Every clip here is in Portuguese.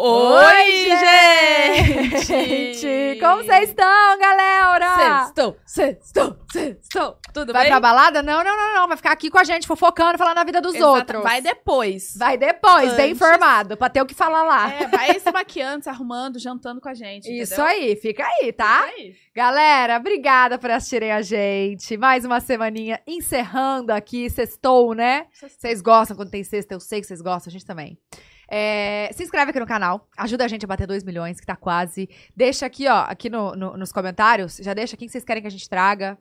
Oi, gente! Como vocês estão, galera? Sextou, sextou, sextou. Tudo Vai bem? pra balada? Não, não, não, não. Vai ficar aqui com a gente, fofocando, falando da vida dos Exata- outros. Vai depois. Vai depois, bem Antes. informado, pra ter o que falar lá. É, vai se maquiando, se arrumando, jantando com a gente. Isso entendeu? aí, fica aí, tá? Isso aí. Galera, obrigada por assistirem a gente. Mais uma semaninha encerrando aqui, sextou, né? Vocês gostam quando tem sexta, eu sei que vocês gostam, a gente também. É, se inscreve aqui no canal, ajuda a gente a bater 2 milhões, que tá quase. Deixa aqui, ó, aqui no- no- nos comentários, já deixa quem vocês querem que a gente traga,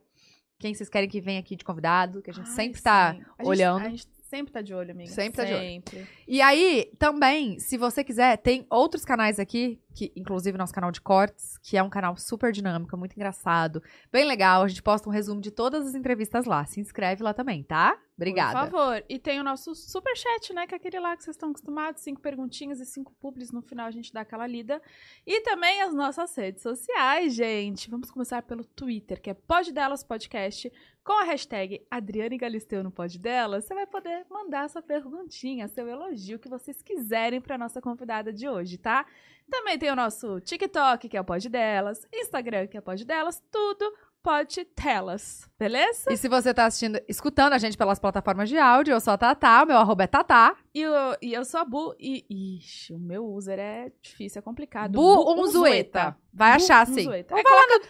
quem vocês querem que venha aqui de convidado, que a gente Ai, sempre tá sim. A gente- olhando. a gente sempre tá de olho, amiga. Sempre tá de olho. Sempre. E aí, também, se você quiser, tem outros canais aqui, que inclusive nosso canal de cortes, que é um canal super dinâmico, muito engraçado, bem legal. A gente posta um resumo de todas as entrevistas lá. Se inscreve lá também, tá? Obrigada. Por favor. E tem o nosso superchat, né? Que é aquele lá que vocês estão acostumados. Cinco perguntinhas e cinco publis. No final a gente dá aquela lida. E também as nossas redes sociais, gente. Vamos começar pelo Twitter, que é Pod Delas Podcast. Com a hashtag Adriane Galisteu no Pod Delas, você vai poder mandar sua perguntinha, seu elogio, o que vocês quiserem para nossa convidada de hoje, tá? Também tem o nosso TikTok, que é o Pod Delas, Instagram, que é o Pod Delas, tudo Pod Telas, beleza? E se você tá assistindo, escutando a gente pelas plataformas de áudio, eu sou a Tatá, meu arroba é Tatá. E eu, e eu sou a Bu, e, ixi, o meu user é difícil, é complicado. Bu Umzueta. Vai achar, Bu sim. Umzueta. Ou É, vai lá coloca,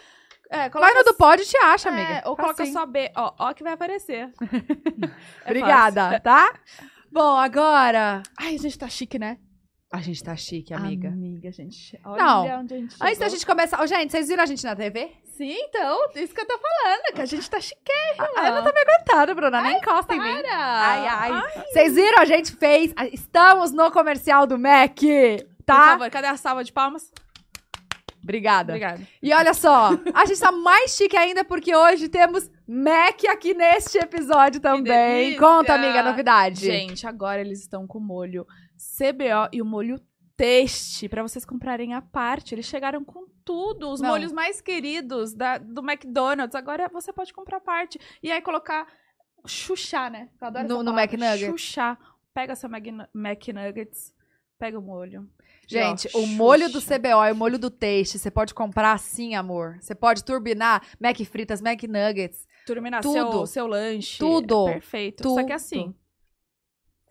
é, Vai coloca no do pod e te acha, é, amiga. ou coloca Facinho. só B, ó, ó que vai aparecer. É Obrigada, fácil. tá? Bom, agora... Ai, a gente tá chique, né? A gente tá chique, amiga. Amiga, gente. Olha Não. onde a gente Antes da chegou. gente começar... Ô, gente, vocês viram a gente na TV? Sim, então, isso que eu tô falando, que a gente tá chiquérrima. Ah, eu não tô me aguentando, Bruna. Nem encosta em mim. Para! Ai, ai. Vocês viram? A gente fez. Estamos no comercial do Mac. Por Tá? favor, cadê a salva de palmas? Obrigada. Obrigada. E olha só, a gente tá mais chique ainda porque hoje temos Mac aqui neste episódio também. Conta, amiga, novidade. Gente, agora eles estão com o molho CBO e o molho Teste pra vocês comprarem à parte. Eles chegaram com tudo, os Não. molhos mais queridos da, do McDonald's. Agora você pode comprar à parte. E aí colocar chuchar, né? Eu adoro No- no. McNuggets. Chuchar. Pega seu McNuggets, pega o molho. Gente, ó, o molho do. CBO e o molho do Taste, você pode comprar assim, amor. Você pode turbinar Mac fritas, Mac nuggets. Terminar Tudo. seu, seu lanche. Tudo. É perfeito. Só que Tudo. assim,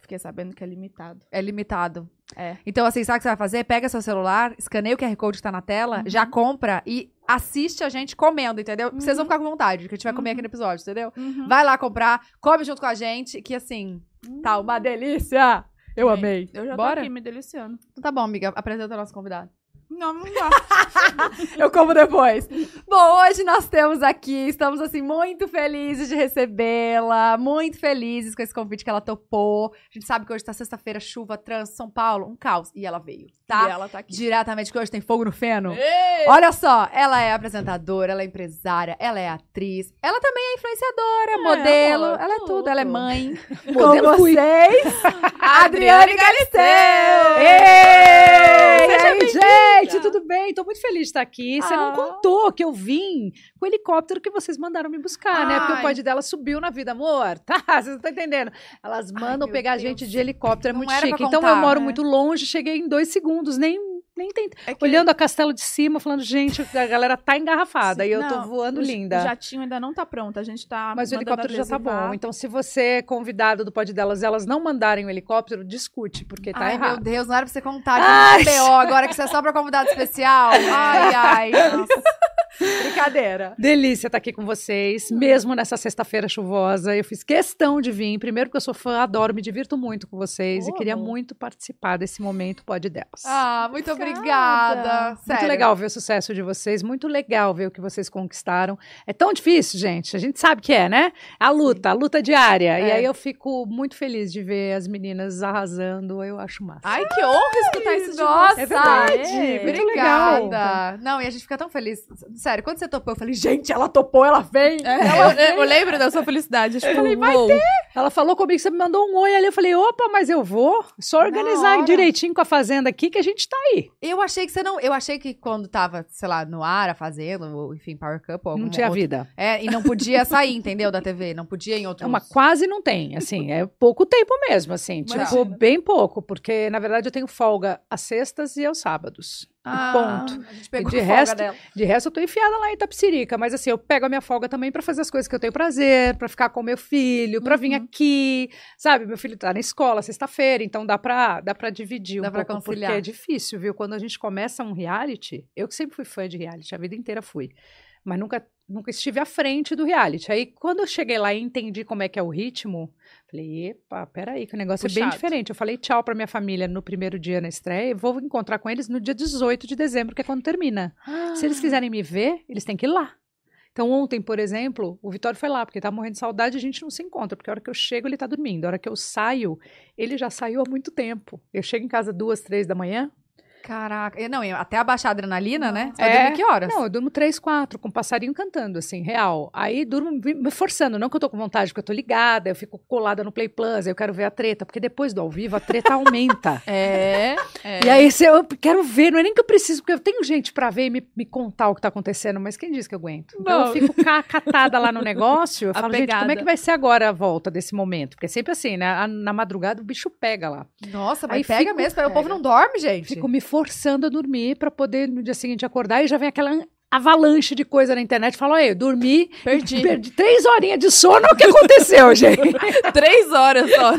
fiquei sabendo que é limitado. É limitado. É. Então, assim, sabe o que você vai fazer? Pega seu celular, escaneia o QR Code que tá na tela, Uhum. já compra e assiste a gente comendo, entendeu? Vocês vão Uhum. ficar com vontade, que a gente vai comer Uhum. aqui no episódio, entendeu? Uhum. Vai lá comprar, come junto com a gente, que assim, tá uma delícia! Eu Bem, amei. Eu já Bora? tô aqui me deliciando. Então tá bom, amiga, apresenta o nosso convidado. Não, não dá. Eu como depois. Bom, hoje nós temos aqui, estamos assim muito felizes de recebê-la, muito felizes com esse convite que ela topou. A gente sabe que hoje tá sexta-feira, chuva, trânsito, São Paulo, um caos. E ela veio, tá? E ela tá aqui. Diretamente, que hoje tem fogo no feno. Ei! Olha só, ela é apresentadora, ela é empresária, ela é atriz, ela também é influenciadora, É, modelo, amor, ela é tudo, tudo. ela é mãe. Com fui. vocês, Adriane Galisteu! Ei, Seja bem-vinda! Gente, tudo bem? Tô muito feliz de estar aqui. Você Ah. não contou que eu vim com o helicóptero que vocês mandaram me buscar, né? Porque Ai. o pod dela subiu na vida, amor. Tá, vocês não estão entendendo. Elas mandam meu pegar Deus. gente de helicóptero, é Não muito chique. Então contar, eu moro né? muito longe, cheguei em dois segundos, nem, nem tentei. É que- Olhando a castelo de cima, falando, gente, a galera tá engarrafada Sim, e eu tô não, voando o linda. O jatinho ainda não tá pronto. A gente tá. Mas o helicóptero já tá bom. Então, se você é convidado do pod delas, elas não mandarem o helicóptero, discute, porque tá ai, meu errado. Deus, não era pra você contar Ai. de BO agora que você é só pra convidado especial. Ai, ai. Nossa. Brincadeira. Delícia estar aqui com vocês, mesmo nessa sexta-feira chuvosa. Eu fiz questão de vir, primeiro porque eu sou fã, adoro, me divirto muito com vocês e Oh, queria amor. muito participar desse momento Pod delas. Ah, muito Obrigada. obrigada. Muito Sério. legal ver o sucesso de vocês, muito legal ver o que vocês conquistaram. É tão difícil, gente. A gente sabe que é, né? A luta, a luta diária. E É. aí eu fico muito feliz de ver as meninas arrasando. Eu acho massa. Ai, que honra escutar isso de Nossa. É verdade, É. muito Obrigada. legal. Não, e a gente fica tão feliz. Sério, quando você topou, eu falei, gente, ela topou, ela vem. É, eu, eu lembro da sua felicidade. Tipo, falei, vai uou. Ela falou comigo, você me mandou um oi ali. Eu falei, opa, mas eu vou. Só organizar direitinho com a fazenda aqui que a gente tá aí. Eu achei que você não. Eu achei que quando tava, sei lá, no ar, a fazenda, ou enfim, Power Cup, ou não tinha outro- vida. É, e não podia sair, entendeu? Da TV. Não podia em outro. Não, mas quase não tem, assim, é pouco tempo mesmo, assim, Imagina. tipo, bem pouco, porque na verdade eu tenho folga às sextas e aos sábados. Ah, ponto. A gente pegou de resto, dela. De resto, eu tô enfiada lá em Itapsirica, mas assim, eu pego a minha folga também pra fazer as coisas que eu tenho prazer, pra ficar com meu filho, pra vir Uhum. aqui, sabe? Meu filho tá na escola sexta-feira, então dá pra, dá pra dividir Dá um pra pouco, conciliar. porque é difícil, viu? Quando a gente começa um reality, eu que sempre fui fã de reality, a vida inteira fui, mas nunca, nunca estive à frente do reality. Aí, quando eu cheguei lá e entendi como é que é o ritmo, falei, epa, peraí, que o negócio é bem Puxado. diferente. Eu falei tchau pra minha família no primeiro dia na estreia e vou encontrar com eles no dia 18 de dezembro, que é quando termina. Se eles quiserem me ver, eles têm que ir lá. Então, ontem, por exemplo, o Vitório foi lá, porque tá morrendo de saudade e a gente não se encontra, porque a hora que eu chego, ele tá dormindo. A hora que eu saio, ele já saiu há muito tempo. Eu chego em casa duas, três da manhã. Caraca. Não, até abaixar a adrenalina, né? Você É. vai dormir que horas? Não, eu durmo três, quatro, com um passarinho cantando, assim, real. Aí durmo me forçando, não que eu tô com vontade, porque eu tô ligada, eu fico colada no Play Plus, eu quero ver a treta, porque depois do ao vivo a treta aumenta. É. é. E aí, se eu quero ver, não é nem que eu preciso, porque eu tenho gente pra ver e me, me contar o que tá acontecendo, mas quem diz que eu aguento? Então Não. eu fico ca- catada lá no negócio, eu falo, gente, como é que vai ser agora a volta desse momento? Porque é sempre assim, né? Na madrugada o bicho pega lá. Nossa, mas Aí pega fico- mesmo, o povo pega. não dorme, gente. Fico me forçando a dormir pra poder no dia seguinte acordar e já vem aquela avalanche de coisa na internet. Falo, olha, eu dormi, Perdi. perdi três horinhas de sono, o que aconteceu, gente? Três horas só.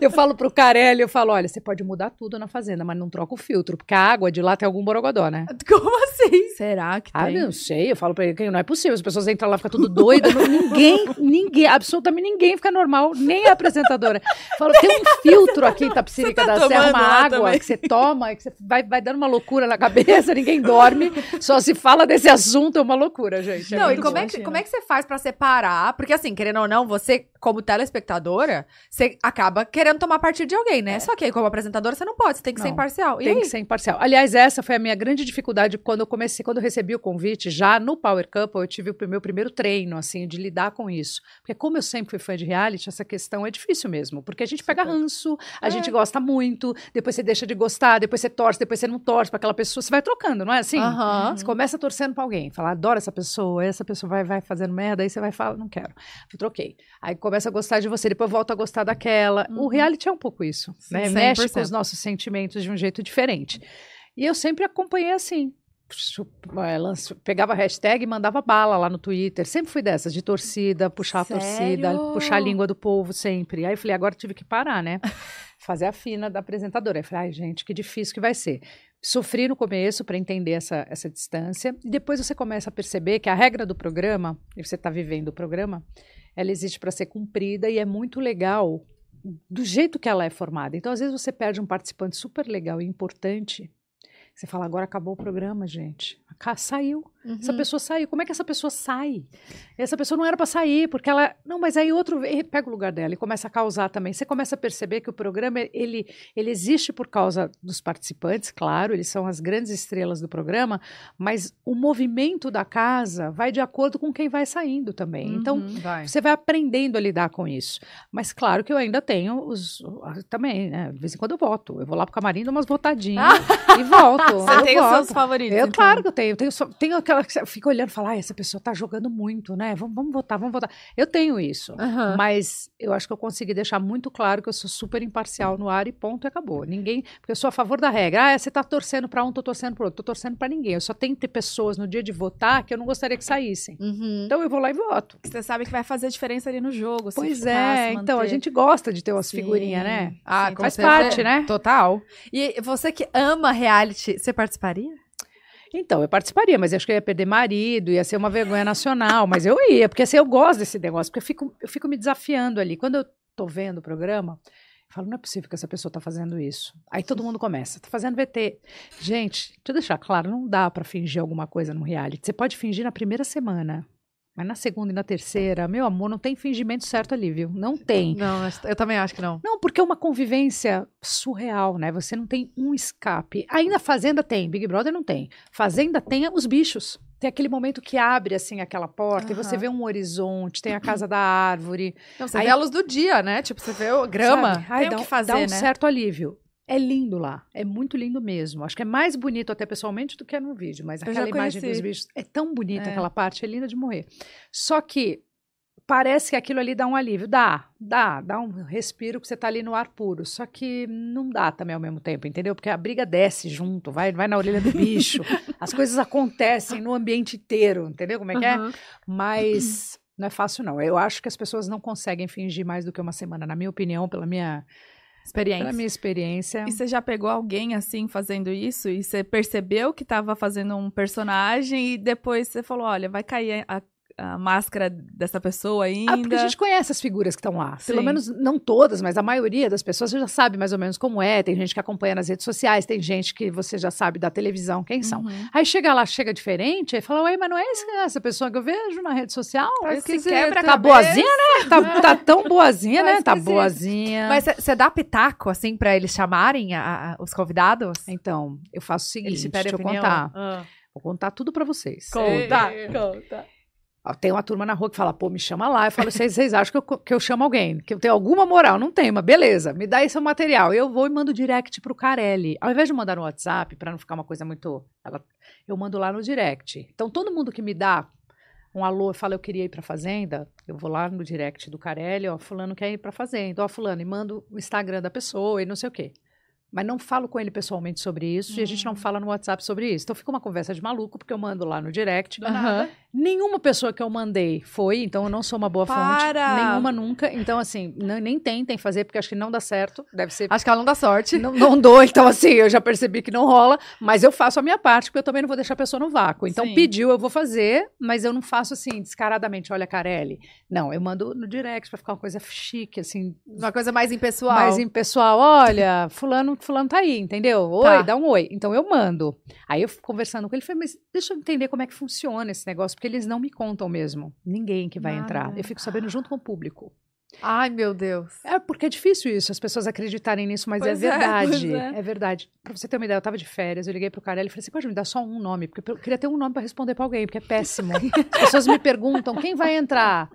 Eu falo pro Carelli, eu falo, olha, você pode mudar tudo na fazenda, mas não troca o filtro, porque a água de lá tem algum borogodó, né? Como assim? Será que Ah, tem? não sei. Eu falo pra ele que não é possível. As pessoas entram lá, ficam tudo doidas. não- ninguém, ninguém, absolutamente ninguém fica normal, nem a apresentadora. Falo, tem um filtro aqui em Tapsirica Você tá da Serra, uma água também? que você toma, que você vai, vai dando uma loucura na cabeça, ninguém dorme. Só se fala desse assunto, é uma loucura, gente. É Não, e como bom. é, que, como é que você faz pra separar? Porque assim, querendo ou não, você, como telespectadora, você acaba querendo tomar partido de alguém, né? Só que aí, como apresentadora, você não pode, você tem que ser Não, imparcial. E Tem aí? que ser imparcial. Aliás, essa foi a minha grande dificuldade quando eu comecei, quando eu recebi o convite, já no Power Couple, eu tive o meu primeiro treino, assim, de lidar com isso. Porque como eu sempre fui fã de reality, essa questão é difícil mesmo. Porque a gente pega ranço, a É. gente gosta muito, depois você deixa de gostar, depois você torce, depois você não torce pra aquela pessoa, você vai trocando, não é assim? Aham. Você começa torcendo pra alguém, fala, adoro essa pessoa, essa pessoa vai, vai fazendo merda, aí você vai falar, não quero, eu troquei. Aí começa a gostar de você, depois volta a gostar daquela. O Uhum. reality é um pouco isso, né? 100%. Mexe com os nossos sentimentos de um jeito diferente. E eu sempre acompanhei assim. Eh, Pegava hashtag e mandava bala lá no Twitter. Sempre fui dessas, de torcida, puxar a torcida, Sério? puxar a língua do povo sempre. Aí eu falei, agora tive que parar, né? Fazer a fina da apresentadora. Aí eu falei, ai, gente, que difícil que vai ser. Sofri no começo para entender essa, essa distância. E depois você começa a perceber que a regra do programa, e você está vivendo o programa, ela existe para ser cumprida e é muito legal do jeito que ela é formada. Então, às vezes, você perde um participante super legal e importante. Você fala, agora acabou o programa, gente. Ca- Saiu. Essa Uhum. pessoa saiu. Como é que essa pessoa sai? Essa pessoa não era para sair, porque ela. Não, mas aí outro pega o lugar dela e começa a causar também. Você começa a perceber que o programa ele, ele existe por causa dos participantes, claro, eles são as grandes estrelas do programa, mas o movimento da casa vai de acordo com quem vai saindo também. Então, Uhum. Vai. você vai aprendendo a lidar com isso. Mas claro que eu ainda tenho os. ah, Também, né? De vez em quando eu voto. Eu vou lá pro camarim, dou umas votadinhas e volto. Você eu tem os seus favoritos. Eu, então. claro que eu tenho. Eu tenho, tenho aquela que você fica olhando e fala, ah, essa pessoa tá jogando muito, né? Vamos, vamos votar, vamos votar. Eu tenho isso. Aham. Mas eu acho que eu consegui deixar muito claro que eu sou super imparcial no ar e ponto, e acabou. Ninguém. Porque eu sou a favor da regra. Ah, você tá torcendo pra um, tô torcendo pro outro. Tô torcendo pra ninguém. Eu só tenho que ter pessoas no dia de votar que eu não gostaria que saíssem. Uhum. Então eu vou lá e voto. Você sabe que vai fazer diferença ali no jogo. Pois ficar, é, se então a gente gosta de ter umas figurinhas, né? Ah, Sim, com faz certeza. parte, né? Total. E você que ama reality, você participaria? Então, eu participaria, mas acho que eu ia perder marido, ia ser uma vergonha nacional, mas eu ia, porque assim, eu gosto desse negócio, porque eu fico, eu fico me desafiando ali. Quando eu tô vendo o programa, eu falo, não é possível que essa pessoa tá fazendo isso. Aí todo mundo começa, tá fazendo VT. Gente, deixa eu deixar claro, não dá pra fingir alguma coisa no reality. Você pode fingir na primeira semana, mas na segunda e na terceira, meu amor, não tem fingimento certo ali, viu? Não tem. Não, eu também acho que não. Não, porque é uma convivência surreal, né? Você não tem um escape. Ainda Fazenda tem, Big Brother não tem. Fazenda tem os bichos. tem aquele momento que abre assim aquela porta e você vê um horizonte, tem a casa da árvore. Não, você Aí- vê a luz do dia, né? Tipo, você vê o grama. sabe? Ai, Tem o dá, que um- fazer, dá um né? certo alívio. É lindo lá, é muito lindo mesmo. Acho que é mais bonito até pessoalmente do que é no vídeo, mas Eu aquela imagem dos bichos é tão bonita É. aquela parte, é linda de morrer. Só que parece que aquilo ali dá um alívio, dá, dá, dá um respiro que você tá ali no ar puro. Só que não dá também ao mesmo tempo, entendeu? Porque a briga desce junto, vai, vai na orelha do bicho. as coisas acontecem no ambiente inteiro, entendeu como é que é? Uhum. Mas não é fácil, não. Eu acho que as pessoas não conseguem fingir mais do que uma semana, na minha opinião, pela minha, Experiência. pela minha experiência. E você já pegou alguém assim fazendo isso e você percebeu que tava fazendo um personagem e depois você falou, olha, vai cair a, a máscara dessa pessoa ainda. Ah, porque a gente conhece as figuras que estão lá. Pelo Sim. menos, não todas, mas a maioria das pessoas você já sabe mais ou menos como é. Tem gente que acompanha nas redes sociais, tem gente que você já sabe da televisão quem são. Uhum. Aí chega lá, chega diferente, aí fala, ué, mas não é esse- essa pessoa que eu vejo na rede social? Tá Esse esquisito. quebra Tá boazinha, né? Tá, tá tão boazinha, Tá né? Tá boazinha. Mas você dá pitaco, assim, pra eles chamarem a- a- os convidados? Então, eu faço o seguinte, deixa pedem eu opinião? contar. Ah. Vou contar tudo pra vocês. Conta, conta. Tem uma turma na rua que fala, pô, me chama lá. Eu falo, vocês, vocês acham que eu, que eu chamo alguém? Que eu tenho alguma moral? Não tem, mas beleza, me dá esse seu material. Eu vou e mando direct pro Carelli. Ao invés de mandar no WhatsApp, pra não ficar uma coisa muito. ela- eu mando lá no direct. Então, todo mundo que me dá um alô e fala, eu queria ir pra fazenda, eu vou lá no direct do Carelli, ó, fulano quer ir pra fazenda, ó, fulano, e mando o Instagram da pessoa e não sei o quê. Mas não falo com ele pessoalmente sobre isso e a gente não fala no WhatsApp sobre isso. Então fica uma conversa de maluco, porque eu mando lá no direct. Aham. Nenhuma pessoa que eu mandei foi, então eu não sou uma boa fonte. Para! Nenhuma nunca. Então, assim, nem tentem fazer, porque acho que não dá certo. Deve ser. Acho que ela não dá sorte. Não, não dou, então assim, eu já percebi que não rola, mas eu faço a minha parte, porque eu também não vou deixar a pessoa no vácuo. Então, Sim. pediu, eu vou fazer, mas eu não faço assim, descaradamente, olha, Carelli. Não, eu mando no direct pra ficar uma coisa chique, assim, Uma coisa mais impessoal. mais em pessoal, olha, fulano, fulano tá aí, entendeu? Oi, Tá. dá um oi. Então eu mando. Aí eu conversando com ele, falei, mas deixa eu entender como é que funciona esse negócio, porque eles não me contam mesmo. Ninguém que vai Nada. entrar. Eu fico sabendo junto com o público. Ai, meu Deus. É porque é difícil isso, as pessoas acreditarem nisso, mas é é, verdade. é. é. verdade. Pra você ter uma ideia, eu tava de férias, eu liguei pro cara, ele falou: você pode me dar só um nome? Porque eu queria ter um nome pra responder pra alguém, porque é péssimo. As pessoas me perguntam quem vai entrar.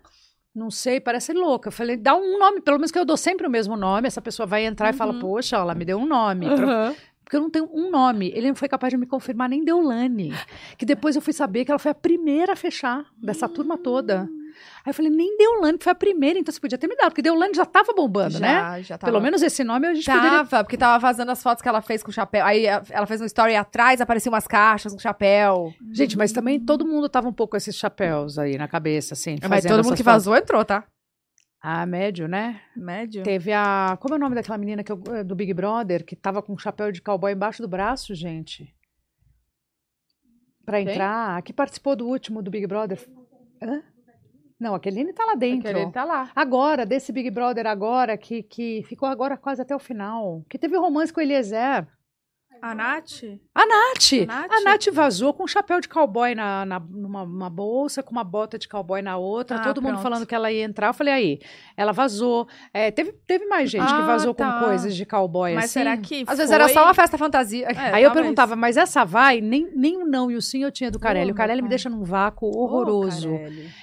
Não sei, parece louca. Eu falei, dá um nome, pelo menos que eu dou sempre o mesmo nome. Essa pessoa vai entrar e fala, Uhum. poxa, ela me deu um nome. Pra- Aham. Porque eu não tenho um nome. Ele não foi capaz de me confirmar nem Deolane. Que depois eu fui saber que ela foi a primeira a fechar dessa turma toda. Aí eu falei, nem Deolane, que foi a primeira, então você podia ter me dado, porque Deolane já tava bombando, né? já, já tava. Pelo menos esse nome a gente poderia. Tava, porque tava vazando as fotos que ela fez com o chapéu. Aí a- ela fez um story atrás, apareciam umas caixas com chapéu. Gente, mas também todo mundo tava um pouco com esses chapéus aí na cabeça, assim. Mas fazendo todo mundo que fotos. vazou entrou, tá? Ah, médio, né? Médio. Teve a. Como é o nome daquela menina que eu- eh, do Big Brother que tava com um chapéu de cowboy embaixo do braço, gente? Pra Quem? entrar. A que participou do último do Big Brother. Hã? Não, a Keline tá lá dentro. Aquele tá lá. Agora, desse Big Brother agora, que, que ficou agora quase até o final. Que teve romance com o Eliezer. A Nath? A Nath. A Nath? A Nath vazou com um chapéu de cowboy na, na, numa uma bolsa, com uma bota de cowboy na outra. Ah, todo mundo pronto. falando que ela ia entrar. Eu falei, aí, ela vazou. É, teve, teve mais gente que Ah, vazou tá. com coisas de cowboy Mas assim. será que Às vezes foi- era só uma festa fantasia. É, Aí eu perguntava, mas essa vai? Nem, nem o não e o sim eu tinha do Carelli. Oh, o Carelli me deixa num vácuo horroroso.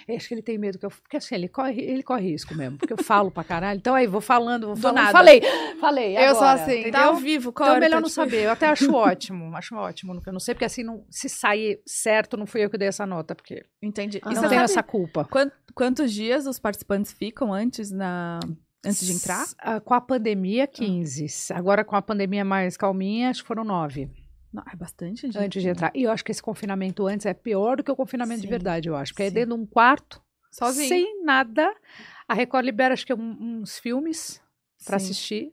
Eu acho que ele tem medo que eu. Porque assim, ele corre, ele corre risco mesmo. Porque eu falo pra caralho. Então aí, vou falando, vou Do falando. Falei, falei. Eu sou agora, assim, entendeu? Tá ao vivo, corta. Então é melhor não tipo, saber. Eu até acho ótimo. Acho ótimo. Eu não sei, porque assim, não, se sair certo, não fui eu que dei essa nota, porque Entendi. eu E não tenho essa culpa. quan- quantos dias os participantes ficam antes, na... antes de entrar? S- ah, com a pandemia, 15. Agora, com a pandemia mais calminha, acho que foram 9 Não, é bastante gente. antes de entrar. E eu acho que esse confinamento antes é pior do que o confinamento de Sim, verdade, eu acho. Porque é sim. dentro de um quarto, Sozinho. sem nada. A Record libera, acho que um- uns filmes Sim. assistir.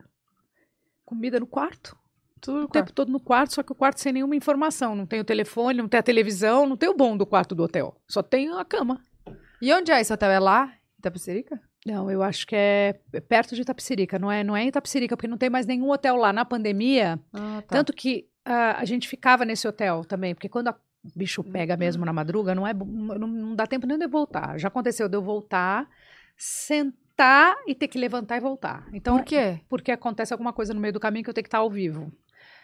Comida no quarto. Tudo O tempo todo no quarto, só que o quarto sem nenhuma informação. Não tem o telefone, não tem a televisão, não tem o bom do quarto do hotel. Só tem a cama. E onde é esse hotel? É lá? Em Itapecerica? Não, eu acho que é perto de Itapecerica. Não é, não é em Itapecerica, porque não tem mais nenhum hotel lá. Na pandemia, Ah, Tanto que ah, a gente ficava nesse hotel também, porque quando o bicho pega mesmo na madruga, não, é, não, não dá tempo nem de eu voltar. Já aconteceu de eu voltar, sentar e ter que levantar e voltar. Então, Por quê? porque acontece alguma coisa no meio do caminho que eu tenho que estar ao vivo.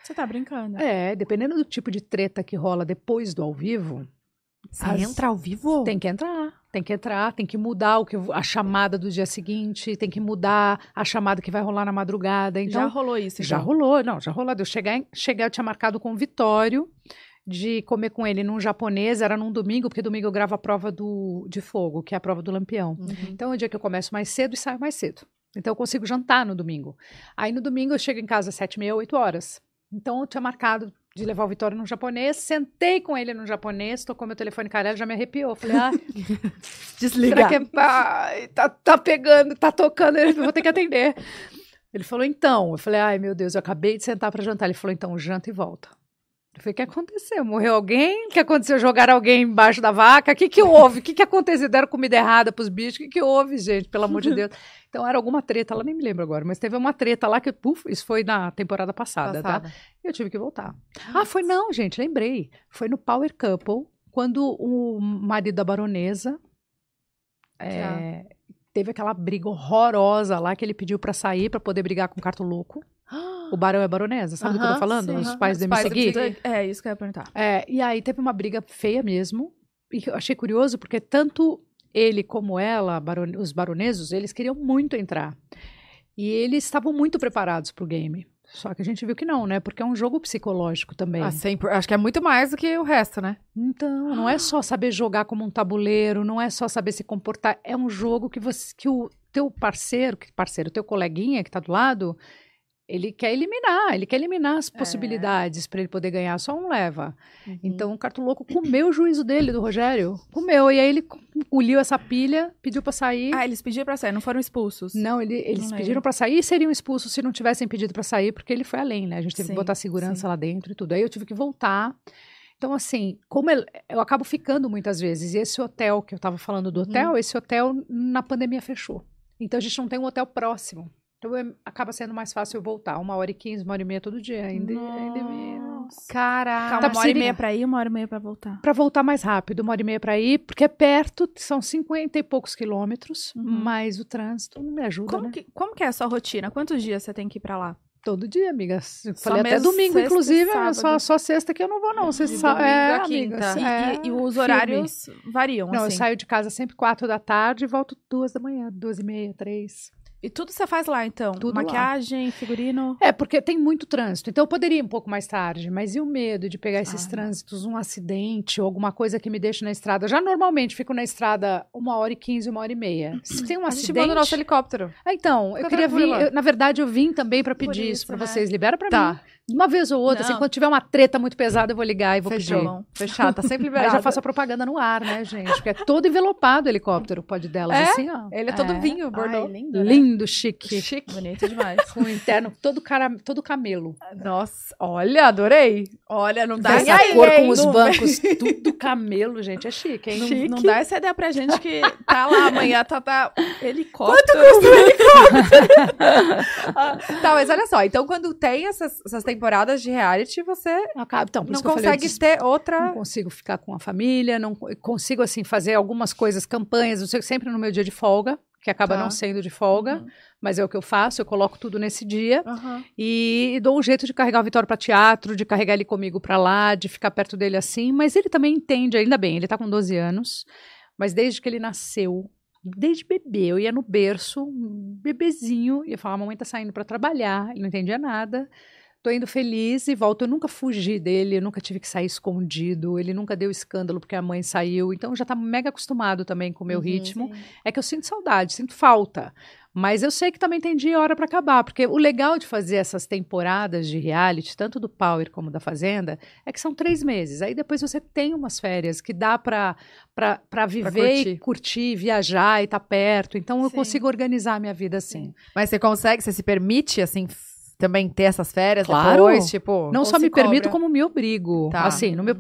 Você tá brincando. É, dependendo do tipo de treta que rola depois do ao vivo, Você As- entra ao vivo? Tem que entrar, tem que entrar, tem que mudar o que a chamada do dia seguinte, tem que mudar a chamada que vai rolar na madrugada. Então, já rolou isso, Já então. rolou, não, já rolou. Eu chegar, em- chegar, eu tinha marcado com o Vitório de comer com ele num japonês, era num domingo, porque domingo eu gravo a prova do, de fogo, que é a prova do lampião. Uhum. Então é o dia que eu começo mais cedo e saio mais cedo. Então eu consigo jantar no domingo. Aí no domingo eu chego em casa às sete e meia, oito horas. Então eu tinha marcado de levar o Vitório no japonês, sentei com ele no japonês, tocou meu telefone caralho, já me arrepiou. Falei, ah, Desliga. Será que é, ai, tá, tá pegando, tá tocando, eu vou ter que atender. Ele falou, então. Eu falei, ai, meu Deus, eu acabei de sentar para jantar. Ele falou, então, janta e volta. Eu falei, o que aconteceu? Morreu alguém? O que aconteceu? Jogaram alguém embaixo da vaca? O que que houve? O que que aconteceu? Deram comida errada pros bichos? O que que houve, gente? Pelo amor de Deus. Então, era alguma treta lá, nem me lembro agora, mas teve uma treta lá que, puf, isso foi na temporada passada, tá? Passada. E eu tive que voltar. Ah, foi não, gente, lembrei. Foi no Power Couple, quando o marido da baronesa é, teve aquela briga horrorosa lá que ele pediu pra sair pra poder brigar com o Carto Louco. O barão é baronesa, sabe o que eu tô falando? sim. Os do Os pais do MC Gui. MC Gui. É isso que eu ia perguntar. É, e aí teve uma briga feia mesmo. E eu achei curioso porque tanto ele como ela, barone- os baronesos, eles queriam muito entrar. E eles estavam muito preparados pro game. Só que a gente viu que não, né? Porque é um jogo psicológico também. Ah, sempre. Acho que é muito mais do que o resto, né? Então, não é só saber jogar como um tabuleiro, não é só saber se comportar, é um jogo que você que o teu parceiro, que parceiro, teu coleguinha que tá do lado, ele quer eliminar, ele quer eliminar as possibilidades para ele poder ganhar, só um leva. Uhum. Então o Cartoloco comeu o juízo dele do Rogério, comeu e aí ele engoliu essa pilha, pediu para sair. Ah, eles pediram pra sair, não foram expulsos. Não, ele- eles Não pediram para sair e seriam expulsos se não tivessem pedido para sair, porque ele foi além, né? A gente teve Sim, que botar segurança sim. lá dentro e tudo. Aí eu tive que voltar. Então, assim, como eu, eu acabo ficando muitas vezes, e esse hotel que eu tava falando do Uhum. hotel, esse hotel na pandemia fechou. Então a gente não tem um hotel próximo. Então é- acaba sendo mais fácil eu voltar. Uma hora e quinze, uma hora e meia todo dia. Ainda, ainda me- Nossa. Caraca. Tá uma hora e meia pra ir, uma hora e meia pra voltar. Pra voltar mais rápido, uma hora e meia pra ir, porque é perto, são 50 e poucos quilômetros, Uhum. mas o trânsito não me ajuda, Como né? que, como que é a sua rotina? Quantos dias você tem que ir pra lá? Todo dia, amiga. Eu Só falei até domingo, inclusive, é só, só sexta que eu não vou, não. Você sabe. É, a amiga, quinta. E, é, e- os firme. horários variam, Não, eu assim. saio de casa sempre quatro da tarde e volto duas da manhã, duas e meia, três. E tudo você faz lá, então? Tudo lá. Maquiagem, figurino? É, porque tem muito trânsito. Então eu poderia ir um pouco mais tarde, mas e o medo de pegar esses Ah, trânsitos, um acidente ou alguma coisa que me deixe na estrada? Já normalmente fico na estrada uma hora e quinze, uma hora e meia. Se tem um A gente acidente. manda o nosso helicóptero. Ah, então, eu queria vir. eu- na verdade, eu vim também para Por pedir isso isso, para né? vocês. Libera para Tá. mim. Uma vez ou outra, assim, Não. quando tiver uma treta muito pesada, eu vou ligar e vou Fechou. pedir. Fechado, tá sempre Aí liberado. já faço a propaganda no ar, né, gente? Porque é todo envelopado o helicóptero, pode delas, É? assim, ó. Ele é todo vinho, Bordeaux. Ai, lindo, né? Lindo, chique. Chique. Bonito demais. Com o interno todo, cara, todo camelo. Nossa, olha, adorei. Olha, não dá Essa aí, cor com os Não- bancos, tudo camelo, gente. É chique, hein? Não, não dá essa ideia pra gente que tá lá amanhã, tá, tá helicóptero. Tá, mas olha só, então quando tem essas, essas temporadas de reality, você Acaba- Então, não que eu falei, eu consegue disse, ter não outra. consigo ficar com a família, não co- consigo, assim, fazer algumas coisas, campanhas, não sei, sempre no meu dia de folga, que acaba Tá. não sendo de folga, Uhum. mas é o que eu faço, eu coloco tudo nesse dia. Aham. E dou um jeito de carregar o Vitório para teatro, de carregar ele comigo para lá, de ficar perto dele assim. Mas ele também entende, ainda bem, ele tá com 12 anos. Mas desde que ele nasceu, desde bebê, eu ia no berço, um bebezinho, e eu falava, mamãe tá saindo para trabalhar, ele não entendia nada. Tô indo feliz e volto. Eu nunca fugi dele, eu nunca tive que sair escondido, ele nunca deu escândalo porque a mãe saiu. Então já tá mega acostumado também com o meu Uhum, ritmo. É que eu sinto saudade, sinto falta. Mas eu sei que também tem dia e hora para acabar, porque o legal de fazer essas temporadas de reality, tanto do Power como da Fazenda, é que são três meses. Aí depois você tem umas férias que dá para viver e curtir. curtir, viajar e estar perto. Então eu Sim. consigo organizar a minha vida assim. Mas você consegue, você se permite, assim, também ter essas férias Claro. depois, tipo. Não só me permito, cobra. como me obrigo. Tá. Assim, no meu,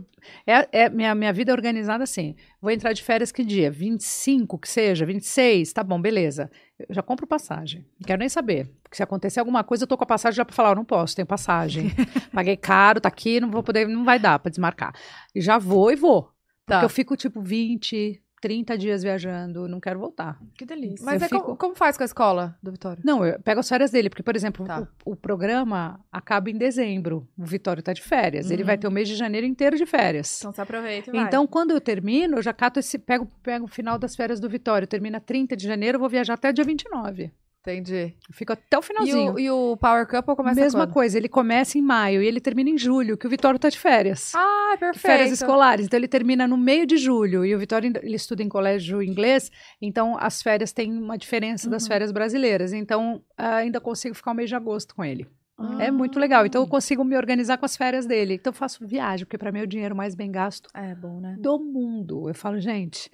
é, é- minha, minha vida é organizada assim. Vou entrar de férias que dia? 25, que seja, 26, tá bom, beleza. Eu já compro passagem. Não quero nem saber. Porque se acontecer alguma coisa, eu tô com a passagem já pra falar, eu não posso, tenho passagem. Paguei caro, tá aqui, não vou poder, não vai dar pra desmarcar. E já vou e vou. Tá. Porque eu fico tipo 20, 30 dias viajando, não quero voltar. Que delícia. Mas é co- fico- como faz com a escola do Vitório? Não, eu pego as férias dele, porque, por exemplo, Tá. o, o programa acaba em dezembro. O Vitório tá de férias. Ele Uhum. vai ter o mês de janeiro inteiro de férias. Então você aproveita e vai. Então, quando eu termino, eu já cato esse. Pego, pego o final das férias do Vitório. Termina 30 de janeiro, eu vou viajar até dia 29. Entendi. Eu fico até o E finalzinho. o, e o Power Couple começa Mesma quando? coisa, ele começa em maio e ele termina em julho, que o Vitório tá de férias. Ah, perfeito. Férias escolares. Então, ele termina no meio de julho. E o Vitório, ele estuda em colégio inglês, então as férias têm uma diferença das Uhum. férias brasileiras. Então, ah, ainda consigo ficar o mês de agosto com ele. Ah. É muito legal. Então, eu consigo me organizar com as férias dele. Então, eu faço viagem, porque para mim é o dinheiro mais bem gasto É bom, né? do mundo. Eu falo, gente,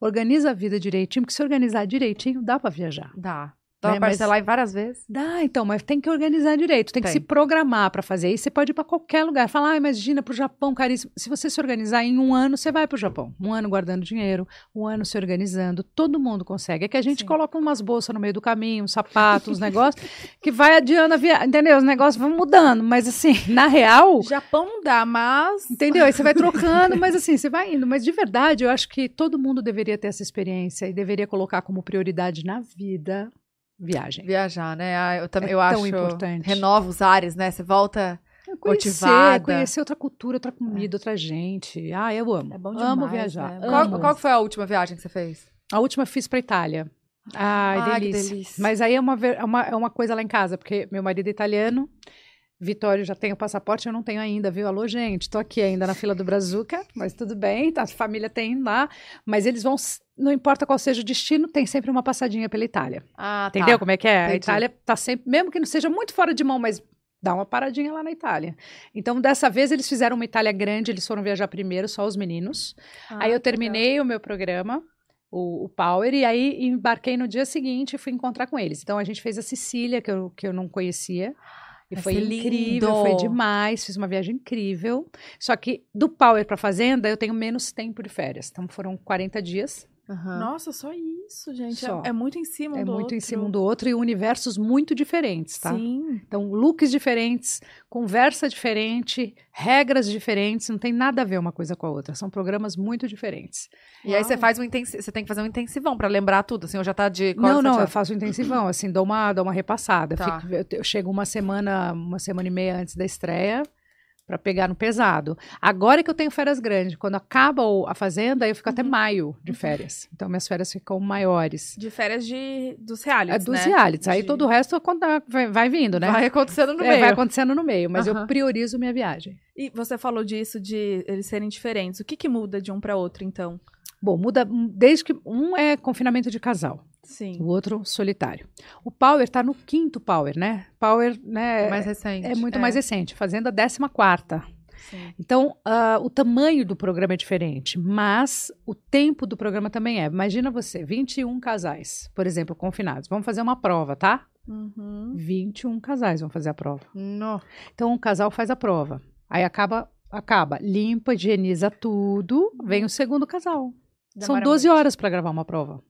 organiza a vida direitinho, porque se organizar direitinho, dá para viajar. Dá. Dá pra Né, mas- parcelar em várias vezes? Dá, então, mas tem que organizar direito, tem, que Tem. se programar para fazer. E você pode ir para qualquer lugar. Falar, ah, imagina para o Japão, caríssimo. Se você se organizar em um ano, você vai para o Japão. Um ano guardando dinheiro, um ano se organizando. Todo mundo consegue. É que a gente Sim. coloca umas bolsas no meio do caminho, uns sapatos, uns negócios, que vai adiando a viagem. Entendeu? Os negócios vão mudando. Mas assim, na real. Japão não dá, mas. Entendeu? Aí você vai trocando, mas assim, você vai indo. Mas de verdade, eu acho que todo mundo deveria ter essa experiência e deveria colocar como prioridade na vida viagem. Viajar, né? Ah, eu também É eu tão acho. importante. Renova os ares, né? Você volta. Conhecer, Motivada. conhecer outra cultura, outra comida, outra gente. Ah, eu amo. É bom amo demais, viajar. né? Qual, amo. qual que foi a última viagem que você fez? A última eu fiz pra Itália. Ai, delícia. delícia. Mas aí é uma, é, uma, é uma coisa lá em casa, porque meu marido é italiano, Vitório já tem o passaporte, eu não tenho ainda, viu? Alô, gente, tô aqui ainda na fila do Brazuca, mas tudo bem, tá, a família tem lá. Mas eles vão, não importa qual seja o destino, tem sempre uma passadinha pela Itália. Ah, tá. Entendeu como é que é? A Entendi. Itália tá sempre, mesmo que não seja muito fora de mão, mas dá uma paradinha lá na Itália. Então, dessa vez, eles fizeram uma Itália grande, eles foram viajar primeiro, só os meninos. Ah, aí eu que legal. terminei o meu programa, o, o Power, e aí embarquei no dia seguinte e fui encontrar com eles. Então, a gente fez a Sicília, que eu, que eu não conhecia. E Vai foi incrível, lindo. foi demais, fiz uma viagem incrível. Só que do Power para Fazenda eu tenho menos tempo de férias. Então foram 40 dias. Aham. Nossa, só isso, gente. É- Só. É, muito em cima um é do muito outro. em cima um do outro e universos muito diferentes, tá? Sim. Então, looks diferentes, conversa diferente, regras diferentes, não tem nada a ver uma coisa com a outra. São programas muito diferentes. E aí você faz um intensi... você tem que fazer um intensivão pra lembrar tudo, assim, ou já tá de não, não, eu faço intensivão, assim, dou uma, dou uma repassada. Tá. Fico- eu, eu chego uma semana, uma semana e meia antes da estreia para pegar no pesado. Agora é que eu tenho férias grandes, quando acaba a fazenda, eu fico até Uhum. maio de férias. Então minhas férias ficam maiores. De férias de, dos É realities, dos né? realities. Aí De- todo o resto vai, vindo, né? Vai acontecendo no É, meio. vai acontecendo no meio, mas Aham. eu priorizo minha viagem. E você falou disso, de eles serem diferentes. O que que muda de um pra outro, então? Bom, muda hum, desde que um é confinamento de casal, Sim. o outro solitário. O Power tá no quinto Power, né? Power, né? mais recente. é muito é. mais recente. Fazenda décima quarta. Sim. Então, ah, o tamanho do programa é diferente, mas o tempo do programa também é. Imagina você, 21 casais, por exemplo, confinados. Vamos fazer uma prova, tá? Uhum. 21 casais vão fazer a prova. No. Então, o casal faz a prova. Aí acaba, acaba, limpa, higieniza tudo, vem o segundo casal. São Demora 12 muito. horas para gravar uma prova.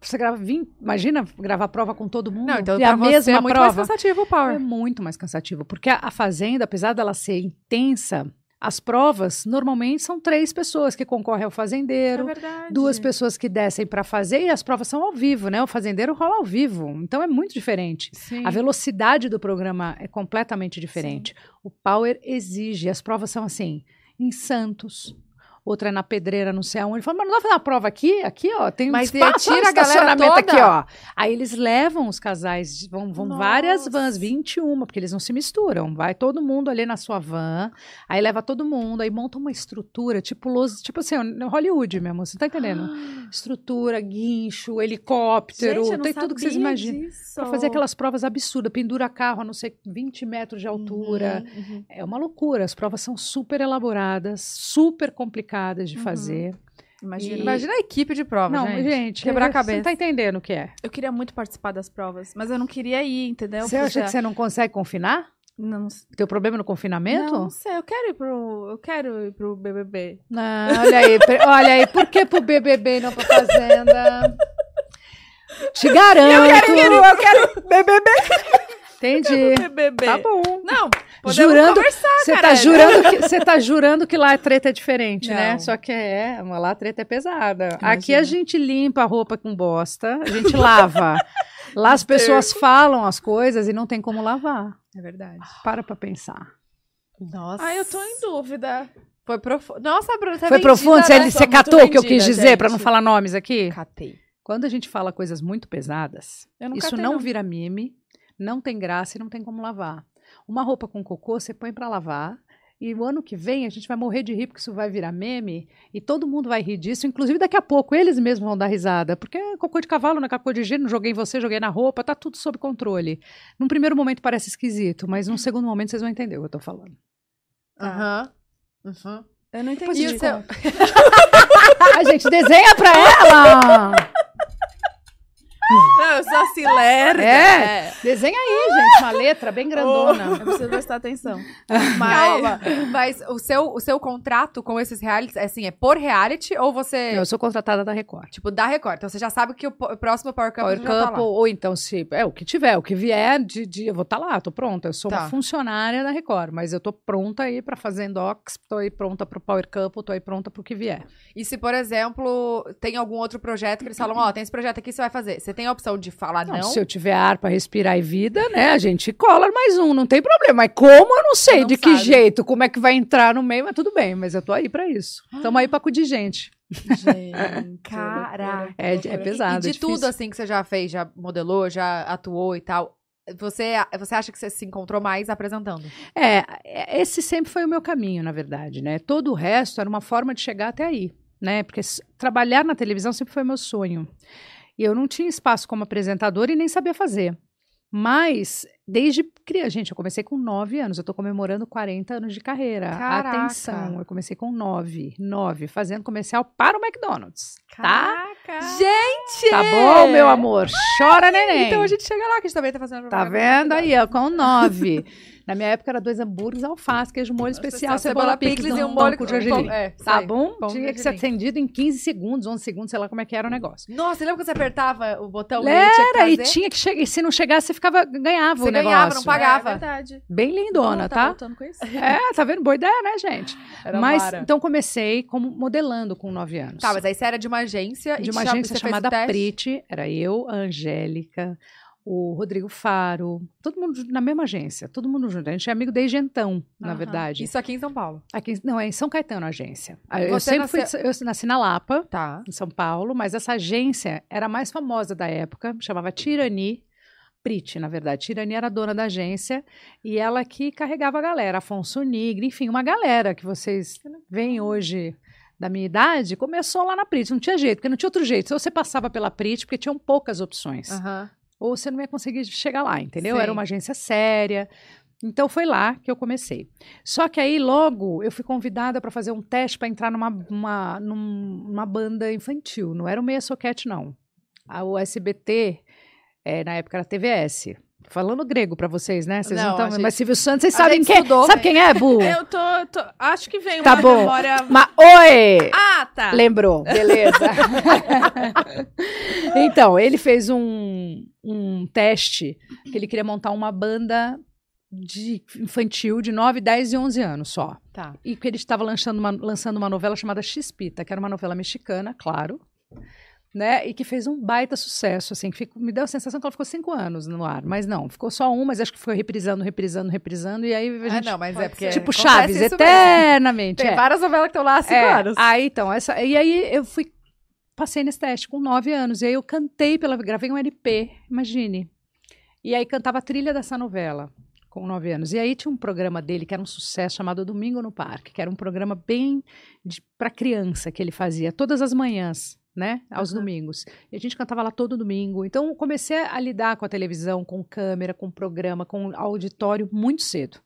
Você grava 20, imagina gravar prova com todo mundo Não, então e a mesma é muito prova. mais cansativo o É Power. muito mais cansativo, porque a, a fazenda, apesar dela ser intensa, as provas normalmente são três pessoas que concorrem ao É fazendeiro, verdade. duas pessoas que descem para fazer e as provas são ao vivo, né? O fazendeiro rola ao vivo, então é muito diferente. Sim. A velocidade do programa é completamente diferente. O Power exige, as provas são assim, em Santos. Outra é na pedreira, não sei aonde. Fala, mas não dá pra fazer uma prova aqui? Aqui, ó, tem um Mas espaço, tira um a galera estacionamento toda? aqui, ó. Aí eles levam os casais, vão, vão várias vans, 21, porque eles não se misturam. Vai todo mundo ali na sua van, aí leva todo mundo, aí monta uma estrutura, tipo, los, tipo assim, Hollywood mesmo, você tá entendendo? Estrutura, guincho, helicóptero, Gente, tem tudo que vocês imaginam. disso. Pra fazer aquelas provas absurdas, pendura carro a não sei 20 metros de altura. Uhum, uhum. É uma loucura. As provas são super elaboradas, super complicadas de Uhum. fazer. Imagina. E- Imagina a equipe de prova, não, gente. gente, Quebrar a Você cabeça. não tá entendendo o que é. Eu queria muito participar das provas, mas eu não queria ir, entendeu? Você acha que você não consegue confinar? Não, Teu problema no confinamento? não sei, eu quero ir pro. Eu quero ir pro BBB. Não, olha aí, olha aí, por que pro BBB e não pra Fazenda? Te garanto. Eu quero BBB. Entendi. BBB. Tá bom. Não, Jurando- conversar, Você tá, jurando que, você tá jurando que lá a treta é diferente, né? Não. Só que é, lá a treta é pesada. Imagina. Aqui a gente limpa a roupa com bosta, a gente lava. Lá as pessoas falam as coisas e não tem como lavar. É verdade. Para pra pensar. Nossa. Ai, eu tô em dúvida. Foi profundo. Nossa, Bruna, você é Foi profundo? Você, né? você muito catou o que eu quis dizer pra não falar nomes aqui? Catei. Quando a gente fala coisas muito pesadas, Eu não isso catei, não, não. vira mime, não tem graça e não tem como lavar. Uma roupa com cocô você põe pra lavar e o ano que vem a gente vai morrer de rir porque isso vai virar meme e todo mundo vai rir disso, inclusive daqui a pouco eles mesmos vão dar risada, porque é cocô de cavalo, não é cocô de gênero, joguei em você, joguei na roupa, tá tudo sob controle. Num primeiro momento parece esquisito, mas num segundo momento vocês vão entender o que eu tô falando. Aham. Uhum. Eu não entendi. E o seu... A gente desenha pra ela! Não, eu sou assim, lerda. É. Desenha aí, gente, uma letra bem grandona. Eu preciso prestar atenção. Mas... Calma. Mas o seu, o seu contrato com esses realities, assim, é por reality ou você... Eu sou contratada da Record. Tipo, da Record. Então você já sabe que o, próximo Power Couple Power tá Couple, lá. ou então se é o que tiver, o que vier de, de- eu vou estar lá, tô pronta. Eu sou Tá. uma funcionária da Record, mas eu tô pronta aí pra fazer docs, tô aí pronta pro Power Couple, tô aí pronta pro que vier. E se, por exemplo, tem algum outro projeto que eles falam, ó, tem esse projeto aqui, você vai fazer. Você tem a opção de falar não? Não, se eu tiver ar pra respirar e vida, né, a gente cola mais um, não tem problema. Mas como eu não sei Não de que sabe. jeito, como é que vai entrar no meio, mas tudo bem, mas eu tô aí pra isso. Tamo aí pra cuidar de gente. Gente, Caraca. É, é pesado, E é de tudo, difícil. assim, que você já fez, já modelou, já atuou e tal, você, você acha que você se encontrou mais apresentando? É, é, esse sempre foi o meu caminho, na verdade, né? Todo o resto era uma forma de chegar até aí, né? Porque trabalhar na televisão sempre foi meu sonho. E eu não tinha espaço como apresentadora e nem sabia fazer. Mas, desde criança, gente, eu comecei com 9 anos, eu tô comemorando 40 anos de carreira. Caraca. Atenção, eu comecei com 9, 9, fazendo comercial para o McDonald's. Tá? Caraca. Gente! Tá bom, meu amor? Chora, neném. Então a gente chega lá, que a gente também tá fazendo Tá vendo aí, ó, com nove. Na minha época era dois hambúrgueres, alface, queijo molho especial, cebola, picles e e um molho com gergelim. É, Tá sei. bom? Tinha que ser atendido em 15 segundos, 11 segundos, sei lá como é que era o negócio. Nossa, lembra quando você apertava o botão Era, ele tinha que e tinha que chegar, e se não chegasse, você ficava, ganhava Você ganhava, negócio. não pagava. É verdade. Bem lindona, Não, tá? voltando com isso? É, tá vendo? Boa ideia, né, gente? Era mas, vara. então comecei como modelando com 9 anos. Tá, mas aí você era de uma agência e de uma agência chamada? Prite, era eu, a Angélica, o Rodrigo Faro, todo mundo na mesma agência, todo mundo junto. A gente é amigo desde então, na Aham. verdade. Isso aqui em São Paulo. Aqui, não, é em São Caetano a agência. Ah, Eu Você sempre fui, nasceu- eu nasci na Lapa, Tá. em São Paulo, mas essa agência era a mais famosa da época, chamava Tirani. Prite, na verdade. Tirani era dona da agência e ela que carregava a galera. Afonso Nigre, enfim, uma galera que vocês veem hoje da minha idade, começou lá na Prite. Não tinha jeito, porque não tinha outro jeito. Se você passava pela Prite, porque tinham poucas opções Aham. ou você não ia conseguir chegar lá, entendeu? Sim. Era uma agência séria. Então foi lá que eu comecei. Só que aí logo eu fui convidada para fazer um teste para entrar numa, uma, num- numa banda infantil. Não era o Meia Soquete, não. A, o SBT, é, na época era TVS. Falando grego para vocês, né? Vocês Não, não, tão, gente- Mas Silvio Santos, vocês a sabem quem, estudou. sabe quem é, Bu? Eu tô, tô- Acho que vem Tá uma bom. memória. Mas, oi! Ah, tá. Lembrou, beleza. então, ele fez um, um teste que ele queria montar uma banda de infantil de 9, 10 e 11 anos só. Tá. E que ele estava lançando uma, lançando uma novela chamada Xpita, que era uma novela mexicana, claro. Né? E que fez um baita sucesso, assim, que ficou- me deu a sensação que ela ficou cinco anos no ar, mas não, ficou só um, mas acho que foi reprisando, reprisando, reprisando, e aí a Ah, gente, não, mas é porque. tipo Chaves, isso mesmo. eternamente. Tem é. várias novelas que estão lá há cinco É, anos. Aí, então, essa, e aí eu fui, passei nesse teste com nove anos, e aí eu cantei pela, gravei um LP, imagine. E aí cantava a trilha dessa novela, com nove anos. E aí tinha um programa dele que era um sucesso, chamado Domingo no Parque, que era um programa bem para criança que ele fazia, todas as manhãs, né, aos Aham. domingos. E a gente cantava lá todo domingo. Então, comecei a lidar com a televisão, com câmera, com programa, com auditório muito cedo.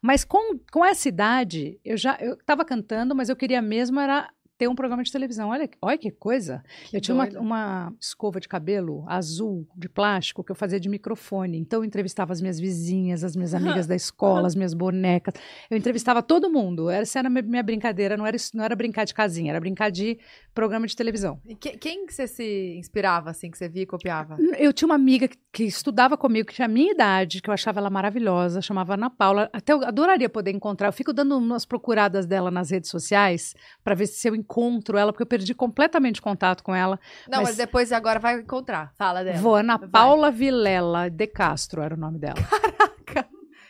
Mas com, com essa idade, eu já eu estava cantando, mas eu queria mesmo era ter um programa de televisão. Olha, olha que coisa. eu tinha uma, uma escova de cabelo azul, de plástico, que eu fazia de microfone. Então, eu entrevistava as minhas vizinhas, as minhas amigas da escola, as minhas bonecas. Eu entrevistava todo mundo. Essa era a minha- brincadeira. Não era, não era brincar de casinha, era brincar de programa de televisão. E que- quem que você se inspirava, assim, que você via e copiava? Eu tinha uma amiga que, que estudava comigo, que tinha a minha idade, que eu achava ela maravilhosa, chamava Ana Paula. Até eu adoraria poder encontrar. Eu fico dando umas procuradas dela nas redes sociais para ver se eu encontro ela, porque eu perdi completamente contato com ela. Não, mas, Mas- depois agora vai encontrar. Fala dela. Vou, Ana Vai. Paula Vilela de Castro era o nome dela.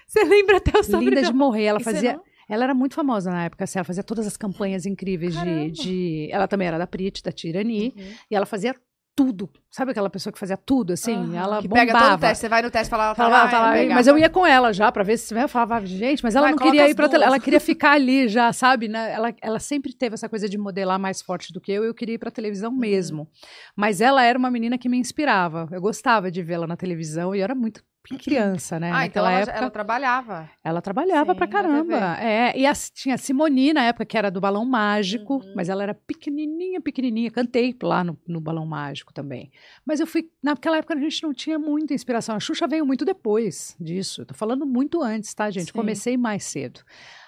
Você lembra até o sobrenome? Linda de morrer. Ela E fazia. não? Ela era muito famosa na época, assim, ela fazia todas as campanhas incríveis de, de. Ela também era da Prit, da Tirani, Uhum. e ela fazia tudo. Sabe aquela pessoa que fazia tudo, assim? Aham. Ela Que bombava. pega todo o teste. Você vai no teste e fala, Falava, lá, falava, pegava. mas eu ia com ela já pra ver se eu falava, gente, mas ela Vai, não queria ir pra tele, ela queria ficar ali já, sabe? né? Ela, ela sempre teve essa coisa de modelar mais forte do que eu, e eu queria ir pra televisão Uhum. mesmo. Mas ela era uma menina que me inspirava. Eu gostava de vê-la na televisão e eu era muito criança, né? Ah, então Naquela ela, época. ela trabalhava. Ela trabalhava Sim, pra caramba. É, e a, tinha a Simoni na época, que era do Balão Mágico, Uhum. mas ela era pequenininha, pequenininha. Cantei lá no, no Balão Mágico também. Mas eu fui. Naquela época a gente não tinha muita inspiração. A Xuxa veio muito depois disso. Tô falando muito antes, tá, gente? Sim. Comecei mais cedo.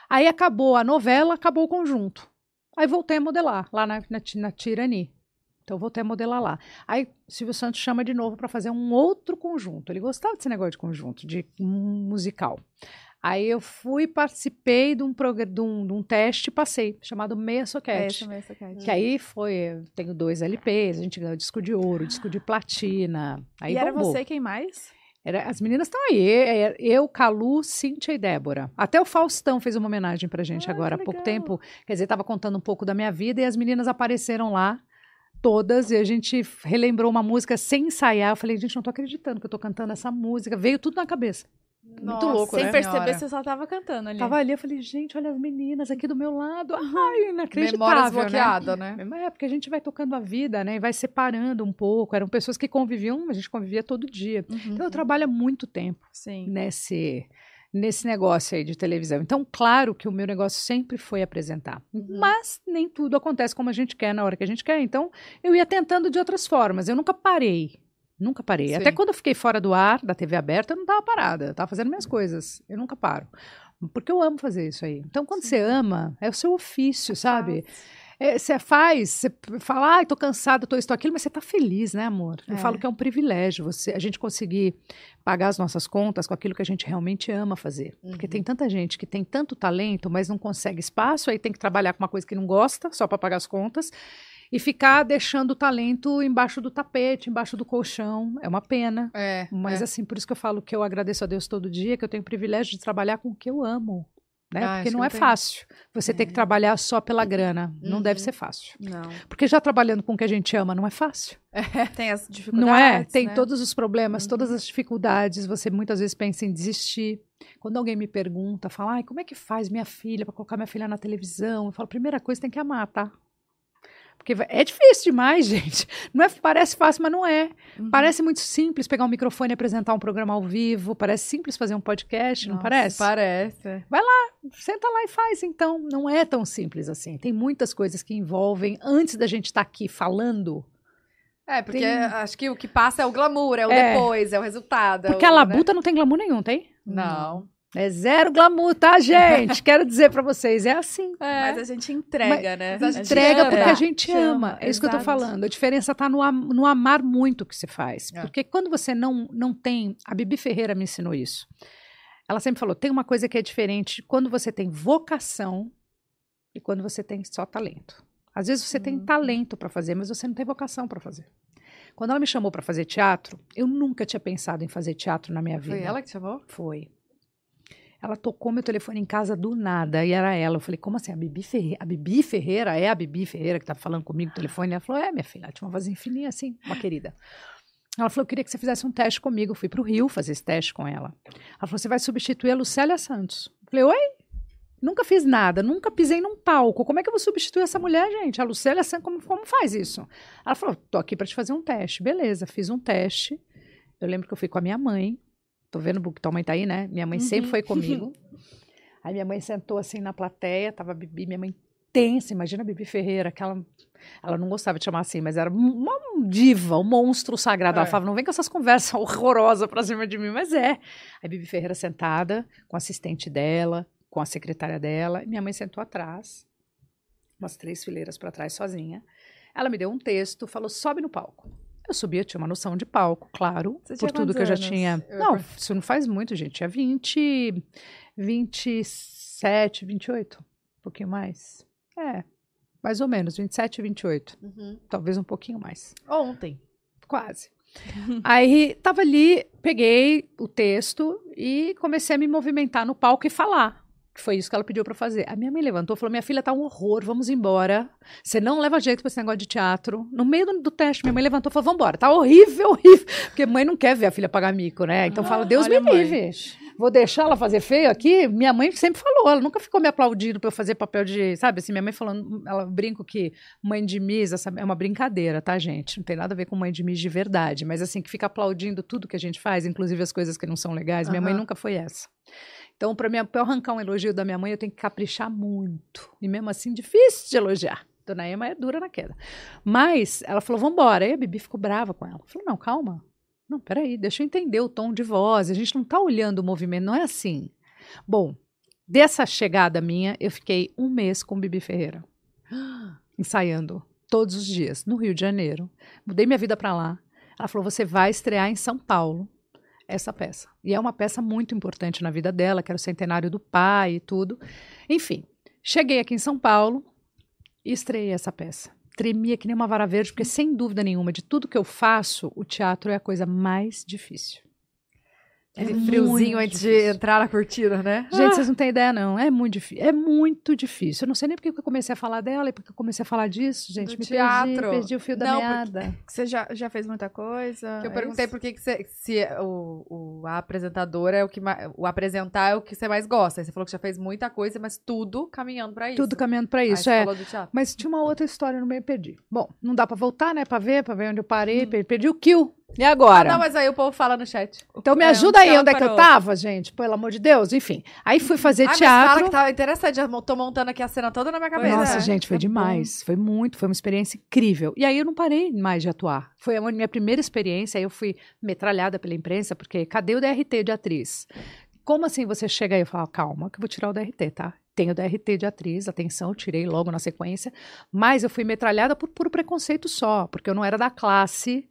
Aí acabou a novela, acabou o conjunto. Aí voltei a modelar lá na, na, na Tirani. Então voltei a modelar lá. Aí Silvio Santos chama de novo para fazer um outro conjunto. Ele gostava desse negócio de conjunto, de musical. Aí eu fui, participei de um, de um, de um teste e passei, chamado Meia Soquete. Mesmo, essa Cat. Que aí foi, tenho dois LPs, a gente ganhou disco de ouro, disco de platina. Aí e era bombou. você quem mais? Era- as meninas estão aí, é- é- eu, Calu, Cíntia e Débora. Até o Faustão fez uma homenagem pra gente Ah, agora há pouco tempo. Quer dizer, tava contando um pouco da minha vida e as meninas apareceram lá, todas, e a gente relembrou uma música sem ensaiar. Eu falei, gente, não tô acreditando que eu tô cantando essa música. Veio tudo na cabeça. Nossa louco, Sem né? perceber, senhora. você só tava cantando ali. Tava ali, eu falei, gente, olha as meninas aqui do meu lado. Ai, inacreditável, Memória né? desbloqueada, né? É, porque a gente vai tocando a vida, né? E vai separando um pouco. Eram pessoas que conviviam, a gente convivia todo dia. Uhum. Então eu trabalho há muito tempo Sim. nesse, nesse negócio aí de televisão. Então, claro que o meu negócio sempre foi apresentar. Uhum. Mas nem tudo acontece como a gente quer na hora que a gente quer. Então, eu ia tentando de outras formas. Eu nunca parei. Nunca parei. Sim. Até quando eu fiquei fora do ar, da TV aberta, eu não estava parada. Eu estava fazendo minhas coisas. Eu nunca paro. Porque eu amo fazer isso aí. Então, quando você ama, é o seu ofício, sabe? É, Você faz, você fala, ai, tô cansado, tô isso, tô aquilo, mas você tá feliz, né, amor? Eu É. falo que é um privilégio você, a gente conseguir pagar as nossas contas com aquilo que a gente realmente ama fazer. Porque Uhum. tem tanta gente que tem tanto talento, mas não consegue espaço, aí tem que trabalhar com uma coisa que não gosta, só para pagar as contas, e ficar deixando o talento embaixo do tapete, embaixo do colchão. É uma pena. É, Mas é. assim, por isso que eu falo que eu agradeço a Deus todo dia, que eu tenho o privilégio de trabalhar com o que eu amo. Né? Ah, Porque não é não tem- fácil você ter que trabalhar só pela grana. Não Uhum. deve ser fácil. Não. Porque já trabalhando com o que a gente ama não é fácil. Tem as dificuldades. Não é? Tem né? todos os problemas, Uhum. todas as dificuldades. Você muitas vezes pensa em desistir. Quando alguém me pergunta, fala, ai, como é que faz minha filha para colocar minha filha na televisão? Eu falo, primeira coisa, tem que amar, tá? Porque vai- é difícil demais, gente. Não é, parece fácil, mas não é. Uhum. Parece muito simples pegar um microfone e apresentar um programa ao vivo. Parece simples fazer um podcast, não Nossa, parece? Parece. Senta lá e faz, então. Não é tão simples assim. Tem muitas coisas que envolvem, antes da gente estar aqui falando. É, porque Tem- acho que o que passa é o glamour, é o É. depois, é o resultado. é Porque o, a né? labuta não tem glamour nenhum, tem? Não. É zero glamour, tá, gente? Quero dizer pra vocês, é assim. Mas a gente entrega, né? mas a gente Entrega ama. porque a É, gente te ama. ama, É isso que eu tô exato. falando. A diferença tá no, am- no amar muito o que se faz. É. Porque quando você não, não tem. A Bibi Ferreira me ensinou isso. Ela sempre falou: tem uma coisa que é diferente quando você tem vocação e quando você tem só talento. Às vezes você tem Uhum. talento para fazer, mas você não tem vocação para fazer. Quando ela me chamou para fazer teatro, eu nunca tinha pensado em fazer teatro na minha vida. Foi ela que te chamou? Foi. Ela tocou meu telefone em casa do nada e era ela. Eu falei, como assim? A Bibi Ferreira? A Bibi Ferreira é a Bibi Ferreira que tá falando comigo no telefone? Ela falou, é, minha filha. Ela tinha uma vozinha fininha assim, uma querida. Ela falou, eu queria que você fizesse um teste comigo. Eu fui pro Rio fazer esse teste com ela. Ela falou, você vai substituir a Lucélia Santos. Eu falei, oi? Nunca fiz nada, nunca pisei num palco. Como é que eu vou substituir essa mulher, gente? A Lucélia Santos, como, como faz isso? Ela falou, tô aqui para te fazer um teste. Beleza, fiz um teste. Eu lembro que eu fui com a minha mãe. Tô vendo que tua mãe tá aí, né? Minha mãe sempre Uhum. foi comigo. Aí minha mãe sentou assim na plateia, tava a Bibi, minha mãe tensa, imagina a Bibi Ferreira, aquela. Ela não gostava de chamar assim, mas era uma diva, um monstro sagrado. Ela É. falava, não vem com essas conversas horrorosas pra cima de mim, mas é. Aí Bibi Ferreira sentada, com o assistente dela, com a secretária dela, e minha mãe sentou atrás, umas três fileiras pra trás, sozinha. Ela me deu um texto, falou: sobe no palco. Eu subi, eu tinha uma noção de palco, claro, Você por tudo que eu já anos? tinha. Eu- Não, isso não faz muito, gente. Tinha 20, 27, 28, um pouquinho mais. É, mais ou menos, 27, 28. Uhum. Talvez um pouquinho mais. Ontem. Quase. Aí tava ali, peguei o texto e comecei a me movimentar no palco e falar. Que foi isso que ela pediu pra fazer. A minha mãe levantou e falou: Minha filha tá um horror, vamos embora. Você não leva jeito pra esse negócio de teatro. No meio do, do teste, minha mãe levantou e falou: Vambora, tá horrível, horrível. Porque mãe não quer ver a filha pagar mico, né? Então fala: Deus me livre. Vou deixar ela fazer feio aqui? Minha mãe sempre falou, ela nunca ficou me aplaudindo pra eu fazer papel de. Sabe assim, minha mãe falando, ela brinco que mãe de Miss essa é uma brincadeira, tá, gente? Não tem nada a ver com mãe de Miss de verdade, mas assim, que fica aplaudindo tudo que a gente faz, inclusive as coisas que não são legais. Minha mãe nunca foi essa. Então, pra eu arrancar um elogio da minha mãe, eu tenho que caprichar muito. E mesmo assim, difícil de elogiar. Dona Ema é dura na queda. Mas ela falou, vambora. Aí a Bibi ficou brava com ela. Falou, não, calma. Não, peraí, deixa eu entender o tom de voz. A gente não tá olhando o movimento, não é assim. Bom, dessa chegada minha, eu fiquei um mês com Bibi Ferreira. Ensaiando todos os dias, no Rio de Janeiro. Mudei minha vida pra lá. Ela falou, você vai estrear em São Paulo essa peça. E é uma peça muito importante na vida dela, que era o centenário do pai e tudo. Enfim, cheguei aqui em São Paulo e estreiei essa peça. Tremia que nem uma vara verde, porque sem dúvida nenhuma, de tudo que eu faço, o teatro é a coisa mais difícil. Aquele É friozinho antes de entrar na cortina, né? Gente, vocês não têm ideia, não. É muito difícil. É muito difícil. Eu não sei nem porque que eu comecei a falar dela e porque eu comecei a falar disso, gente. Do me teatro. perdi, perdi o fio da Não, meada. Você já, já fez muita coisa? Eu é perguntei isso? por que, que você, se o, o a apresentadora é o que mais, o apresentar é o que você mais gosta. Aí você falou que já fez muita coisa, mas tudo caminhando pra isso. Tudo caminhando pra Aí isso, você é. falou do teatro. Mas tinha uma outra história no meio, perdi. Bom, não dá pra voltar, né? Pra ver, pra ver onde eu parei. Hum. per- Perdi o kill. E agora? Não, mas aí o povo fala no chat. Então me É, ajuda aí, onde é que eu tava, gente? Pelo amor de Deus. Enfim. Aí fui fazer Ah, mas fala teatro. que tava interessante. Já mo- tô montando aqui a cena toda na minha cabeça. Nossa, é, gente, foi é demais. Foi muito, foi uma experiência incrível. E aí eu não parei mais de atuar. Foi a minha primeira experiência, aí eu fui metralhada pela imprensa, porque cadê o DRT de atriz? Como assim você chega aí e fala, calma, que eu vou tirar o DRT, tá? Tenho DRT de atriz, atenção, eu tirei logo na sequência. Mas eu fui metralhada por puro preconceito só, porque eu não era da classe,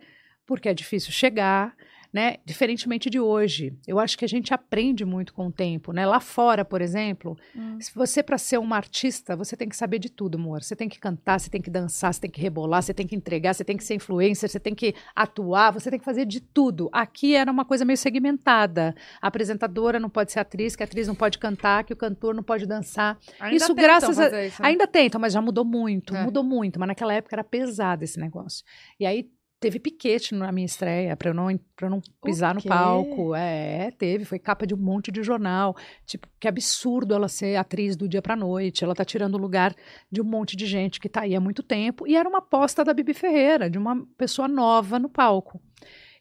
porque é difícil chegar, né? Diferentemente de hoje. Eu acho que a gente aprende muito com o tempo, né? Lá fora, por exemplo, Hum. se você, para ser uma artista, você tem que saber de tudo, amor. Você tem que cantar, você tem que dançar, você tem que rebolar, você tem que entregar, você tem que ser influencer, você tem que atuar, você tem que fazer de tudo. Aqui era uma coisa meio segmentada. A apresentadora não pode ser atriz, que a atriz não pode cantar, que o cantor não pode dançar. Ainda Isso graças a- isso, né? Ainda tentam, mas já mudou muito, É. mudou muito. Mas naquela época era pesado esse negócio. E aí teve piquete na minha estreia para eu não para não pisar no palco. É, teve, foi capa de um monte de jornal. Tipo, que absurdo ela ser atriz do dia pra noite. Ela tá tirando o lugar de um monte de gente que tá aí há muito tempo. E era uma aposta da Bibi Ferreira, de uma pessoa nova no palco.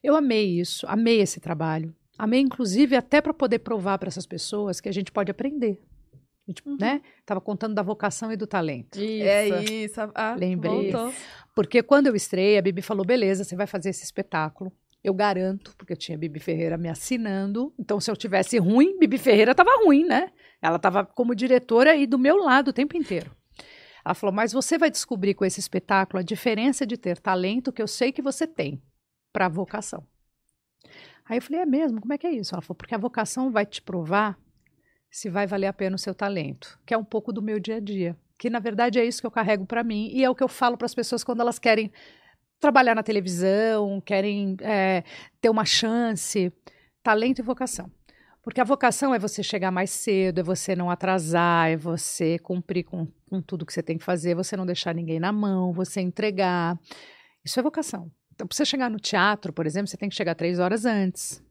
Eu amei isso, amei esse trabalho. Amei, inclusive, até para poder provar para essas pessoas que a gente pode aprender. A gente, Uhum. né? Tava contando da vocação e do talento. Isso. É isso. Ah, Lembrei. Voltou. Porque quando eu estrei, a Bibi falou: beleza, você vai fazer esse espetáculo. Eu garanto, porque eu tinha Bibi Ferreira me assinando. Então, se eu tivesse ruim, Bibi Ferreira estava ruim, né? Ela estava como diretora e do meu lado o tempo inteiro. Ela falou: mas você vai descobrir com esse espetáculo a diferença de ter talento que eu sei que você tem para a vocação. Aí eu falei: é mesmo? Como é que é isso? Ela falou: porque a vocação vai te provar se vai valer a pena o seu talento, que é um pouco do meu dia a dia. Que na verdade é isso que eu carrego para mim e é o que eu falo para as pessoas quando elas querem trabalhar na televisão, querem é, ter uma chance. Talento e vocação. Porque a vocação é você chegar mais cedo, é você não atrasar, é você cumprir com, com tudo que você tem que fazer, você não deixar ninguém na mão, você entregar. Isso é vocação. Então, para você chegar no teatro, por exemplo, você tem que chegar três horas antes.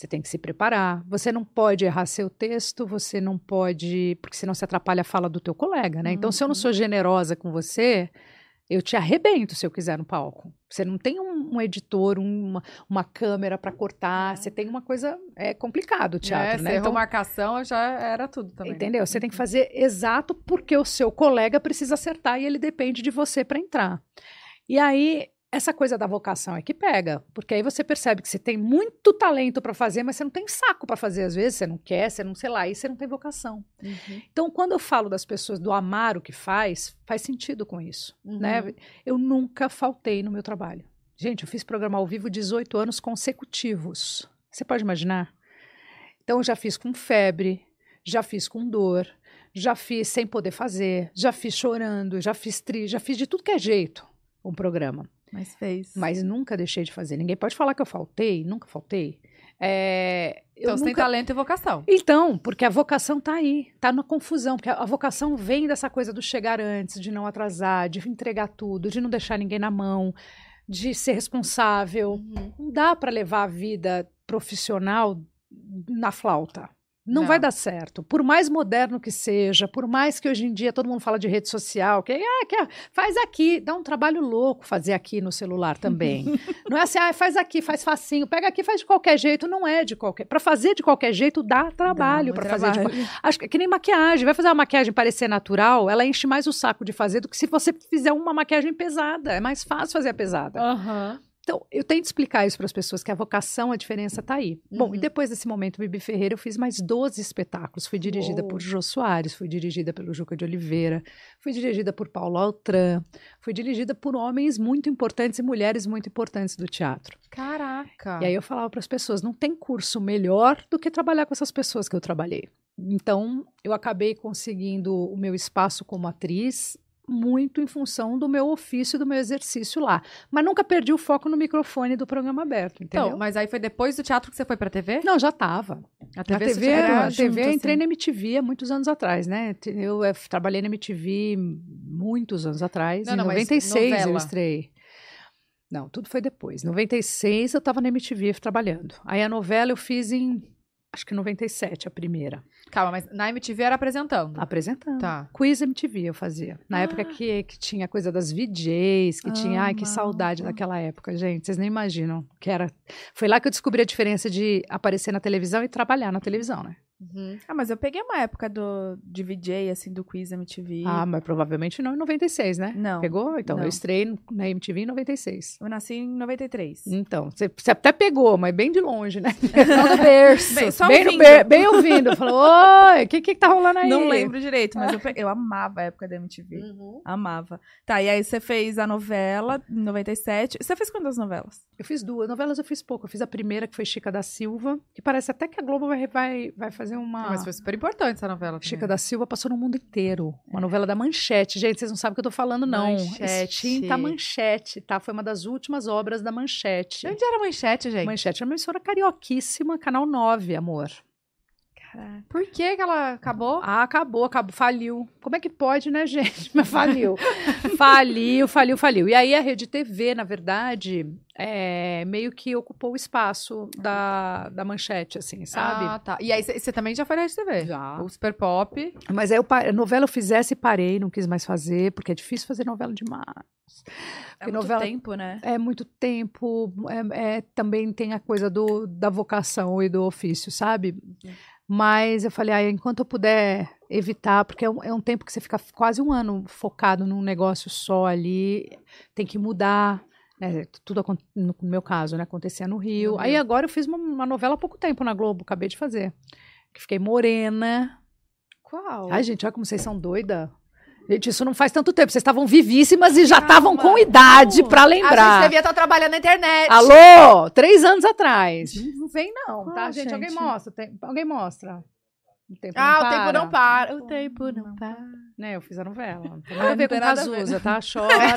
Você tem que se preparar. Você não pode errar seu texto, você não pode. Porque senão você atrapalha a fala do teu colega, né? Então, se eu não Uhum. sou generosa com você, eu te arrebento se eu quiser no palco. Você não tem um, um editor, uma, uma câmera para cortar. É. Você tem uma coisa. É complicado o É, teatro, se né? Então, marcação, já era tudo também. né? Entendeu? Você tem que fazer exato porque o seu colega precisa acertar e ele depende de você para entrar. E aí essa coisa da vocação é que pega, porque aí você percebe que você tem muito talento para fazer, mas você não tem saco para fazer às vezes, você não quer, você não sei lá, e você não tem vocação. Uhum. Então, quando eu falo das pessoas do amar o que faz, faz sentido com isso, Uhum. né? Eu nunca faltei no meu trabalho. Gente, eu fiz programa ao vivo 18 anos consecutivos. Você pode imaginar? Então, eu já fiz com febre, já fiz com dor, já fiz sem poder fazer, já fiz chorando, já fiz tri, já fiz de tudo que é jeito um programa. Mas fez. Mas nunca deixei de fazer. Ninguém pode falar que eu faltei, nunca faltei. É, eu Então você tem nunca- talento e vocação. Então, porque a vocação tá aí, tá na confusão, porque a, a vocação vem dessa coisa do chegar antes, de não atrasar, de entregar tudo, de não deixar ninguém na mão, de ser responsável. Uhum. Não dá para levar a vida profissional na flauta. Não, Não. vai dar certo. Por mais moderno que seja, por mais que hoje em dia todo mundo fala de rede social, que, ah, que faz aqui, dá um trabalho louco fazer aqui no celular também. não é assim, ah, faz aqui, faz facinho, pega aqui, faz de qualquer jeito, não é de qualquer. Para fazer de qualquer jeito dá trabalho para fazer de. Acho que é que nem maquiagem. Vai fazer uma maquiagem parecer natural, ela enche mais o saco de fazer do que se você fizer uma maquiagem pesada. É mais fácil fazer a pesada. Aham. Então, eu tento explicar isso para as pessoas, que a vocação, a diferença tá aí. Bom, Uhum. e depois desse momento Bibi Ferreira, eu fiz mais 12 espetáculos. Fui dirigida por Jô Soares, fui dirigida pelo Juca de Oliveira, fui dirigida por Paulo Altran, fui dirigida por homens muito importantes e mulheres muito importantes do teatro. Caraca. E aí eu falava para as pessoas, não tem curso melhor do que trabalhar com essas pessoas que eu trabalhei. Então, eu acabei conseguindo o meu espaço como atriz muito em função do meu ofício, do meu exercício lá. Mas nunca perdi o foco no microfone do programa aberto, entendeu? Então, mas aí foi depois do teatro que você foi pra TV? Não, já estava. A A TV, TV, você já era a TV junto, eu entrei assim. na MTV há muitos anos atrás, né? Eu eh, trabalhei na MTV muitos anos atrás. Não, em não, mas 96 eu estreiei. Não, tudo foi depois. Em 96 eu estava na MTV trabalhando. Aí a novela eu fiz em, acho que 97, a primeira. Calma, mas na MTV era apresentando. Apresentando. Tá. Quiz MTV eu fazia. Na época que, que tinha coisa das VJs, que tinha. Ai, que saudade daquela época, gente. Vocês nem imaginam. Que era. Foi lá que eu descobri a diferença de aparecer na televisão e trabalhar na televisão, né? Uhum. Ah, mas eu peguei uma época do, de VJ, assim, do Quiz MTV. Ah, mas provavelmente não em 96, né? Não. Pegou? Então, não. eu estrei na MTV em 96. Eu nasci em 93. Então, você você até pegou, mas bem de longe, né? Não no berço. Bem, só bem, no ouvindo. ber- bem ouvindo. Falou, oi, o que que tá rolando aí? Não lembro direito, mas eu, eu amava a época da MTV. Uhum. Amava. Tá, e aí você fez a novela em 97. Você fez quantas novelas? Eu fiz duas. Novelas eu fiz pouco. Eu fiz a primeira, que foi Chica da Silva, que parece até que a Globo vai, vai, vai fazer uma... Mas foi super importante essa novela. também. Chica da Silva passou no mundo inteiro. Uma novela da Manchete. Gente, vocês não sabem o que eu tô falando, não. Manchete. Extinta Manchete, tá? Foi uma das últimas obras da Manchete. De onde era a manchete, gente? Manchete é uma emissora carioquíssima, Canal 9, amor. Caraca. Por que que ela acabou? Ah, acabou, acabou, faliu. Como é que pode, né, gente? Mas faliu. faliu, faliu, faliu. E aí a Rede TV, na verdade, é, meio que ocupou o espaço da, da manchete, assim, sabe? Ah, tá. E aí você também já foi na TV? Já. O Super Pop. Mas aí eu a novela eu fizesse e parei, não quis mais fazer, porque é difícil fazer novela demais. É muito novela- tempo, né? É muito tempo, é, é- também tem a coisa do, da vocação e do ofício, sabe? Mas eu falei, ah, enquanto eu puder evitar, porque é um, é um tempo que você fica quase um ano focado num negócio só ali, tem que mudar. né? Tudo no meu caso, né? Acontecia no Rio. No Aí agora eu fiz uma, uma novela há pouco tempo na Globo, acabei de fazer. Que fiquei morena. Qual? Ai, gente, olha como vocês são doida. Gente, isso não faz tanto tempo. Vocês estavam vivíssimas e já estavam com idade calma. pra A gente lembrar. devia estar trabalhando na internet. Alô? Três anos atrás. Não vem, não, tá, gente? Alguém gente? mostra. tem- alguém mostra. O tempo Ah, não o tempo não para. O tempo não para. Né, eu fiz a novela. Não tem Não nada a ver com tem. Cazuza, tá? Chora. Não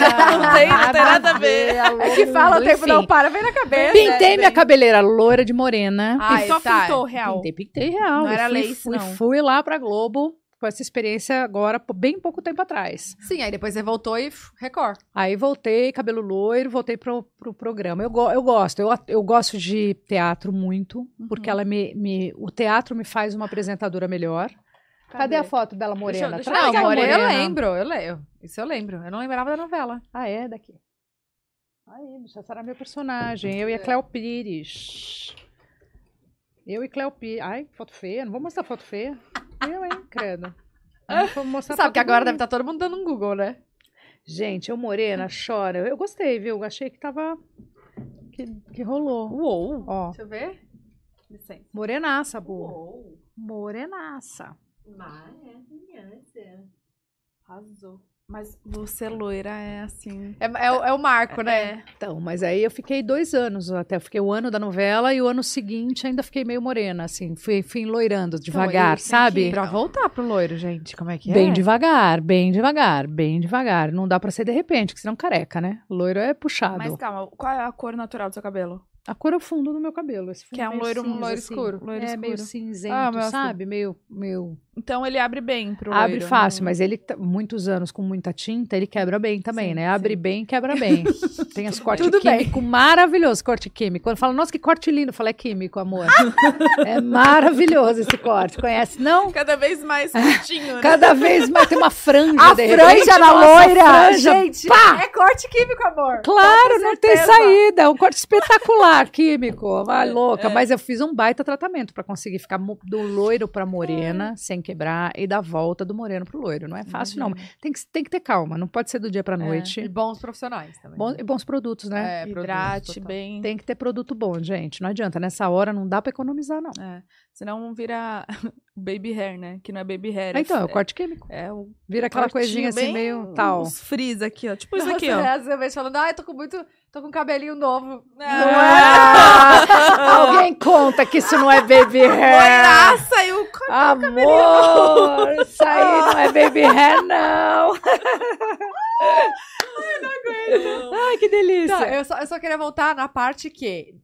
tem- não tem nada a ver. É que fala o tempo não enfim. para, vem na cabeça. Pintei minha bem- cabeleira loira de morena. Ah, e só tá. pintou real. Pintei, pintei real. Não E era fui, lace, fui, não. fui lá pra Globo com essa experiência agora, bem pouco tempo atrás. Sim, aí depois você voltou e Record. Aí voltei, cabelo loiro, voltei pro, pro programa. Eu, go- eu gosto, eu, eu gosto de teatro muito, porque ela me, me- o teatro me faz uma apresentadora melhor. Cadê, a foto dela Deixa morena? deixa eu Traz Não, Morena, eu lembro, eu lembro. Isso eu lembro. Eu não lembrava da novela. Ah, é? Daqui. Aí, bicho, essa era meu personagem. Eu e a Cleo Pires. Eu e Cleo Pires. Ai, foto feia. Não vou mostrar foto feia. Eu, hein, credo. Você sabe que agora deve bonita. estar todo mundo dando um Google, né? Gente, eu morena, chora. Eu gostei, viu? Achei que tava. Que, que rolou. Uou! Ó, Deixa eu ver. Licença. morenaça, boa. Uou. Morenaça. Maravilhosa. Arrasou. Mas você loira é assim. É, é, o- é o marco, né? Então, mas aí eu fiquei dois anos até. Eu fiquei o ano da novela e o ano seguinte ainda fiquei meio morena, assim. Fui, fui enloirando devagar, tem sabe? que- Pra voltar pro loiro, gente, como é que Bem é? devagar, bem devagar, bem devagar. Não dá pra ser de repente, que senão careca, né? Loiro é puxado. Mas calma, qual é a cor natural do seu cabelo? A cor é o fundo do meu cabelo. Esse fundo Que é um meio loiro- um cinza, loiro assim. escuro, loiro é, escuro. meio cinzento, Ah, sabe? Meio, meio... Então ele abre bem pro Abre loiro, fácil, não- mas ele, tá- muitos anos com muita tinta, ele quebra bem também, Sim, né? Abre sim. bem, quebra bem. Tem as cortes Tudo bem. químico maravilhoso, corte químico. Quando fala, nossa, que corte lindo, eu falo, é químico, amor. é maravilhoso esse corte. Conhece, não? Cada vez mais curtinho, né? Cada vez mais tem uma franja, A de franja repente, na loira! franja, gente, pá! é corte químico, amor. Claro, não tem saída. É um corte espetacular, químico. Vai louca. é. Mas eu fiz um baita tratamento pra conseguir ficar do loiro pra morena, sem quebrar, e da volta do moreno pro loiro. Não é fácil, não. Tem que, tem que ter calma. Não pode ser do dia pra É. E noite. bons profissionais também. Bom- e bons produtos, né? É, produtos, Hidrate total. bem. Tem que ter produto bom, gente. Não adianta. Nessa hora não dá pra economizar, não. É. Senão vira baby hair, né? Que não é baby hair. é então, é o corte químico. É o Vira aquela coisinha assim, meio tal. Uns frizz aqui, ó. Tipo isso Nossa, aqui, ó. Às vezes falando, ai, tô com muito. Tô com cabelinho novo. Ah, Alguém conta que isso não é baby hair. Loiraça e o co- Amor, isso aí não é baby hair, não. Ai, que delícia. Tá, eu, só, eu só queria voltar na parte que.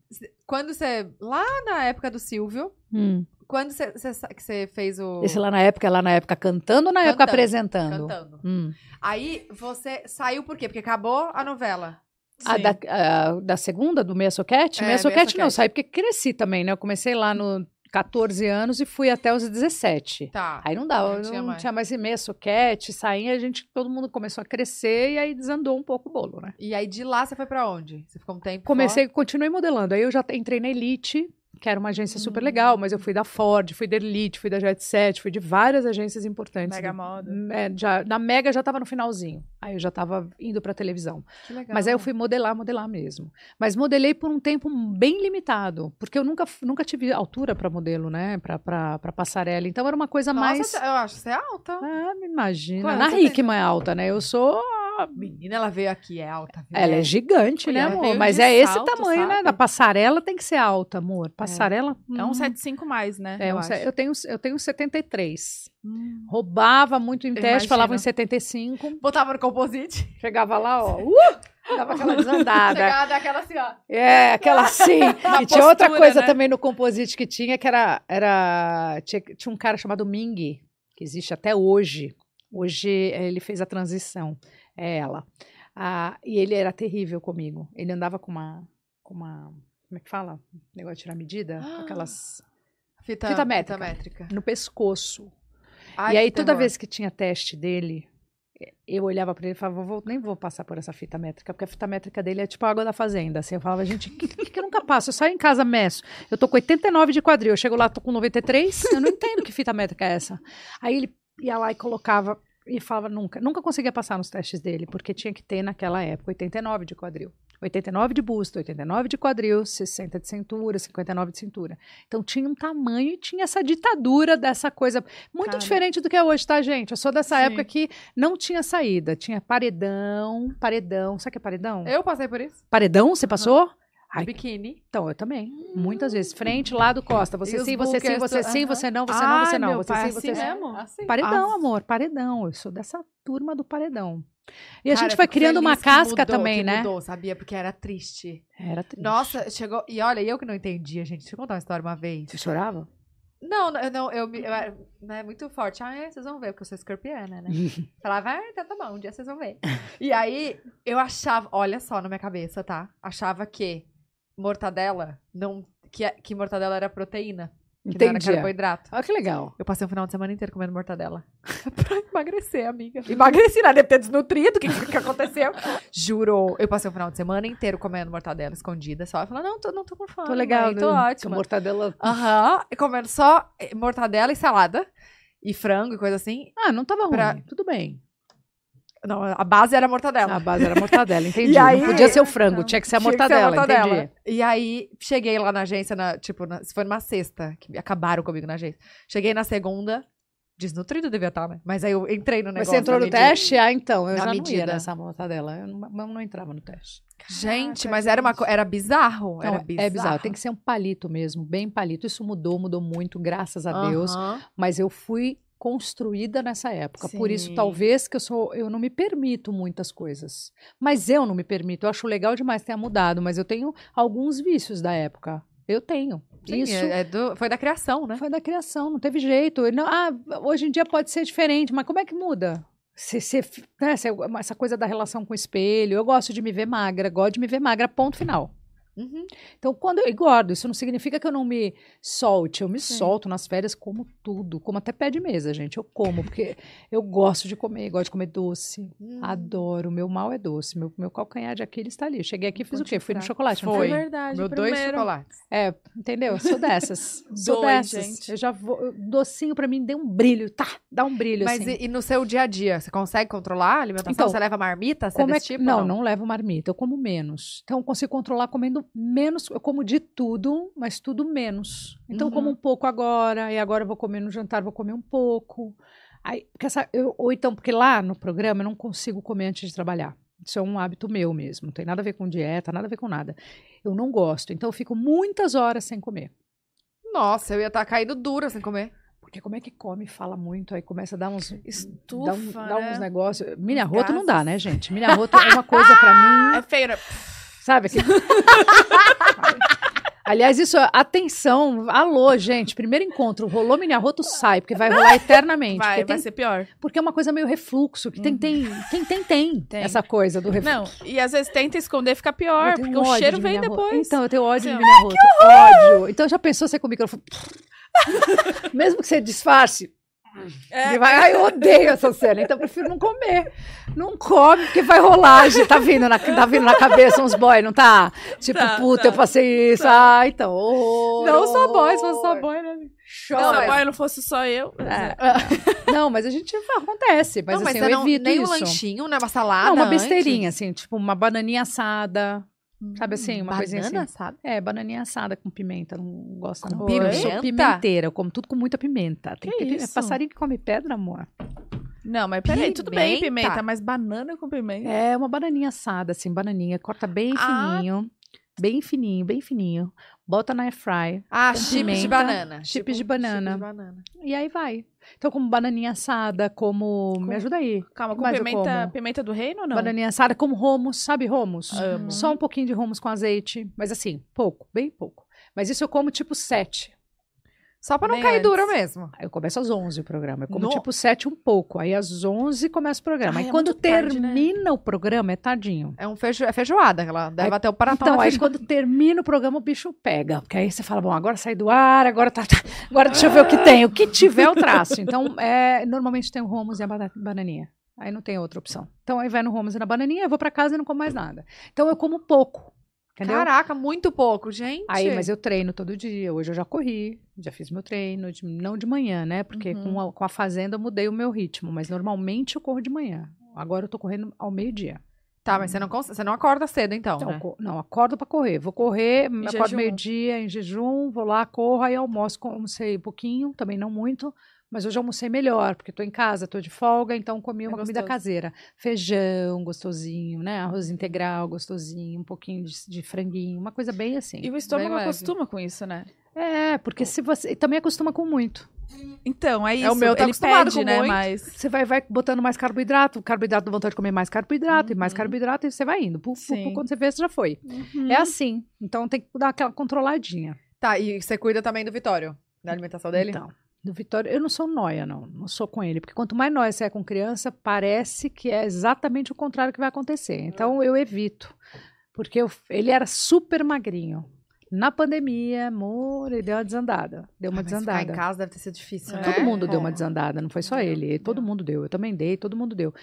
Quando você. Lá na época do Silvio, Hum. Quando você, fez o. Esse lá na época, lá na época cantando ou na época Cantando, apresentando? Cantando. Hum. Aí você saiu por quê? Porque acabou a novela. A da, a da segunda, do Meia Soquete? É, Meia Soquete não, saí porque cresci também, né? Eu comecei lá no 14 anos e fui até os 17. Tá. Aí não dava, Não não, tinha tinha, mais. mais. meia soquete, sainha, a gente, todo mundo começou a crescer e aí desandou um pouco o bolo, né? E aí de lá você foi pra onde? Você ficou um tempo. Comecei, continuei modelando. Aí eu já entrei na Elite, que era uma agência super legal, mas eu fui da Ford, fui da Elite, fui da Jet Set, fui de várias agências importantes. Mega moda. É, já, na Mega já tava no finalzinho. Aí eu já tava indo pra televisão. Que legal. Mas aí eu fui modelar, modelar mesmo. Mas modelei por um tempo bem limitado, porque eu nunca, nunca tive altura pra modelo, né? Pra passarela. Então era uma coisa Nossa, mais. eu acho que você é alta. Ah, me imagina. Na tem? Hickman é alta, né? Eu sou. Menina, ela veio aqui, é alta. viu? Ela é gigante, né, amor? Mas é esse salto, tamanho, né? sabe? Da passarela tem que ser alta, amor. Passarela. É um hum, 75 mais, né? é eu um eu, tenho, eu tenho 73. Hum. Roubava muito em Eu teste, falava em imagino. 75. Botava no composite. Chegava lá, ó. Uh, dava aquela desandada. Chegava daquela assim, ó. É, aquela assim. E tinha outra postura, coisa né? também no composite que tinha, que era. era tinha, tinha um cara chamado Ming, que existe até hoje. Hoje ele fez a transição. É ela. Ah, e ele era terrível comigo. Ele andava com uma. Com uma como é que fala? Negócio de tirar medida? Aquelas. Fita, Fita métrica. métrica. No pescoço. Ai, e aí, toda terror. vez que tinha teste dele, eu olhava pra ele e falava, vou, nem vou passar por essa fita métrica, porque a fita métrica dele é tipo a água da fazenda. Assim, eu falava, gente, que, que, que eu nunca passo? Eu saio em casa, meço. Eu tô com 89 de quadril, eu chego lá, tô com 93, eu não entendo que fita métrica é essa. Aí ele ia lá e colocava, e falava, nunca, nunca conseguia passar nos testes dele, porque tinha que ter naquela época 89 de quadril. 89 de busto, 89 de quadril, 60 de cintura, 59 de cintura. Então tinha um tamanho e tinha essa ditadura dessa coisa muito Cara. diferente do que é hoje, tá, gente? Eu sou dessa Sim. época que não tinha saída. Tinha paredão, paredão. Sabe o que é paredão? Eu passei por isso. Paredão, você passou? Ai, Biquíni. então, eu também. Muitas vezes. Frente, lado, costa. Você sim, você sim, você sim, você não, você não, você não. meu Você sim, assim você sim. mesmo? Assim. Paredão, amor, paredão. Eu sou dessa turma do paredão. E a gente foi criando uma casca também, né? Mudou, sabia? Porque era triste. Era triste. Nossa, chegou. E olha, eu que não entendia, gente. Deixa eu contar uma história uma vez. Você chorava? Não, não, eu não, eu, me- eu era né, muito forte. Ah, é, vocês vão ver, porque eu sou escorpiana, né? Falava, ah, então tá bom, um dia vocês vão ver. E aí, eu achava, olha só na minha cabeça, tá? Achava que mortadela não. Que, que mortadela era proteína. Que não era Entendi. carboidrato. Olha que legal. Eu passei um final de semana inteiro comendo mortadela. pra emagrecer, amiga. Emagreci, né? Deve ter desnutrido. O que, que, que aconteceu? Juro. Eu passei um final de semana inteiro comendo mortadela escondida só. Eu falei, não, tô, não tô com fome. Tô legal, mãe, tô né? ótima. Com mortadela. Aham. E comendo só eh, mortadela e salada. E frango e coisa assim. Ah, não tava ruim. Pra- Tudo bem. Não, a base era mortadela. A base era mortadela, entendi. Aí- não podia ser o frango, tinha que ser a que ser mortadela, mortadela. entendi. E aí, cheguei lá na agência, na, tipo, na, se foi numa sexta, que acabaram comigo na agência. Cheguei na segunda, desnutrido devia estar, né? Mas aí eu entrei no Mas negócio. você entrou no medida. teste? Ah, então, eu Na já não ia medida. nessa mortadela. Eu não, eu não entrava no teste. Gente, Caraca, mas era uma era bizarro. Então, era bizarro. É bizarro, tem que ser um palito mesmo, bem palito. Isso mudou, mudou muito, graças a Deus. Aham. Mas eu fui construída nessa época. Por isso, Sim. talvez que eu sou, eu não me permito muitas coisas. Mas eu não me permito. Eu acho legal demais ter mudado, mas eu tenho alguns vícios da época. Eu tenho. Sim, isso é- é do- foi da criação, né? foi da criação, não teve jeito. Não, ah, hoje em dia pode ser diferente, mas como é que muda? Se, se, né, se- essa coisa da relação com o espelho, eu gosto de me ver magra, gosto de me ver magra, ponto final. Uhum. Então, quando eu engordo, isso não significa que eu não me solte. Eu me Sim. solto nas férias, como tudo, como até pé de mesa, gente. Eu como, porque eu gosto de comer, gosto de comer doce. Hum. Adoro. Meu mal é doce. Meu, meu calcanhar de Aquiles está ali. Cheguei aqui e fiz o quê? Fui no chocolate, não Foi. foi? É verdade. Meu dois primeiro. chocolates. É, entendeu? Eu sou dessas. sou Dois, dessas. gente. Eu já vou. Docinho pra mim deu um brilho, tá? Dá um brilho Mas assim. e, e no seu dia a dia, você consegue controlar a alimentação? Então, você leva marmita? Você Como é tipo? não, ou não, levo marmita, eu como menos. Então eu consigo controlar comendo menos. Eu como de tudo, mas tudo menos. Então eu como Uhum. um pouco agora, e agora eu vou comer no jantar, vou comer um pouco. Aí, porque essa, eu- ou então, porque lá no programa eu não consigo comer antes de trabalhar. Isso é um hábito meu mesmo. Não tem nada a ver com dieta, nada a ver com nada. Eu não gosto. Então eu fico muitas horas sem comer. Nossa, eu ia estar caindo dura sem comer. Porque como é que come, fala muito, aí começa a dar uns. Estufa, dá, um- dá né? uns negócios. Mini arroto não dá, né, gente? Mini arroto é uma coisa pra mim. É feio, né? Sabe? aquele- Aliás, isso, atenção, alô, gente. Primeiro encontro, rolou mini arroto, sai, porque vai rolar eternamente. Vai, vai tem- ser pior. porque é uma coisa meio refluxo, que tem, tem, quem tem, tem, Tem. essa coisa do refluxo. Não, e às vezes tenta esconder, fica pior, porque o cheiro vem depois. Então, eu tenho ódio Assim, de mini arroto. Ódio. Então, já pensou você com o microfone? Mesmo que você disfarce. É. Ele vai, ai, eu odeio essa cena, então eu prefiro não comer. Não come, porque vai rolar, gente. Tá vindo na, tá vindo na cabeça uns boy, não tá? Tipo, Tá, puta, tá. eu passei isso. Ah, então. horror, Não só boy, se horror. fosse só boy, né? Se Não, a mas- boia não fosse só eu. É. Não, mas a gente acontece, mas, não, mas assim, eu não, evito nem isso. um lanchinho, né? Uma salada não, uma antes? besteirinha, assim, tipo uma bananinha assada. Sabe assim, uma coisinha assim. sabe? É, bananinha assada com pimenta, não gosto Com não. pimenta? Eu sou pimenteira, eu como tudo com muita pimenta. Tem Que que ter isso? É passarinho que come pedra, amor. Não, mas peraí, tudo bem, Pimenta? pimenta, mas banana com pimenta. É uma bananinha assada, assim, bananinha, corta bem Ah. fininho, bem fininho, bem fininho. Bota na air fry Ah, chips de banana. chips Tipo, de banana. chips de banana. e aí vai. Então, como bananinha assada, como... Me ajuda aí. Calma, com pimenta, pimenta do reino ou não? Bananinha assada, como romos, sabe romos? Amo. Só um pouquinho de romos com azeite, mas assim, pouco, bem pouco. Mas isso eu como tipo sete. Só pra não Bem cair antes. dura mesmo. Aí eu começo às 11 o programa. Eu como No- tipo 7 um pouco. Aí às 11 começa o programa. Ai, aí é quando muito tarde, né? termina o programa, é tardinho. É, um feijo... é feijoada, ela deve Aí- até o paratão Então, aí quando termina o programa, o bicho pega. Porque aí você fala, bom, agora sai do ar, agora tá. tá, agora deixa eu ver o que tem. O que tiver, eu traço. Então, é, normalmente tem o romos e a bana- bananinha. Aí não tem outra opção. Então, aí vai no romos e na bananinha, eu vou pra casa e não como mais nada. Então, eu como pouco. Entendeu? Caraca, muito pouco, gente. Aí, mas eu treino todo dia. Hoje eu já corri, já fiz meu treino, de- não de manhã, né? Porque Uhum. com, a, com a fazenda eu mudei o meu ritmo, mas normalmente eu corro de manhã. Agora eu tô correndo ao meio-dia. Tá, mas você não, você não acorda cedo, então, Então, né? não, acordo pra correr. Vou correr, acordo jejum. meio-dia em jejum, vou lá, corro, aí almoço, almocei um pouquinho, também não muito. Mas hoje eu almocei melhor, porque tô em casa, tô de folga, então comi uma comida gostoso. caseira. Feijão, gostosinho, né? Arroz integral, gostosinho, um pouquinho de, de franguinho, uma coisa bem assim. E o estômago acostuma com isso, né? É, porque se você. e Também acostuma com muito. Então, é isso. É, o meu tá ele acostumado pede, com né, muito. mas... Você vai, vai botando mais carboidrato, carboidrato dá vontade de comer mais carboidrato, e mais Uhum. carboidrato, e você vai indo. Puf, puf, Sim. puf, quando você vê, você já foi. Uhum. É assim. Então tem que dar aquela controladinha. Tá, e você cuida também do Vitório? Da alimentação dele? Então, do Vitório, eu não sou noia, não. Não sou com ele. Porque quanto mais noia você é com criança, parece que é exatamente o contrário que vai acontecer. Então eu evito. Porque eu- ele era super magrinho. Na pandemia, amor, ele deu uma desandada. Deu uma Ah, mas ficar desandada. em casa deve ter sido difícil, É. né? Todo mundo deu uma É. desandada, não foi só ele. Todo mundo deu. Eu também dei, todo mundo deu.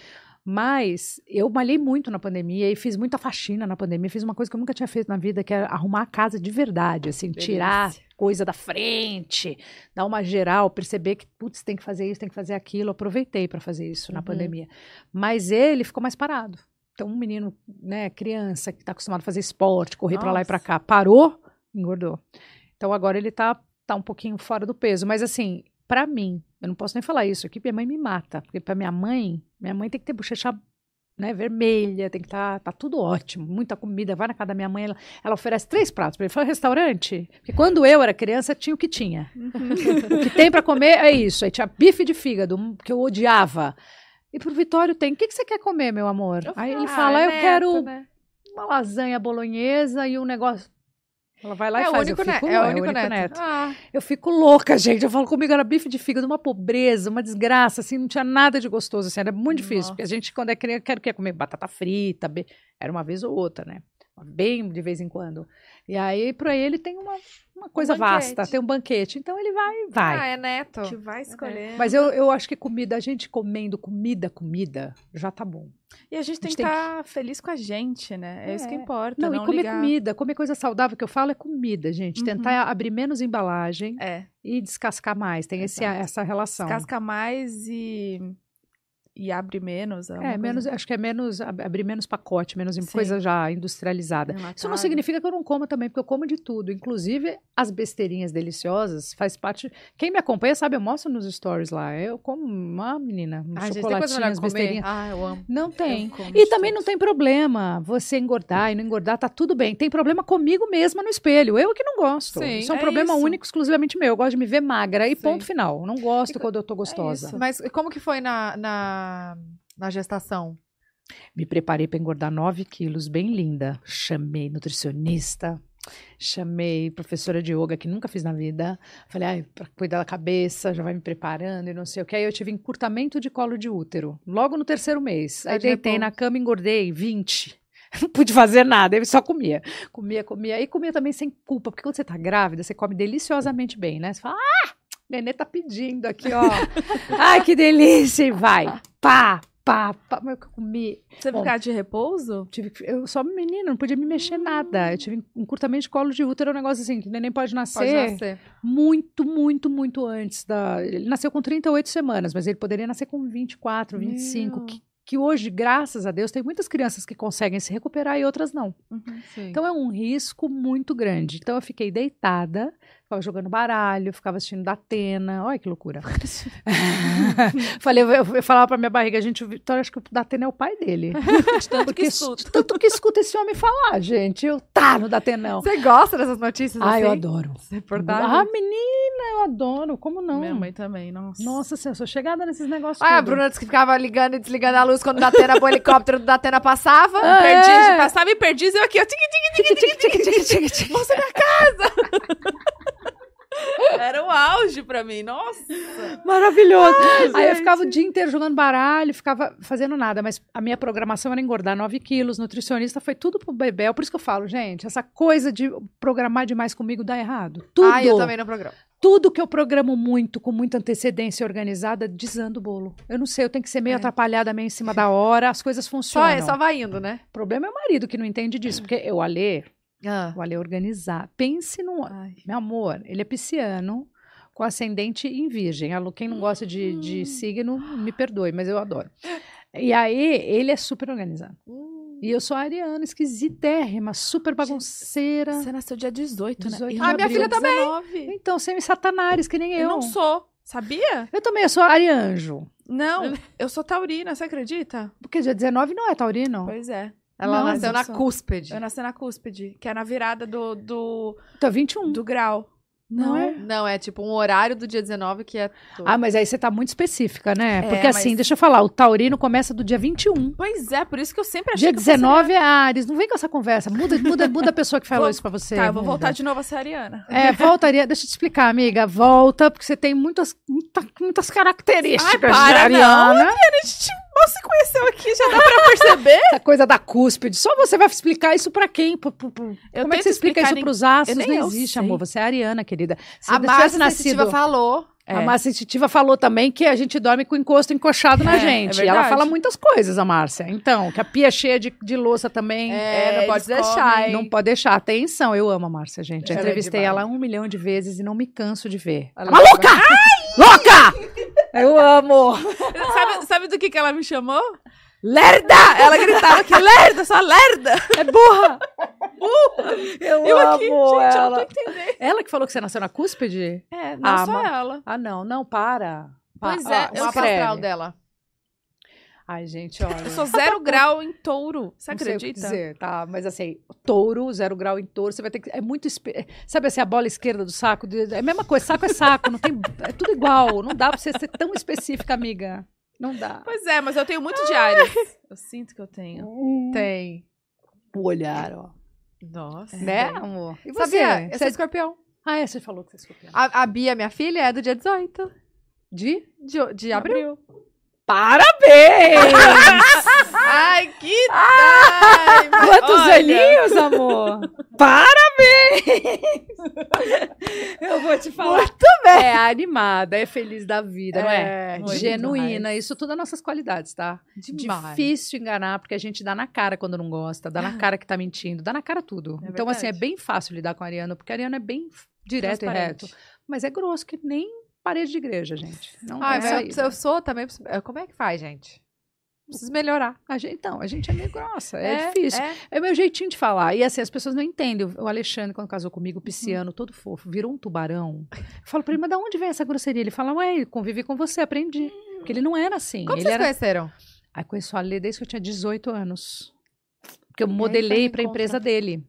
Mas eu malhei muito na pandemia e fiz muita faxina na pandemia. Fiz uma coisa que eu nunca tinha feito na vida, que é arrumar a casa de verdade, assim, tirar coisa da frente, dar uma geral, perceber que, putz, tem que fazer isso, tem que fazer aquilo. Aproveitei para fazer isso na Uhum. pandemia. Mas ele ficou mais parado. Então, um menino, né, criança, que está acostumado a fazer esporte, correr para lá e para cá, parou, engordou. Então, agora ele tá, tá um pouquinho fora do peso. Mas, assim, para mim, eu não posso nem falar isso aqui, porque minha mãe me mata. Porque para minha mãe, minha mãe tem que ter bochecha né, vermelha, tem que estar tá, tudo ótimo, muita comida. Vai na casa da minha mãe, ela, ela oferece três pratos para ele. Fala, restaurante? Porque quando eu era criança, tinha o que tinha. o que tem para comer é isso. Aí tinha bife de fígado, que eu odiava. E pro Vitório tem, o que, que você quer comer, meu amor? Aí ele Ah, fala, é eu neto, quero né? uma lasanha bolonhesa e um negócio. Ela vai lá é e o faz. único, eu ne- fico, é o único neto. Ah, Eu fico louca, gente. Eu falo comigo, era bife de fígado, uma pobreza, uma desgraça, assim, não tinha nada de gostoso, assim, era muito difícil. Nossa. Porque a gente, quando é criança, quer, quer comer batata frita, be- era uma vez ou outra, né? Bem de vez em quando. E aí, pra ele, tem uma, uma coisa vasta, banquete. tem um banquete. Então ele vai, vai. Ah, é neto. que vai escolher. Mas eu, eu acho que comida, a gente comendo comida, comida, já tá bom. E a gente tem A gente que estar feliz com a gente, né? É, isso que É. importa. Não, Não, e comer ligar. comida, comer coisa saudável que eu falo é comida, gente. Uhum. Tentar abrir menos embalagem É, e descascar mais. Tem esse, essa relação. casca mais e, e abre menos. É, coisa menos, acho que é menos, ab- abrir menos pacote, menos Sim. coisa já industrializada. Isso não significa que eu não coma também, porque eu como de tudo. Inclusive, as besteirinhas deliciosas faz parte. Quem me acompanha sabe, eu mostro nos stories lá. Eu como uma menina, um Ah, coisa comer? besteirinhas. Ah, eu amo. Não tem. E também não tem problema você engordar e não engordar, tá tudo bem. Tem problema comigo mesma no espelho. Eu que não gosto. Sim, isso é um é problema isso. único, exclusivamente meu. Eu gosto de me ver magra e Sim. ponto final. Não gosto E- quando eu tô gostosa. isso. Mas como que foi na, na, na gestação? Me preparei para engordar 9 quilos, bem linda. Chamei nutricionista, chamei professora de yoga que nunca fiz na vida. Falei, ai, para cuidar da cabeça, já vai me preparando e não sei o que. Aí eu tive encurtamento de colo de útero, logo no terceiro mês. Aí de deitei na cama e engordei 20. Não pude fazer nada, eu só comia. Comia, comia. E comia também sem culpa, porque quando você tá grávida, você come deliciosamente bem, né? Você fala, ah, nenê tá pedindo aqui, ó. Ai, que delícia! E vai, pá, pá, pá. Mas eu comi Você Bom. ficar de repouso? tive que- eu só menina, não podia me mexer nada. Eu tive encurtamento de colo de útero, é um negócio assim, que o neném pode nascer, Pode nascer. muito, muito, muito antes da. Ele nasceu com 38 semanas, mas ele poderia nascer com 24, 25. Meu. Que, que hoje, graças a Deus, tem muitas crianças que conseguem se recuperar e outras não. Uhum. Sim. Então é um risco muito grande. Então eu fiquei deitada, ficava jogando baralho, ficava assistindo da Atena. Olha que loucura. Falei, eu, eu, eu falava pra minha barriga, gente, o Vitória, acho que o Datena é o pai dele. De tanto que Porque escuto. de tanto que escuta esse homem falar, gente. Eu tá no Datenão. Você gosta dessas notícias Ah, assim? eu adoro. Reportagens? Ah, menina, eu adoro. Como não? Minha mãe também, nossa. Nossa senhora, sou chegada nesses negócios. Ah, a. Bruna disse que ficava ligando e desligando a luz quando o Datena, o helicóptero do Datena passava. Ah, Perdi, é. passava e perdi, eu aqui, ó. tic, tic, tic, tic, tic, tic, tic, tic. Você na casa! Era o auge pra mim, nossa. Maravilhoso. Aí eu ficava o dia inteiro jogando baralho, ficava fazendo nada. Mas a minha programação era engordar 9 quilos, nutricionista, foi tudo pro bebê. Por isso que eu falo, gente, essa coisa de programar demais comigo dá errado. Tudo. Ah, eu também no programa. Tudo que eu programo muito, com muita antecedência organizada, desanda o bolo. Eu não sei, eu tenho que ser meio É. atrapalhada, meio em cima da hora, as coisas Só, funcionam. é, só vai indo, né? O problema é o marido que não entende disso, porque eu, Alê, Ah. é organizar. Pense num. Ai. Meu amor, ele é pisciano com ascendente em virgem. Quem não gosta de, de signo, me perdoe, mas eu adoro. E aí, ele é super organizado. Hum. E eu sou ariana, esquisitérrima, super bagunceira. Você nasceu dia 18, 18 né? Ah, minha filha também. 19. Então, semi-satanares, que nem eu. Eu não sou, sabia? Eu também, eu sou arianjo. Não, eu sou taurina, você acredita? Porque dia 19 não é taurino. Pois é. Ela Não, nasceu eu na cúspide. Eu nasci na cúspide, que é na virada do, do, Então, 21. do grau. Não é? Não, é tipo um horário do dia 19 que é. todo. Ah, mas aí você tá muito específica, né? É, Porque assim, mas- deixa eu falar, o taurino começa do dia 21. Pois é, por isso que eu sempre achei Dia que eu fosse 19 é Ares. Não vem com essa conversa. Muda, muda, muda a pessoa que falou Vou- isso pra você. Tá, eu vou muda. voltar de novo a ser ariana. É, voltaria. Deixa eu te explicar, amiga. Volta, porque você tem muitas, muita- muitas características Ai, de para, Ariana. A gente mal se conheceu aqui, já dá pra perceber? Essa coisa da cúspide. Só você vai explicar isso pra quem? Pro- pro- Eu Como é que você explica isso nem- pros astros? Não existe, sei. amor. Você é ariana, querida. Se a Márcia nascido... falou. A Márcia Sensitiva falou também que a gente dorme com encosto encoxado na É, gente. é ela fala muitas coisas, a Márcia. Então, que a pia é cheia de, de louça também. É, não pode deixar? Não pode deixar. Atenção, eu amo a Márcia, gente. Já é entrevistei ela um milhão de vezes e não me canso de ver. Ela é Maluca! Louca! Eu amo! Sabe, sabe do que, que ela me chamou? Lerda! Ela gritava que lerda, só lerda. É burra! Eu, Eu amo aqui, gente, eu ela. não tô entendendo. Ela que falou que você nasceu na cúspide? É, não Ah, só ma- ela. Ah, não, não, para. Pa- Pois é, O eu astral dela. Ai, gente, olha. Eu sou zero grau em touro. Você Não sei o que acredita? dizer, tá? Mas assim, touro, zero grau em touro, você vai ter que. É muito. espe- Sabe assim, a bola esquerda do saco? É a mesma coisa, saco é saco, não tem. É tudo igual. Não dá pra você ser tão específica, amiga. Não dá. Pois é, mas eu tenho muito Ares. Eu sinto que eu tenho. Tem. O olhar, ó. Nossa. Né, amor? E você? Sabia? Eu Você é- escorpião. Ah, é, você falou que você é escorpião. A, a Bia, minha filha, é do dia 18 De? de, de abril. Parabéns! Ai, que ai, mas Quantos olha, aninhos, amor? Parabéns! Eu vou te falar. Muito bem. É animada, é feliz da vida, não é? É, muito Genuína. demais. Isso tudo é nossas qualidades, tá? Demais. Difícil enganar, porque a gente dá na cara quando não gosta, dá na cara que tá mentindo, dá na cara tudo. É então, assim, é bem fácil lidar com a Ariana, porque a Ariana é bem direto e reto. Mas é grosso, que nem parede de igreja, gente. Não Ai, é eu, eu sou também. preciso- Como é que faz, gente? Preciso melhorar. A gente, então, a gente é meio grossa, é, difícil. É. É o meu jeitinho de falar. E assim, as pessoas não entendem. O Alexandre, quando casou comigo, o pisciano, todo fofo, virou um tubarão. Eu falo pra ele, mas da onde vem essa grosseria? Ele fala, ué, convivi com você, aprendi. Porque ele não era assim. Como ele vocês era... conheceram? Aí conheço a Ale desde que eu tinha 18 anos. Porque eu aí modelei foi para a encontrar. empresa dele.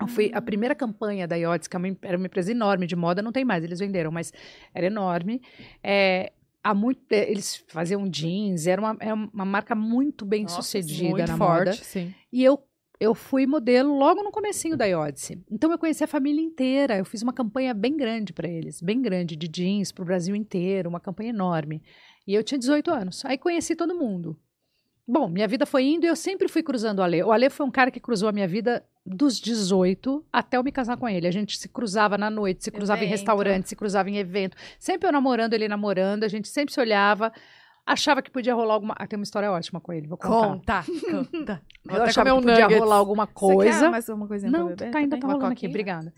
Eu fui Hum. a primeira campanha da IOTS, que é era uma empresa enorme de moda, não tem mais, eles venderam, mas era enorme. É, há muito, é, eles faziam jeans, era uma, é uma marca muito bem Nossa, sucedida Muito na forte, moda. sim. E eu, eu fui modelo logo no comecinho da IOTS. Então eu conheci a família inteira. Eu fiz uma campanha bem grande para eles, bem grande, de jeans para o Brasil inteiro, uma campanha enorme. E eu tinha 18 anos. Aí conheci todo mundo. Bom, minha vida foi indo e eu sempre fui cruzando o Ale. O Ale foi um cara que cruzou a minha vida dos 18 até eu me casar com ele. A gente se cruzava na noite, se cruzava em Evento. restaurante, se cruzava em evento. Sempre eu namorando, ele namorando, a gente sempre se olhava. Achava que podia rolar alguma. Ah, tem uma história ótima com ele, vou contar. Conta, conta. Eu achava que um podia nuggets. rolar alguma Você quer coisa. mais uma coisinha Não, pra beber? tá, ainda tá Uma rolando aqui, obrigada.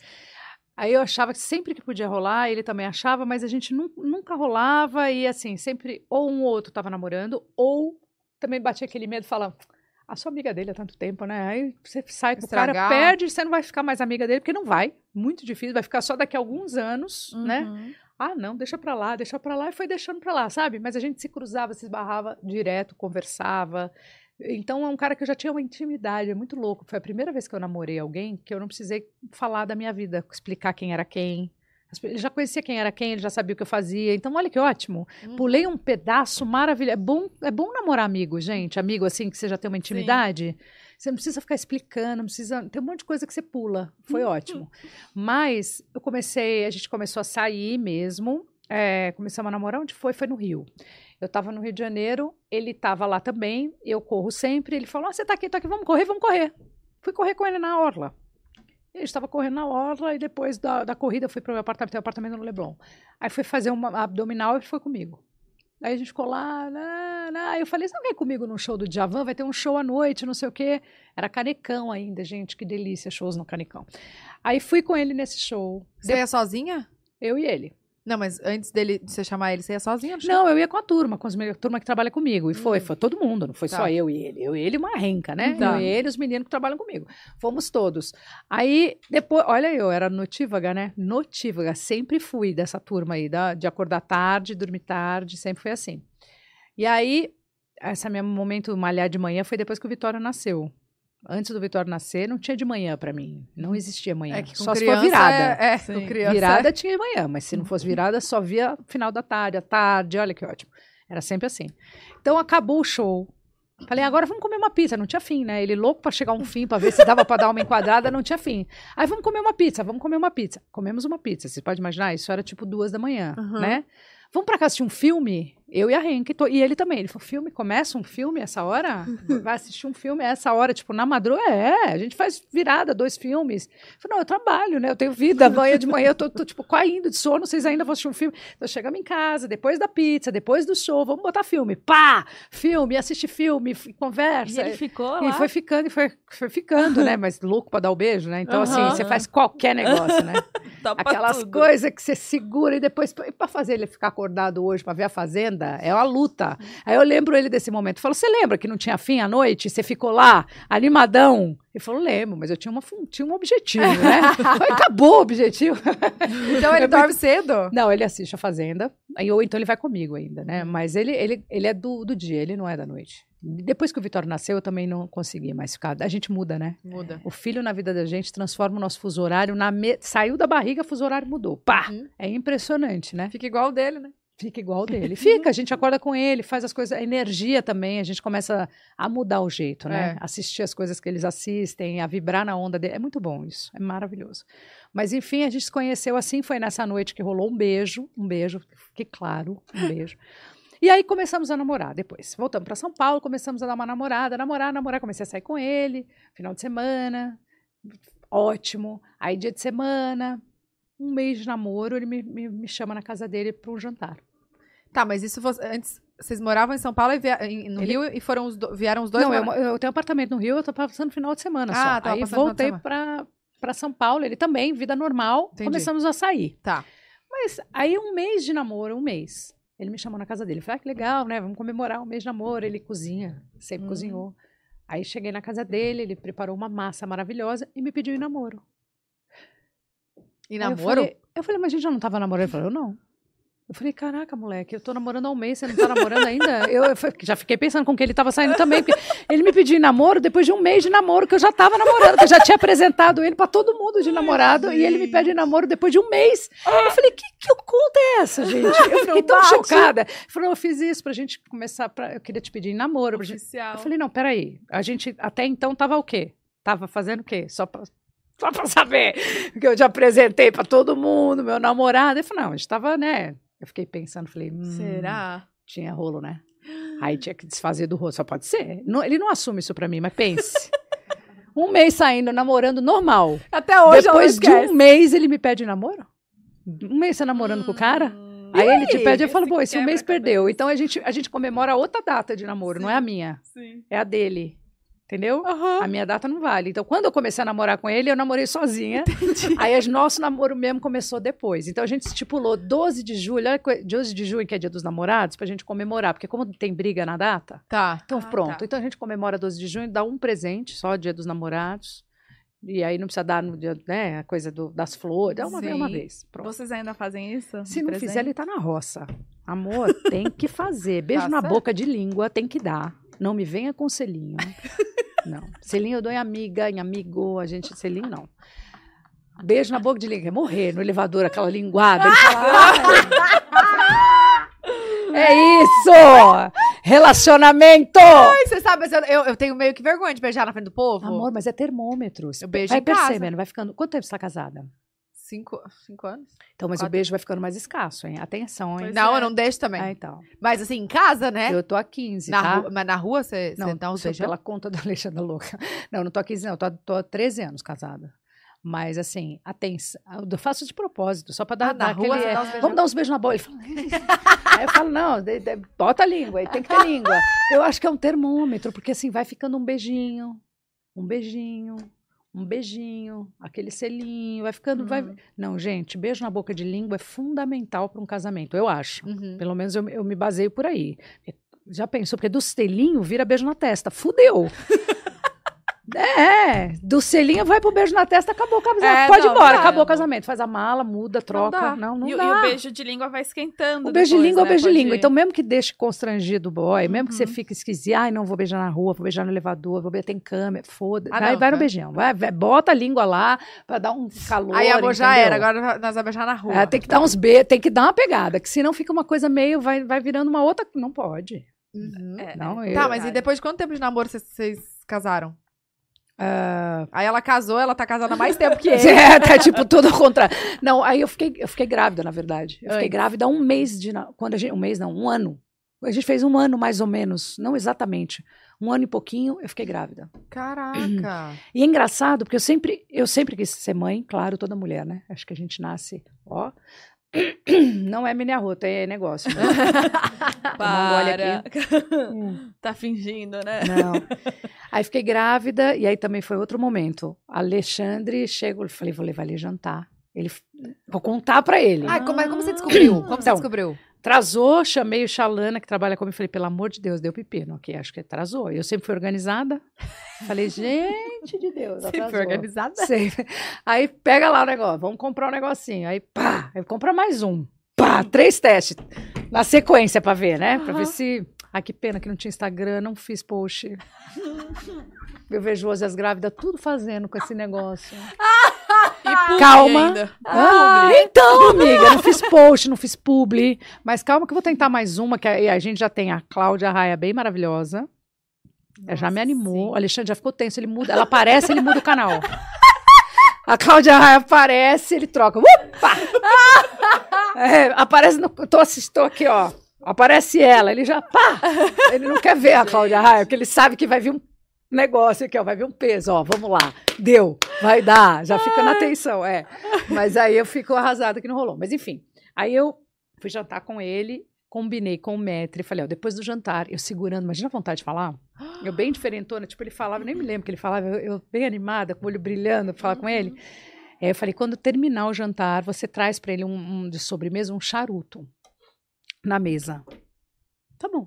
Aí eu achava que sempre que podia rolar, ele também achava, mas a gente nu- nunca rolava e assim, sempre ou um ou outro tava namorando, ou também batia aquele medo, falava, a sua amiga dele há tanto tempo, né? Aí você sai com o cara, perde, você não vai ficar mais amiga dele, porque não vai, muito difícil, vai ficar só daqui a alguns anos, né? Uhum. Ah, não, deixa pra lá, deixa pra lá, e foi deixando pra lá, sabe? Mas a gente se cruzava, se esbarrava direto, conversava. Então é um cara que eu já tinha uma intimidade, é muito louco. Foi a primeira vez que eu namorei alguém que eu não precisei falar da minha vida, explicar quem era quem. Ele já conhecia quem era quem, ele já sabia o que eu fazia. Então, olha que ótimo. Uhum. Pulei um pedaço maravilhoso. É bom, é bom namorar amigo, gente. Amigo, assim, que você já tem uma intimidade. Você não precisa ficar explicando, não precisa. Tem um monte de coisa que você pula. Foi ótimo. Mas eu comecei, a gente começou a sair mesmo. É, começamos a namorar. Onde foi? Foi no Rio. Eu tava no Rio de Janeiro, ele tava lá também. Eu corro sempre. Ele falou: ah, você tá aqui, tá aqui, vamos correr, vamos correr. Fui correr com ele na Orla. Ele estava correndo na orla e depois da, da corrida eu fui para o meu apartamento, tem um apartamento no Leblon. Aí fui fazer uma abdominal e foi comigo. Aí a gente ficou lá, lá. Aí eu falei, você não quer ir comigo no show do Djavan? Vai ter um show à noite, não sei o quê. Era Canecão ainda, gente, que delícia, shows no Canecão. Aí fui com ele nesse show, Você ia sozinha? eu e ele. Não, mas antes dele, de você chamar ele, você ia sozinha? Não, eu ia com a turma, com a turma que trabalha comigo. E foi, Hum. foi todo mundo, não foi Tá. só eu e ele. Eu e ele uma renca, né? Tá. Eu e ele, os meninos que trabalham comigo. Fomos todos. Aí, depois, olha eu, era notívaga, né? Notívaga, sempre fui dessa turma aí, da, de acordar tarde, dormir tarde, sempre foi assim. E aí, esse meu momento malhar de manhã foi depois que o Vitória nasceu. Antes do Vitória nascer, não tinha de manhã pra mim. Não existia manhã. É só se for virada. É, é Sim. com criança. Virada tinha de manhã, mas se não fosse virada, só via final da tarde, à tarde, olha que ótimo. Era sempre assim. Então acabou o show. Falei, agora vamos comer uma pizza. Não tinha fim, né? Ele louco pra chegar um fim, pra ver se dava pra dar uma enquadrada, não tinha fim. Aí vamos comer uma pizza, vamos comer uma pizza. Comemos uma pizza. Você pode imaginar? Isso era tipo duas da manhã, Uhum. né? Vamos pra casa assistir um filme? Eu e a Henk, tô- e ele também. Ele falou: filme, começa um filme essa hora? Vai assistir um filme essa hora? Tipo, na madrugada? É, a gente faz virada, dois filmes. Eu falei: não, eu trabalho, né? Eu tenho vida. Amanhã de manhã eu tô, tô, tipo, caindo de sono, vocês ainda vão assistir um filme. Então chegamos em casa, depois da pizza, depois do show, vamos botar filme. Pá! Filme, assiste filme, f- E conversa. ele ficou lá. E foi ficando, e foi, foi ficando, né? Mas louco pra dar o beijo, né? Então, assim, Aham. você faz qualquer negócio, né? Aquelas coisas que você segura e depois, e pra fazer ele ficar acordado hoje pra ver a Fazenda, é uma luta. Aí eu lembro ele desse momento. Falou: Você lembra que não tinha fim à noite? Você ficou lá, animadão? Ele falou: Lembro, mas eu tinha, uma, tinha um objetivo, né? Acabou o objetivo. Então ele É dorme cedo? Não, ele assiste a Fazenda, aí, ou então ele vai comigo ainda, né? Mas ele, ele, ele é do, do dia, ele não é da noite. Depois que o Vitório nasceu, eu também não consegui mais ficar. A gente muda, né? Muda. O filho na vida da gente transforma o nosso fuso horário. Na me... Saiu da barriga, fuso horário mudou. Pá! Uhum. É impressionante, né? Fica igual o dele, né? Fica igual dele. Fica, a gente acorda com ele, faz as coisas. A energia também, a gente começa a mudar o jeito, né? É. Assistir as coisas que eles assistem, a vibrar na onda dele. É muito bom isso, é maravilhoso. Mas enfim, a gente se conheceu assim. Foi nessa noite que rolou um beijo, um beijo, que claro, um beijo. E aí começamos a namorar depois. Voltamos para São Paulo, começamos a dar uma namorada, namorar, namorar. Comecei a sair com ele, final de semana, ótimo. Aí dia de semana, um mês de namoro, ele me, me, me chama na casa dele para um jantar. Tá, mas isso fosse, antes. Vocês moravam em São Paulo e via- em- no Ele- Rio e foram os do- vieram os dois? Não, eu, eu tenho apartamento no Rio, eu tô passando final de semana Ah, só. Aí voltei para para São Paulo, ele também, vida normal, Entendi. começamos a sair. Tá. Mas aí um mês de namoro, um mês. Ele me chamou na casa dele. Falei, ah, que legal, né? Vamos comemorar um mês de namoro. Ele cozinha, sempre Hum. cozinhou. Aí cheguei na casa dele, ele preparou uma massa maravilhosa e me pediu em namoro. E namoro? Eu falei, eu falei, mas a gente já não tava namorando? Ele falou, não. Eu falei, caraca, moleque, eu tô namorando há um mês, você não tá namorando ainda? Eu, eu já fiquei pensando com que ele tava saindo também, porque ele me pediu em namoro depois de um mês de namoro, que eu já tava namorando, que eu já tinha apresentado ele pra todo mundo de namorado, e ele me pede namoro depois de um mês. Eu falei, que, que conta é essa, gente? Eu fiquei tão chocada. Ele falou, eu fiz isso pra gente começar, pra, eu queria te pedir em namoro. Pra gente... Oficial. Eu falei, não, peraí, a gente até então tava o quê? Tava fazendo o quê? Só pra, só pra saber que eu já apresentei pra todo mundo, meu namorado. Ele falou, não, a gente tava, né? Eu fiquei pensando, falei, hum, Será? tinha rolo, né? Aí tinha que desfazer do rolo, só pode ser. Não- ele não assume isso pra mim, mas pense. um mês saindo, namorando normal. Até hoje Depois de um mês ele me pede namoro? Um mês você namorando com o cara? Hum, Aí ele te aí? pede, eu falo, pô, esse um mês perdeu. Então a gente, a gente comemora outra data de namoro, não é a minha, Sim. é a dele. Entendeu? A minha data não vale. Então, quando eu comecei a namorar com ele, eu namorei sozinha. Aí, o nosso namoro mesmo começou depois. Então, a gente estipulou 12 de julho, olha, que- 12 de junho, que é dia dos namorados, pra gente comemorar. Porque como tem briga na data, Tá. então Ah, pronto. tá. Então, a gente comemora 12 de junho, dá um presente, só dia dos namorados. E aí, não precisa dar no dia, né, a coisa do- das flores. Dá uma vez, uma Sim. vez. Pronto. Vocês ainda fazem isso? Se não presente? fizer, ele tá na roça. Amor, tem que fazer. Beijo Tá na certo. boca de língua, tem que dar. Não me venha com selinho. Não. Selinho eu dou em amiga, em amigo, a gente, selinho não. Beijo na boca de língua, é morrer no elevador, aquela linguada. Ele fala, "Ai, é isso! Relacionamento! Ai, você sabe, eu, eu, tenho meio que vergonha de beijar na frente do povo. Amor, mas é termômetro. Eu beijo vai em casa. percebendo, vai ficando. Quanto tempo você tá casada? Cinco, cinco anos? Então, mas o Quatro. beijo vai ficando mais escasso, hein? Atenção, hein? Pois não, é. eu não deixo também. Ah, então. Mas assim, em casa, né? Eu tô há 15, na tá? rua, mas na rua você, Não, você uns sou beijão? pela conta da Alexandra Louca. Não, não tô há 15, não. Tô, tô há 13 anos casada. Mas, assim, atenção. Eu faço de propósito, só pra dar, Ah, na dar rua aquele... você dá? Vamos dar uns beijos na boca. Ele fala... Aí eu falo, não, de- de- bota a língua, aí tem que ter língua. Eu acho que é um termômetro, porque assim, vai ficando um beijinho, um beijinho, um beijinho, aquele selinho, vai ficando... Vai... Uhum. Não, gente, beijo na boca de língua é fundamental para um casamento, eu acho. Uhum. Pelo menos eu, eu me baseio por aí. Já pensou? Porque do selinho vira beijo na testa. Fudeu! É, do selinho vai pro beijo na testa, acabou o casamento. É, Pode ir não, embora, não dá. acabou o casamento. Faz a mala, muda, troca. Não, não, e, o- dá. e o beijo de língua vai esquentando. O beijo de depois, língua é o né? beijo de Pode- língua. Então, mesmo que deixe constrangido o boy, mesmo que você Uhum. fique esquisito, ai, não vou beijar na rua, vou beijar no elevador, vou beijar, tem câmera, foda. Ah, vai, vai no tá. beijão. Vai, vai, bota a língua lá pra dar um calor. Aí, amor, já era. Agora nós vamos beijar na rua. É, tem que dar uns beijos, tem que dar uma pegada, que senão fica uma coisa meio, vai, vai virando uma outra. Não pode. Uhum. É, Não, é. eu- Tá, mas e depois de quanto tempo de namoro vocês casaram? Ah, Aí ela casou, ela tá casada mais tempo que ele. É, tá tipo tudo ao contrário. Não, aí eu fiquei, eu fiquei grávida, na verdade. Eu fiquei grávida um mês de. Quando a gente, um mês, não, um ano. A gente fez um ano mais ou menos, não exatamente. Um ano e pouquinho, eu fiquei grávida. Caraca. E é engraçado, porque eu sempre, eu sempre quis ser mãe, claro, toda mulher, né? Acho que a gente nasce, ó. Não é mini arroto, é negócio. Né? Para. Hum. tá fingindo, né? Não. Aí fiquei grávida, e aí também foi outro momento. Alexandre chegou, eu falei, vou levar ele jantar. Ele, vou contar pra ele. Ai, como, é- como você descobriu? Como você Então, descobriu? Atrasou, chamei o Xalana, que trabalha comigo, falei, pelo amor de Deus, deu pepino aqui, acho que atrasou. Eu sempre fui organizada. Falei, gente de Deus, Sempre atrasou. foi organizada? Sempre. Aí pega lá o negócio, vamos comprar um negocinho. Aí pá, aí compra mais um. Pá, três testes na sequência pra ver, né? Pra ver Aham. se. Ai, que pena que não tinha Instagram, não fiz post. Eu vejo hoje as grávidas tudo fazendo com esse negócio. E Calma. ainda. Ah, então, amiga, não fiz post, não fiz publi. Mas calma que eu vou tentar mais uma, que a, a gente já tem a Cláudia Raia bem maravilhosa. Ela já me Nossa, animou. sim. O Alexandre já ficou tenso, ele muda. Ela aparece, ele muda o canal. A Cláudia Raia aparece, ele troca. Upa! É, aparece no. Tô, assis- tô aqui, ó. Aparece ela, ele já. Pá! Ele não quer ver a Cláudia Raia, porque ele sabe que vai vir um negócio aqui, ó. Vai vir um peso, ó. Vamos lá. Deu. Vai dar. Já fica na tensão, é. Mas aí eu fico arrasada que não rolou. Mas enfim. Aí eu fui jantar com ele, combinei com o Metre, falei, ó, depois do jantar, eu segurando, imagina a vontade de falar. Eu bem diferentona, tipo, ele falava, nem me lembro que ele falava, eu, eu bem animada, com o olho brilhando, falar com ele. Aí eu falei, quando terminar o jantar, você traz para ele um, um de sobremesa, um charuto na mesa. Tá bom.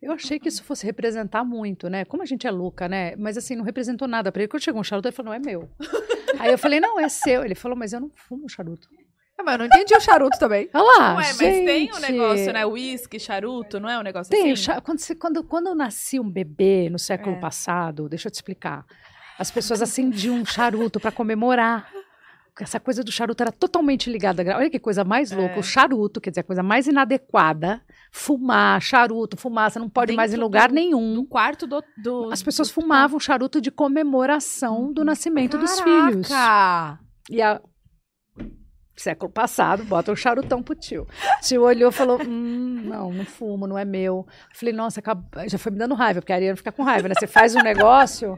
Eu achei que isso fosse representar muito, né? Como a gente é louca, né? Mas assim, não representou nada para ele. Quando chegou um charuto, ele falou, não é meu. Aí eu falei, não, é seu. Ele falou, mas eu não fumo charuto. Ah, mas eu não entendi o charuto também. Olha lá, Ué, mas tem um gente. negócio, né? Whisky, charuto, não é um negócio Tem, assim? cha- quando, você- quando, quando eu nasci um bebê no século É. passado, deixa eu te explicar, as pessoas acendiam um charuto para comemorar. Essa coisa do charuto era totalmente ligada. Olha que coisa mais louca. É. O charuto, quer dizer, a coisa mais inadequada. Fumar, charuto, fumaça, não pode mais em Dentro lugar do- nenhum. No quarto do. do As pessoas do- fumavam charuto de comemoração do nascimento dos filhos. Caraca! E a... Século passado, bota um charutão pro tio. O tio olhou e falou: hum, não, não fumo, não é meu. Eu falei, nossa, acab- já foi me dando raiva, porque a Ariana fica com raiva, né? Você faz um negócio,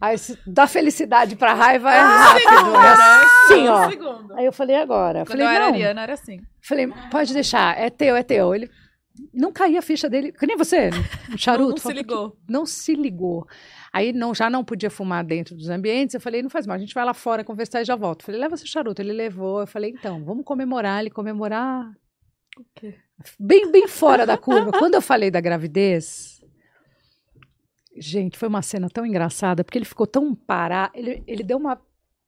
aí se dá felicidade pra raiva é rápido. É assim, ó. segundo. Aí eu falei, agora? Quando falei, eu era não. Ariana, era assim. Falei, pode deixar, é teu, é teu. Ele não caía a ficha dele, que nem você, um charuto. não, não se ligou. não se ligou. Aí não, já não podia fumar dentro dos ambientes. Eu falei, não faz mal, a gente vai lá fora conversar e já volto. Eu falei, leva seu charuto. Ele levou. Eu falei, então, vamos comemorar. Ele comemorar O quê? bem, bem fora da curva. Quando eu falei da gravidez, gente, foi uma cena tão engraçada, porque ele ficou tão parado. Ele, ele deu uma.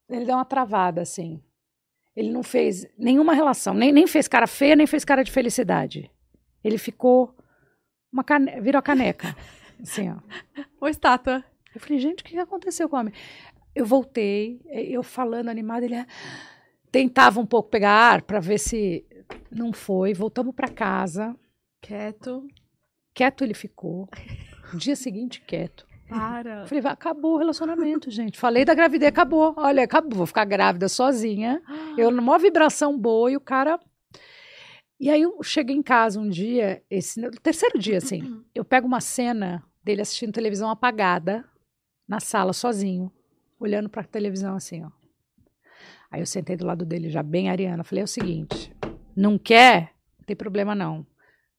Ele deu uma travada, assim. Ele não fez nenhuma relação, nem, nem fez cara feia, nem fez cara de felicidade. Ele ficou uma cane... virou a caneca. Assim, ó. Ô, estátua. Eu falei, gente, o que aconteceu com o homem? Eu voltei, eu falando animada, ele tentava um pouco pegar ar para ver se não foi. Voltamos para casa, Quieto. quieto ele ficou. Dia seguinte, quieto. Para. Falei, acabou o relacionamento, gente. Falei da gravidez, acabou. Olha, acabou, vou ficar grávida sozinha. Eu numa vibração boa e o cara. E aí eu cheguei em casa um dia, esse terceiro dia, assim, eu pego uma cena dele assistindo televisão apagada na sala, sozinho, olhando pra televisão assim, ó. Aí eu sentei do lado dele, já bem ariana. Falei: é o seguinte, não quer? Não tem problema não.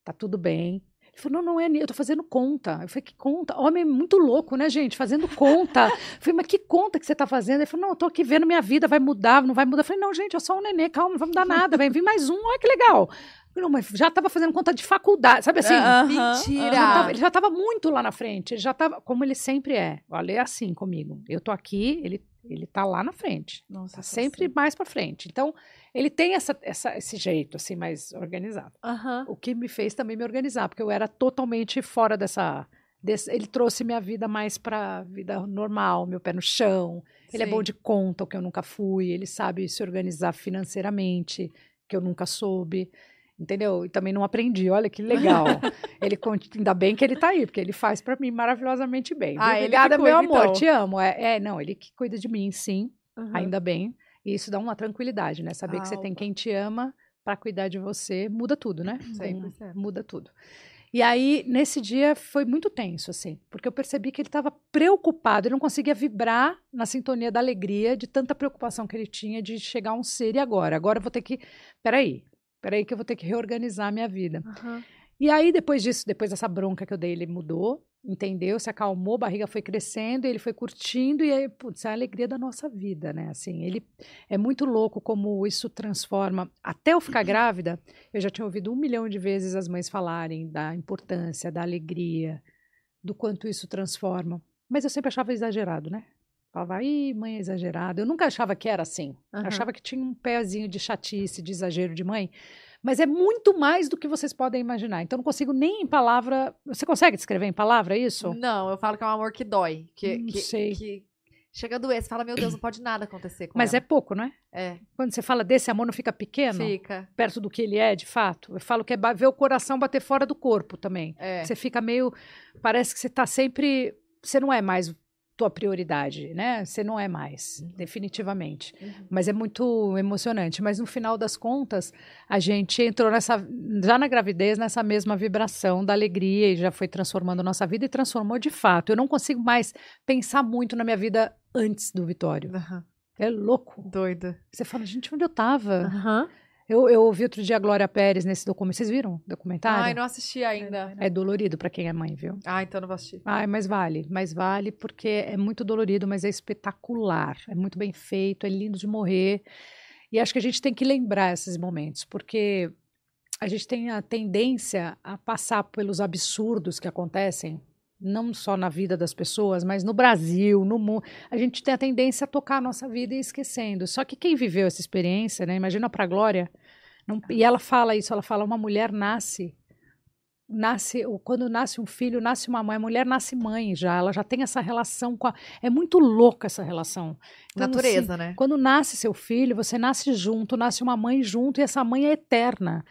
Tá tudo bem. Ele falou: não, não é, eu tô fazendo conta. Eu falei: que conta? Homem muito louco, né, gente? Fazendo conta. Eu falei: mas que conta que você tá fazendo? Ele falou: não, eu tô aqui vendo minha vida, vai mudar, não vai mudar. Eu falei: não, gente, é só um nenê, calma, não vai mudar nada, vai vir mais um, olha que legal. Não, mas já tava fazendo conta de faculdade, sabe assim? Aham, mentira. Já aham. tava- ele já estava muito lá na frente. Ele já estava, como ele sempre é. Olha, é assim comigo. Eu tô aqui, ele ele tá lá na frente. Nossa, Tá tá sempre assim. mais para frente. Então, ele tem essa, essa- esse jeito assim mais organizado. Aham. O que me fez também me organizar, porque eu era totalmente fora dessa desse- ele trouxe minha vida mais para vida normal, meu pé no chão. Ele é Sim. bom de conta, o que eu nunca fui. Ele sabe se organizar financeiramente, que eu nunca soube. Entendeu? E também não aprendi. Olha que legal. ele ainda bem que ele tá aí, porque ele faz para mim maravilhosamente bem. Ah, Obrigada, meu amor. então. Te amo. É, é, não, ele que cuida de mim, sim. Aham. Ainda bem. E isso dá uma tranquilidade, né? Saber que você tem Alma. quem te ama para cuidar de você, muda tudo, né? 100%. Muda tudo. E aí, nesse dia, foi muito tenso, assim, porque eu percebi que ele estava preocupado, ele não conseguia vibrar na sintonia da alegria, de tanta preocupação que ele tinha de chegar a um ser e agora. Agora eu vou ter que. Peraí, peraí, que eu vou ter que reorganizar a minha vida. Aham. E aí, depois disso, depois dessa bronca que eu dei, ele mudou, entendeu, se acalmou, a barriga foi crescendo, ele foi curtindo, e aí, putz, é a alegria da nossa vida, né? Assim, ele é muito louco como isso transforma. Até eu ficar grávida, eu já tinha ouvido um milhão de vezes as mães falarem da importância, da alegria, do quanto isso transforma. Mas eu sempre achava exagerado, né? Falava, ih, mãe é exagerada. Eu nunca achava que era assim. Eu Aham. achava que tinha um pezinho de chatice, de exagero de mãe. Mas é muito mais do que vocês podem imaginar. Então, não consigo nem em palavra. Você consegue descrever em palavra isso? Não, eu falo que é um amor que dói. Que, Não que, sei. que chega a doer. Você fala, meu Deus, não pode nada acontecer com Mas ela. é pouco, não é? É, Quando você fala desse amor, não fica pequeno? fica. Perto do que ele é, de fato? Eu falo que é ver o coração bater fora do corpo também. É. Você fica meio. Parece que você tá sempre. Você não é mais tua prioridade, né? Você não é mais, definitivamente. Uhum. Mas é muito emocionante. Mas no final das contas, a gente entrou nessa. Já na gravidez, nessa mesma vibração da alegria e já foi transformando nossa vida e transformou de fato. Eu não consigo mais pensar muito na minha vida antes do Vitório. Aham. É louco. Doida. Você fala, gente, onde eu tava? Aham. Eu, eu ouvi outro dia a Glória Pérez nesse documentário. Vocês viram o documentário? Ai, não assisti ainda. É dolorido pra quem é mãe, viu? Ah, então não vou assistir. Ai, mas vale, mas vale porque é muito dolorido, mas é espetacular. É muito bem feito, é lindo de morrer. E acho que a gente tem que lembrar esses momentos, porque a gente tem a tendência a passar pelos absurdos que acontecem, não só na vida das pessoas, mas no Brasil, no mundo. A gente tem a tendência a tocar a nossa vida e esquecendo. Só que quem viveu essa experiência, né? Imagina para Glória. não- e ela fala isso, ela fala, uma mulher nasce nasce, quando nasce um filho, nasce uma mãe, a mulher nasce mãe já, ela já tem essa relação com a, é muito louca essa relação. Então, assim, Natureza, né? quando nasce seu filho, você nasce junto, nasce uma mãe junto e essa mãe é eterna.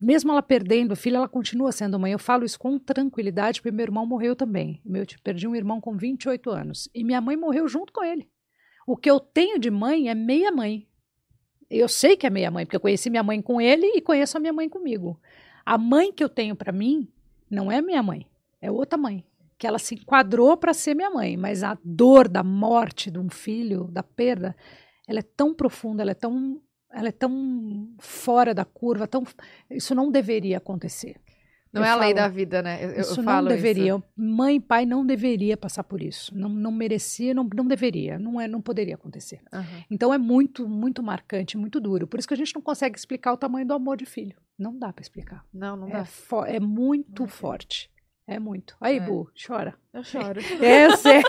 Mesmo ela perdendo o filho, ela continua sendo mãe. Eu falo isso com tranquilidade, porque meu irmão morreu também. Eu perdi um irmão com 28 anos e minha mãe morreu junto com ele. O que eu tenho de mãe é meia mãe. Eu sei que é meia mãe, porque eu conheci minha mãe com ele e conheço a minha mãe comigo. A mãe que eu tenho para mim não é minha mãe, é outra mãe. Que ela se enquadrou para ser minha mãe, mas a dor da morte de um filho, da perda, ela é tão profunda, ela é tão, ela é tão fora da curva, tão, isso não deveria acontecer. Não Eu é a lei da vida, né? Eu, eu isso não deveria. Isso. Mãe e pai não deveria passar por isso. Não, não merecia, não, não deveria. Não, é, não poderia acontecer. Aham. Então é muito, muito marcante, muito duro. Por isso que a gente não consegue explicar o tamanho do amor de filho. Não dá para explicar. Não, não É, dá. é muito Não forte. É muito. Aí, É. Bu, chora. Eu choro. É, eu sei.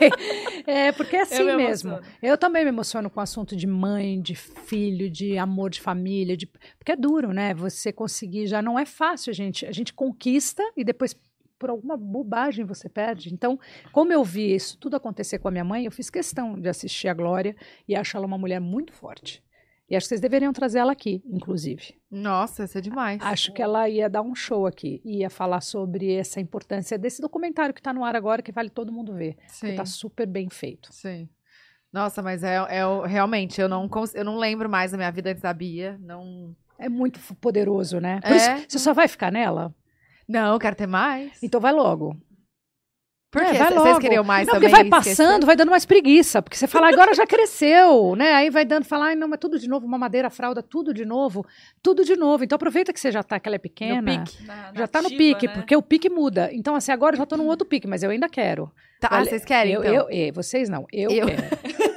É, porque é assim Eu me mesmo. Eu também me emociono com o assunto de mãe, de filho, de amor de família, de... porque é duro, né? Você conseguir já não é fácil, gente. A gente conquista e depois por alguma bobagem você perde. Então, como eu vi isso tudo acontecer com a minha mãe, eu fiz questão de assistir a Glória e acho ela uma mulher muito forte. E acho que vocês deveriam trazer ela aqui, inclusive. Nossa, isso é demais. Acho que ela ia dar um show aqui, ia falar sobre essa importância desse documentário que está no ar agora, que vale todo mundo ver. Porque Sim. tá super bem feito. Sim. Nossa, mas é, é realmente, eu não, eu não lembro mais da minha vida antes da Bia. Não, É muito poderoso, né? Por É. isso, você só vai ficar nela? não eu quero ter mais. Então vai logo. Por É, quê? vai C- Vocês logo. queriam mais não, também? porque vai esquecer? passando, vai dando mais preguiça. Porque você fala, agora já cresceu, né? Aí vai dando, falar, ai, não, mas tudo de novo, uma madeira, fralda, tudo de novo, tudo de novo. Então aproveita que você já tá, que ela é pequena. No pique. Na- Já tá no nativa, pique, né? porque o pique muda. Então, assim, agora eu já tô num outro pique, mas eu ainda quero. Tá, ah, vocês querem, eu, então? eu, eu- vocês não, eu, Eu. quero.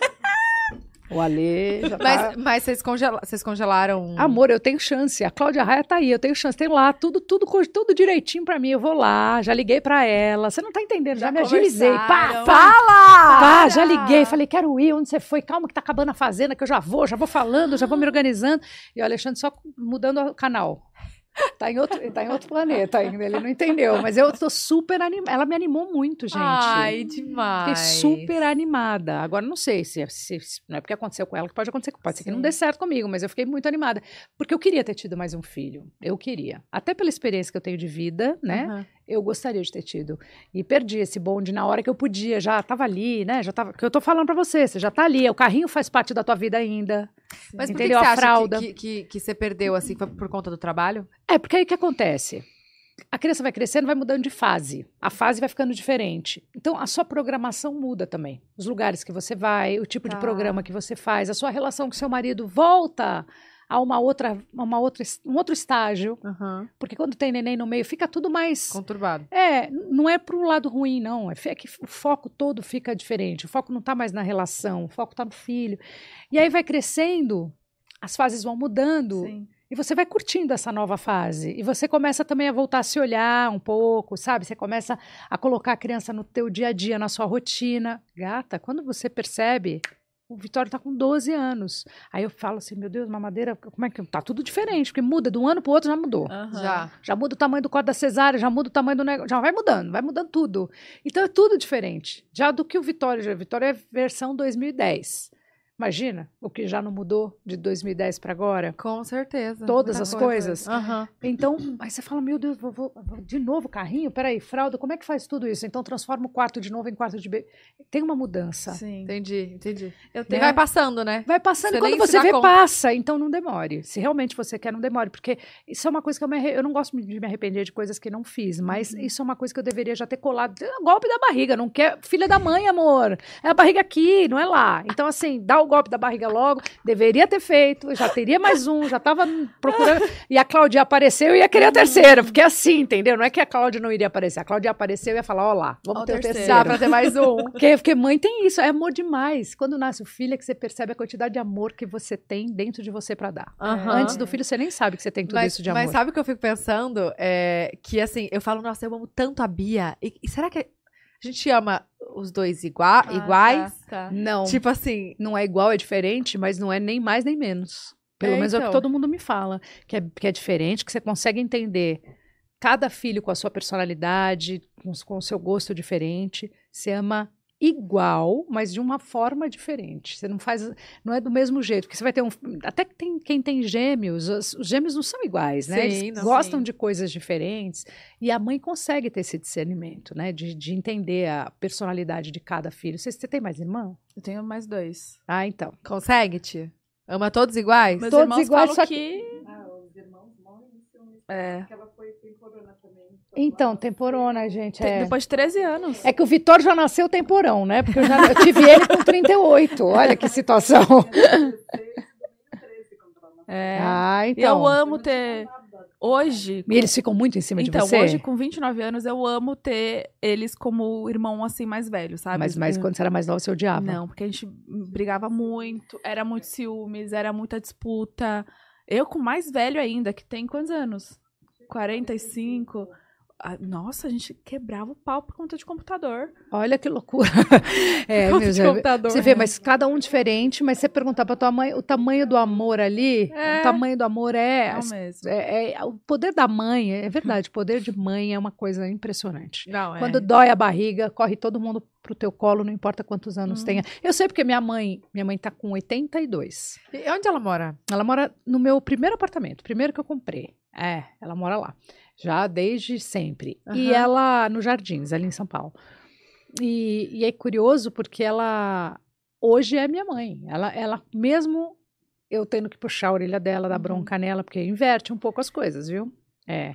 o Ale já tá... Mas, mas vocês, congela- vocês congelaram... Amor, eu tenho chance. A Cláudia Raia tá aí, eu tenho chance. Tenho lá tudo, tudo, tudo direitinho pra mim. Eu vou lá, já liguei pra ela. Você não tá entendendo, já, Já me agilizei. Pá, pá, Fala! pá, já liguei. Falei, quero ir. Onde você foi? Calma que tá acabando a fazenda, que eu já vou, já vou falando, já vou me organizando. E o Alexandre só mudando o canal. Tá em outro, tá em outro planeta ainda, ele não entendeu. Mas eu tô super animada. Ela me animou muito, gente. Ai, Fiquei demais. super animada. Agora, não sei se, se- se- não é porque aconteceu com ela que pode acontecer, pode ser que não Sim. dê certo comigo, mas eu fiquei muito animada. Porque eu queria ter tido mais um filho. Eu queria. Até pela experiência que eu tenho de vida, né? Aham. eu gostaria de ter tido. E perdi esse bonde na hora que eu podia, já tava ali, né? Já tava, que eu tô falando para você, você já tá ali, o carrinho faz parte da tua vida ainda. Mas por que, entendeu? que você fralda. que, que, que você perdeu, assim, foi por conta do trabalho? É, porque aí o que acontece? A criança vai crescendo, vai mudando de fase. A fase vai ficando diferente. Então, a sua programação muda também. Os lugares que você vai, o tipo Tá. de programa que você faz, a sua relação com seu marido volta a uma outra, uma outra, um outro estágio. Aham. Porque quando tem neném no meio, fica tudo mais. Conturbado. É, não é para um lado ruim, não. É é que o foco todo fica diferente. O foco não está mais na relação, o foco está no filho. E aí vai crescendo, as fases vão mudando. Sim. E você vai curtindo essa nova fase. E você começa também a voltar a se olhar um pouco, sabe? Você começa a colocar a criança no teu dia a dia, na sua rotina. Gata, quando você percebe, o Vitório tá com 12 anos. Aí eu falo assim, meu Deus, mamadeira, como é que... Tá tudo diferente, porque muda, de um ano pro outro já mudou. Aham. Já. Já muda o tamanho do corte da cesárea, já muda o tamanho do negócio, já vai mudando, vai mudando tudo. Então é tudo diferente. Já do que o Vitória, já- o Vitória é versão 2010. Imagina o que já não mudou de 2010 para agora. Com certeza. Todas as coisa. coisas. Aham. Então, aí você fala, meu Deus, vou, vou- vou- de novo carrinho? Peraí, fralda, como é que faz tudo isso? Então transforma o quarto de novo em quarto de bebê. Tem uma mudança. Sim. Entendi, entendi. Eu E tenho. vai passando, né? Vai passando Você e quando você vê, conta. passa. Então não demore. Se realmente você quer, não demore. Porque isso é uma coisa que eu, me arre- eu não gosto de me arrepender de coisas que não fiz. Mas Uhum. isso é uma coisa que eu deveria já ter colado. É um golpe da barriga. Não quer. Filha da mãe, amor. É a barriga aqui, não é lá. Então, assim, dá o golpe da barriga logo. Deveria ter feito. Já teria mais um. Já tava procurando. e a Cláudia apareceu e ia querer a terceira. Porque é assim, entendeu? Não é que a Cláudia não iria aparecer. A Cláudia apareceu e ia falar: ó lá, vamos Ó ter o terceiro. terceiro. Dá pra ter mais um. Porque, porque mãe tem isso, é amor demais. Quando nasce o filho é que você percebe a quantidade de amor que você tem dentro de você pra dar. Aham. Antes do filho, você nem sabe que você tem tudo mas, isso de amor. mas sabe o que eu fico pensando? É que assim, eu falo, nossa, eu amo tanto a Bia. E, e será que a gente ama os dois igua- Ah, iguais? tá, tá. Não, Tipo assim, não é igual, é diferente, mas não é nem mais nem menos. Pelo É, menos é o então. que todo mundo me fala. Que é, que é diferente, que você consegue entender cada filho com a sua personalidade, com, com o seu gosto diferente. Você ama igual, mas de uma forma diferente. Você não faz, não é do mesmo jeito, porque você vai ter um, até que tem quem tem gêmeos, os, os gêmeos não são iguais, né? Sim, Eles não, gostam sim. de coisas diferentes e a mãe consegue ter esse discernimento, né? De, de entender a personalidade de cada filho. Você, você tem mais irmão? Eu tenho mais dois. Ah, então. consegue, tia? Ama todos iguais? Meus Todos irmãos iguais, falam só que. É. Então, temporona, gente. Te- É. Depois de 13 anos. É que o Vitor já nasceu temporão, né? Porque eu, já, eu tive ele com 38. Olha que situação. É. Ah, E então. eu amo ter. Hoje. E eles ficam muito em cima Então, de você? hoje, com 29 anos, eu amo ter eles como irmão assim mais velho, sabe? Mas, mas Eu- quando você era mais nova, você odiava. Não, porque a gente brigava muito, era muito ciúmes, era muita disputa. Eu com mais velho ainda, que tem quantos anos? 45. Ah, Nossa, a gente quebrava o pau por conta de computador. Olha que loucura. É, Conta meu, de computador. Você vê, mas cada um diferente, mas você perguntar pra tua mãe o tamanho do amor ali, É. o tamanho do amor é, mesmo. é, é- o poder da mãe, é verdade, o poder de mãe é uma coisa impressionante. Não, é. Quando dói a barriga, corre todo mundo pro teu colo, não importa quantos anos Hum. tenha. Eu sei porque minha mãe, minha mãe tá com 82. E onde ela mora? Ela mora no meu primeiro apartamento, primeiro que eu comprei. É, ela mora lá. Já desde sempre. E Aham. ela no Jardins, ali em São Paulo. E, e é curioso porque ela hoje é minha mãe. Ela, ela mesmo eu tendo que puxar a orelha dela, dar Uhum. bronca nela, porque inverte um pouco as coisas, viu? É.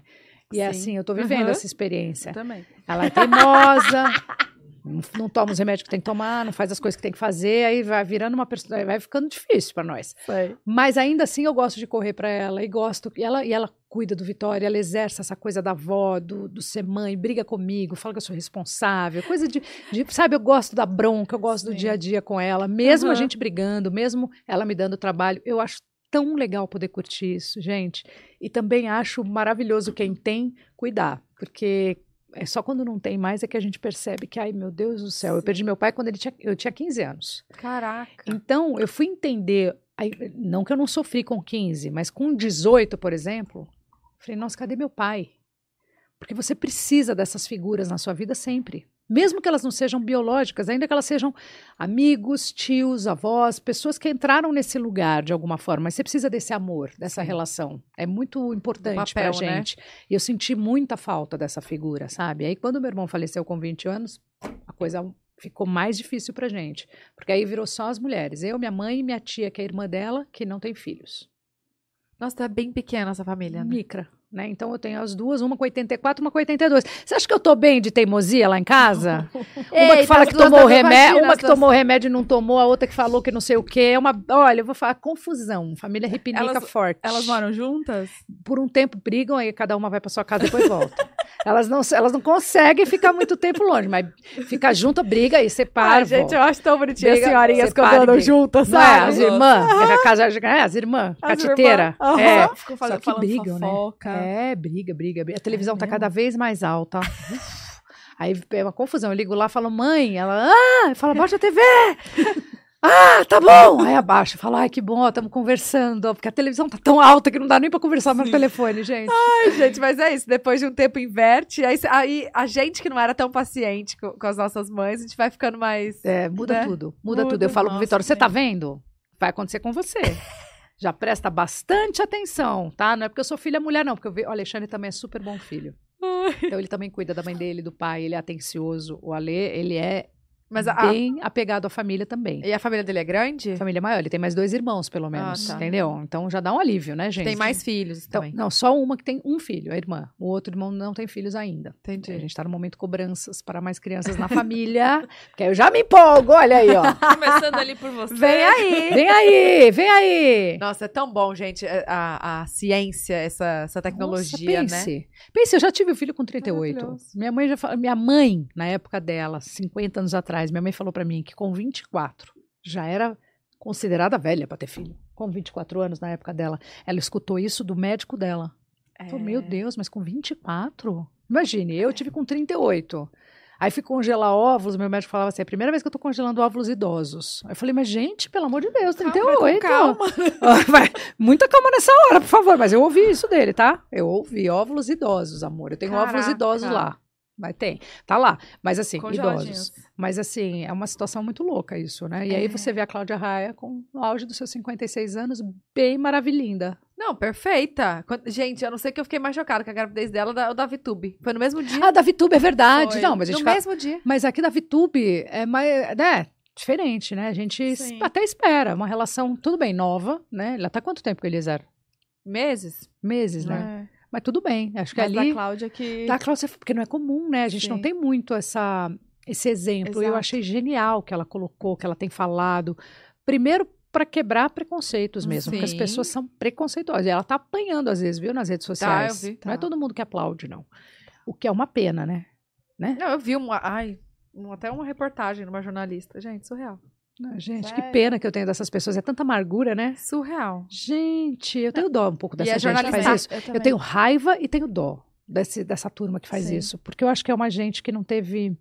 E é Sim. assim, eu tô vivendo Aham. essa experiência. Eu também. Ela é teimosa, não, não toma os remédios que tem que tomar, não faz as coisas que tem que fazer, aí vai virando uma pessoa, vai ficando difícil para nós. Mas ainda assim eu gosto de correr para ela e gosto e ela e ela cuida do Vitória, ela exerce essa coisa da avó, do, do ser mãe, briga comigo, fala que eu sou responsável, coisa de, de- sabe, eu gosto da bronca, eu gosto do Sim. dia a dia com ela, mesmo a Aham. gente brigando, mesmo ela me dando trabalho, eu acho tão legal poder curtir isso, gente. E também acho maravilhoso quem tem cuidar, porque é só quando não tem mais é que a gente percebe que, ai meu Deus do céu, eu perdi meu pai quando ele tinha, eu tinha 15 anos. Caraca. Então, eu fui entender, aí, não que eu não sofri com 15, mas com 18, por exemplo, falei, nossa, cadê meu pai? Porque você precisa dessas figuras na sua vida sempre. Mesmo que elas não sejam biológicas, ainda que elas sejam amigos, tios, avós, pessoas que entraram nesse lugar de alguma forma. Mas você precisa desse amor, dessa relação. É muito importante papel, pra né? gente. E eu senti muita falta dessa figura, sabe? Aí quando meu irmão faleceu com 20 anos, a coisa ficou mais difícil pra gente. Porque aí virou só as mulheres. Eu, minha mãe e minha tia, que é a irmã dela, que não tem filhos. Nossa, tá bem pequena essa família, né? Micra. Né? Então eu tenho as duas, uma com 84, uma com 82. Você acha que eu tô bem de teimosia lá em casa? uma que fala que tomou o remédio, uma que tomou remédio e não tomou, a outra que falou que não sei o quê. É uma, olha, eu vou falar confusão. Família ripinica Elas- forte. Elas moram juntas? Por um tempo brigam, aí cada uma vai pra sua casa e depois volta. elas, não, elas não conseguem ficar muito tempo longe, mas fica junta, briga e separa. Ai, gente, eu acho tão bonitinho as senhorinhas e cantando briga. juntas, é? sabe? As irmãs, a casa, é, as irmãs, As catiteira. irmãs, aham. É, Ficam Só fazendo, que falando brigam, né? É, briga, briga, briga. A televisão tá mesmo? cada vez mais alta. Aí é uma confusão. Eu ligo lá, falo, mãe, ela, ah, eu falo, abaixa a TV. Ah, tá bom. Aí abaixa, falo, ai, que bom, estamos conversando, porque a televisão tá tão alta que não dá nem pra conversar no telefone, gente. Ai, gente, mas é isso. Depois de um tempo inverte. Aí, aí a gente que não era tão paciente com, com as nossas mães, a gente vai ficando mais. É, muda Né? tudo, muda, Muda, tudo. Eu falo pro nossa, Vitório, você tá vendo? Vai acontecer com você. Já presta bastante atenção, tá? Não é porque eu sou filha mulher, não, porque eu vi, o Alexandre também é super bom filho. Então ele também cuida da mãe dele, do pai, ele é atencioso. O Ale, ele é Mas a, a- bem apegado à família também. E a família dele é grande? Família maior, ele tem mais dois irmãos, pelo menos, tá. entendeu? Então já dá um alívio, né, gente? Tem mais filhos Então, também. não, só uma que tem um filho, a irmã. O outro irmão não tem filhos ainda. A Entendi. gente tá no momento cobranças para mais crianças na família. porque aí eu já me empolgo, olha aí, ó. Começando ali por você. Vem aí! Vem aí, vem aí. Nossa, é tão bom, gente, a, a ciência, essa, essa tecnologia, Nossa, né? pense. Pense, eu já tive um filho com 38. Maravilhoso. Minha mãe já fala, minha mãe, na época dela, 50 anos atrás, minha mãe falou pra mim que com 24 já era considerada velha pra ter filho. Com 24 anos na época dela, ela escutou isso do médico dela. É. Falou, meu Deus, mas com 24? Imagine, eu tive com 38. Aí fui congelar óvulos, meu médico falava assim, é a primeira vez que eu tô congelando óvulos idosos. Aí eu falei, mas gente, pelo amor de Deus, Calma, 38. com calma. Ah, vai, muita calma nessa hora, por favor. Mas eu ouvi isso dele, tá? Eu ouvi óvulos idosos, amor. Eu tenho óvulos Caraca. idosos lá. Mas tem, tá lá. Mas assim, Congeladinhos. idosos. Mas assim, é uma situação muito louca isso, né? E É. aí você vê a Cláudia Raia com o auge dos seus 56 anos, bem maravilhinda. Não, perfeita. Gente, eu não sei que eu fiquei mais chocada com a gravidez dela da, da VTube. Foi no mesmo dia. Ah, da Vitube, é verdade. Foi. Não, mas a no gente fala- mesmo dia. Mas aqui da Vitube é mais, né? Diferente, né? A gente Sim. até espera uma relação, tudo bem, nova, né? Ela tá quanto tempo com o Eliezer? Meses? Meses, né? É. Mas tudo bem. Acho que Mas ali. da Cláudia que... Da Cláudia, porque não é comum, né? A gente não Sim. tem muito essa, esse exemplo. Eu Exato. achei genial que ela colocou, que ela tem falado. Primeiro, para quebrar preconceitos mesmo, porque as Sim. pessoas são preconceituosas. Ela tá apanhando, às vezes, viu, nas redes Tá, sociais. eu vi, Não é tá. todo mundo que aplaude, não. O que é uma pena, né? Não, eu vi uma. Ai, até uma reportagem de uma jornalista. Gente, surreal. Não, gente, que Sério? pena que eu tenho dessas pessoas. É tanta amargura, né? Surreal. Gente, eu tenho dó um pouco dessa gente que faz isso. Eu, Eu tenho raiva e tenho dó desse, dessa turma que faz Sim. isso. Porque eu acho que é uma gente que não teve.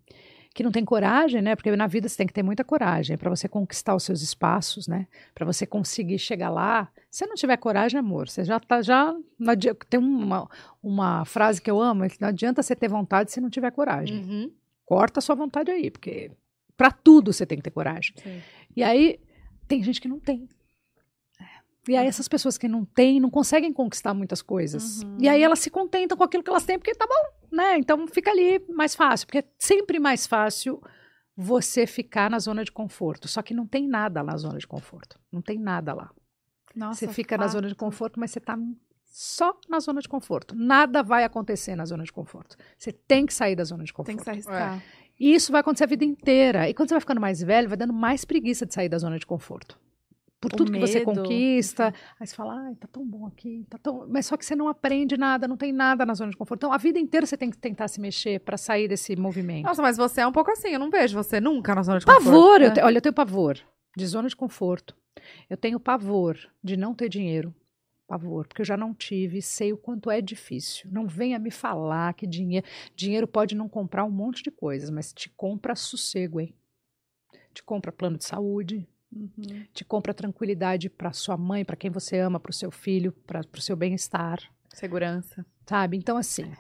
que não tem coragem, né? Porque na vida você tem que ter muita coragem para você conquistar os seus espaços, né? Para você conseguir chegar lá. Se você não tiver coragem, amor, você já tá já. não adi- tem uma, uma frase que eu amo, é que não adianta você ter vontade se não tiver coragem. Uhum. Corta a sua vontade aí, porque para tudo você tem que ter coragem. Sim. E aí, tem gente que não tem. E aí, essas pessoas que não têm, não conseguem conquistar muitas coisas. Uhum. E aí, elas se contentam com aquilo que elas têm, porque tá bom, né? Então, fica ali mais fácil. Porque é sempre mais fácil você ficar na zona de conforto. Só que não tem nada na zona de conforto. Não tem nada lá. Nossa, você fica na fato. zona de conforto, mas você tá só na zona de conforto. Nada vai acontecer na zona de conforto. Você tem que sair da zona de conforto. Tem que se arriscar. E isso vai acontecer a vida inteira. E quando você vai ficando mais velho, vai dando mais preguiça de sair da zona de conforto. Por O tudo que você medo, conquista. Aí você fala, ai, tá tão bom aqui, tá tão... Mas só que você não aprende nada, não tem nada na zona de conforto. Então, a vida inteira você tem que tentar se mexer para sair desse movimento. Nossa, mas você é um pouco assim. Eu não vejo você nunca na zona de conforto. pavor! né? te- Olha, eu tenho pavor de zona de conforto. Eu tenho pavor de não ter dinheiro. Pavor, porque eu já não tive sei o quanto é difícil. Não venha me falar que dinheiro, dinheiro pode não comprar um monte de coisas, mas te compra sossego, hein? Te compra plano de saúde, Uhum. te compra tranquilidade para sua mãe, para quem você ama, para o seu filho, para o seu bem-estar, Segurança. sabe? Então, assim,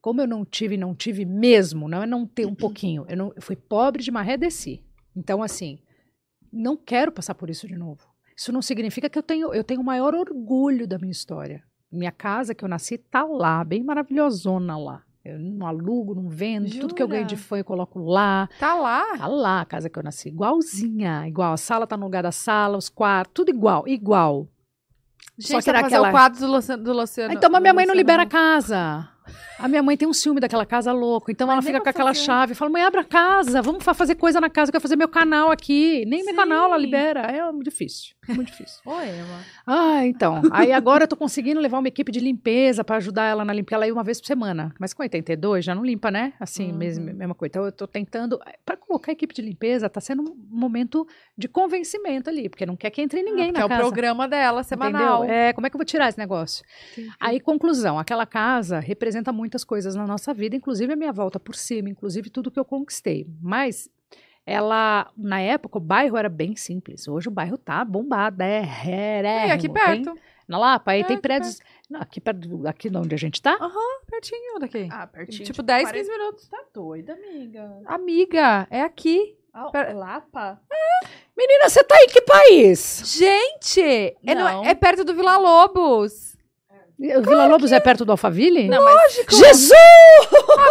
como eu não tive, não tive mesmo, não é não ter um pouquinho. Eu, não, eu fui pobre de maré, desci. Então, assim, não quero passar por isso de novo. Isso não significa que eu tenho, eu tenho o maior orgulho da minha história. Minha casa que eu nasci tá lá, bem maravilhosona lá. Eu não alugo, não vendo, tudo que eu ganho de Jura? fã eu coloco lá. Tá lá. Tá lá a casa que eu nasci, igualzinha, igual. A sala tá no lugar da sala, os quartos, tudo igual, igual. Gente, Só que vai fazer naquela- o quadro do Luciano. Do Luciano Então, mas minha mãe não Luciano libera a casa. A minha mãe tem um ciúme daquela casa louco. Então Mas ela fica com aquela fazer. chave. Fala, mãe, abra a casa. Vamos fa- fazer coisa na casa. Eu quero fazer meu canal aqui. Nem meu Sim. canal ela libera. É muito difícil. Muito difícil. Emma. Ah, então. Aí agora eu tô conseguindo levar uma equipe de limpeza pra ajudar ela na limpeza. Ela ia uma vez por semana. Mas com 82 já não limpa, né? Assim, Uhum. mesmo, mesma coisa. Então eu tô tentando. Pra colocar a equipe de limpeza, tá sendo um momento de convencimento ali. Porque não quer que entre ninguém Que na é o casa. programa dela, semanal. Entendeu? É, como é que eu vou tirar esse negócio? Aí, conclusão, aquela casa representa muitas coisas na nossa vida, inclusive a minha volta por cima, inclusive tudo que eu conquistei. Mas ela, na época, o bairro era bem simples. Hoje o bairro tá bombado, é ré, E aqui perto. na Lapa, aí É, tem prédios. Não, aqui perto, aqui de onde a gente tá? Pertinho daqui. Ah, pertinho. Tipo, 10, 15 minutos. Tá doida, amiga. Amiga, é aqui. Ah, Pera- Lapa? Menina, você tá em que país? Gente, é, no- Não. é perto do Vila Lobos. Vila Lobos é perto do Alphaville? Não, mas Jesus!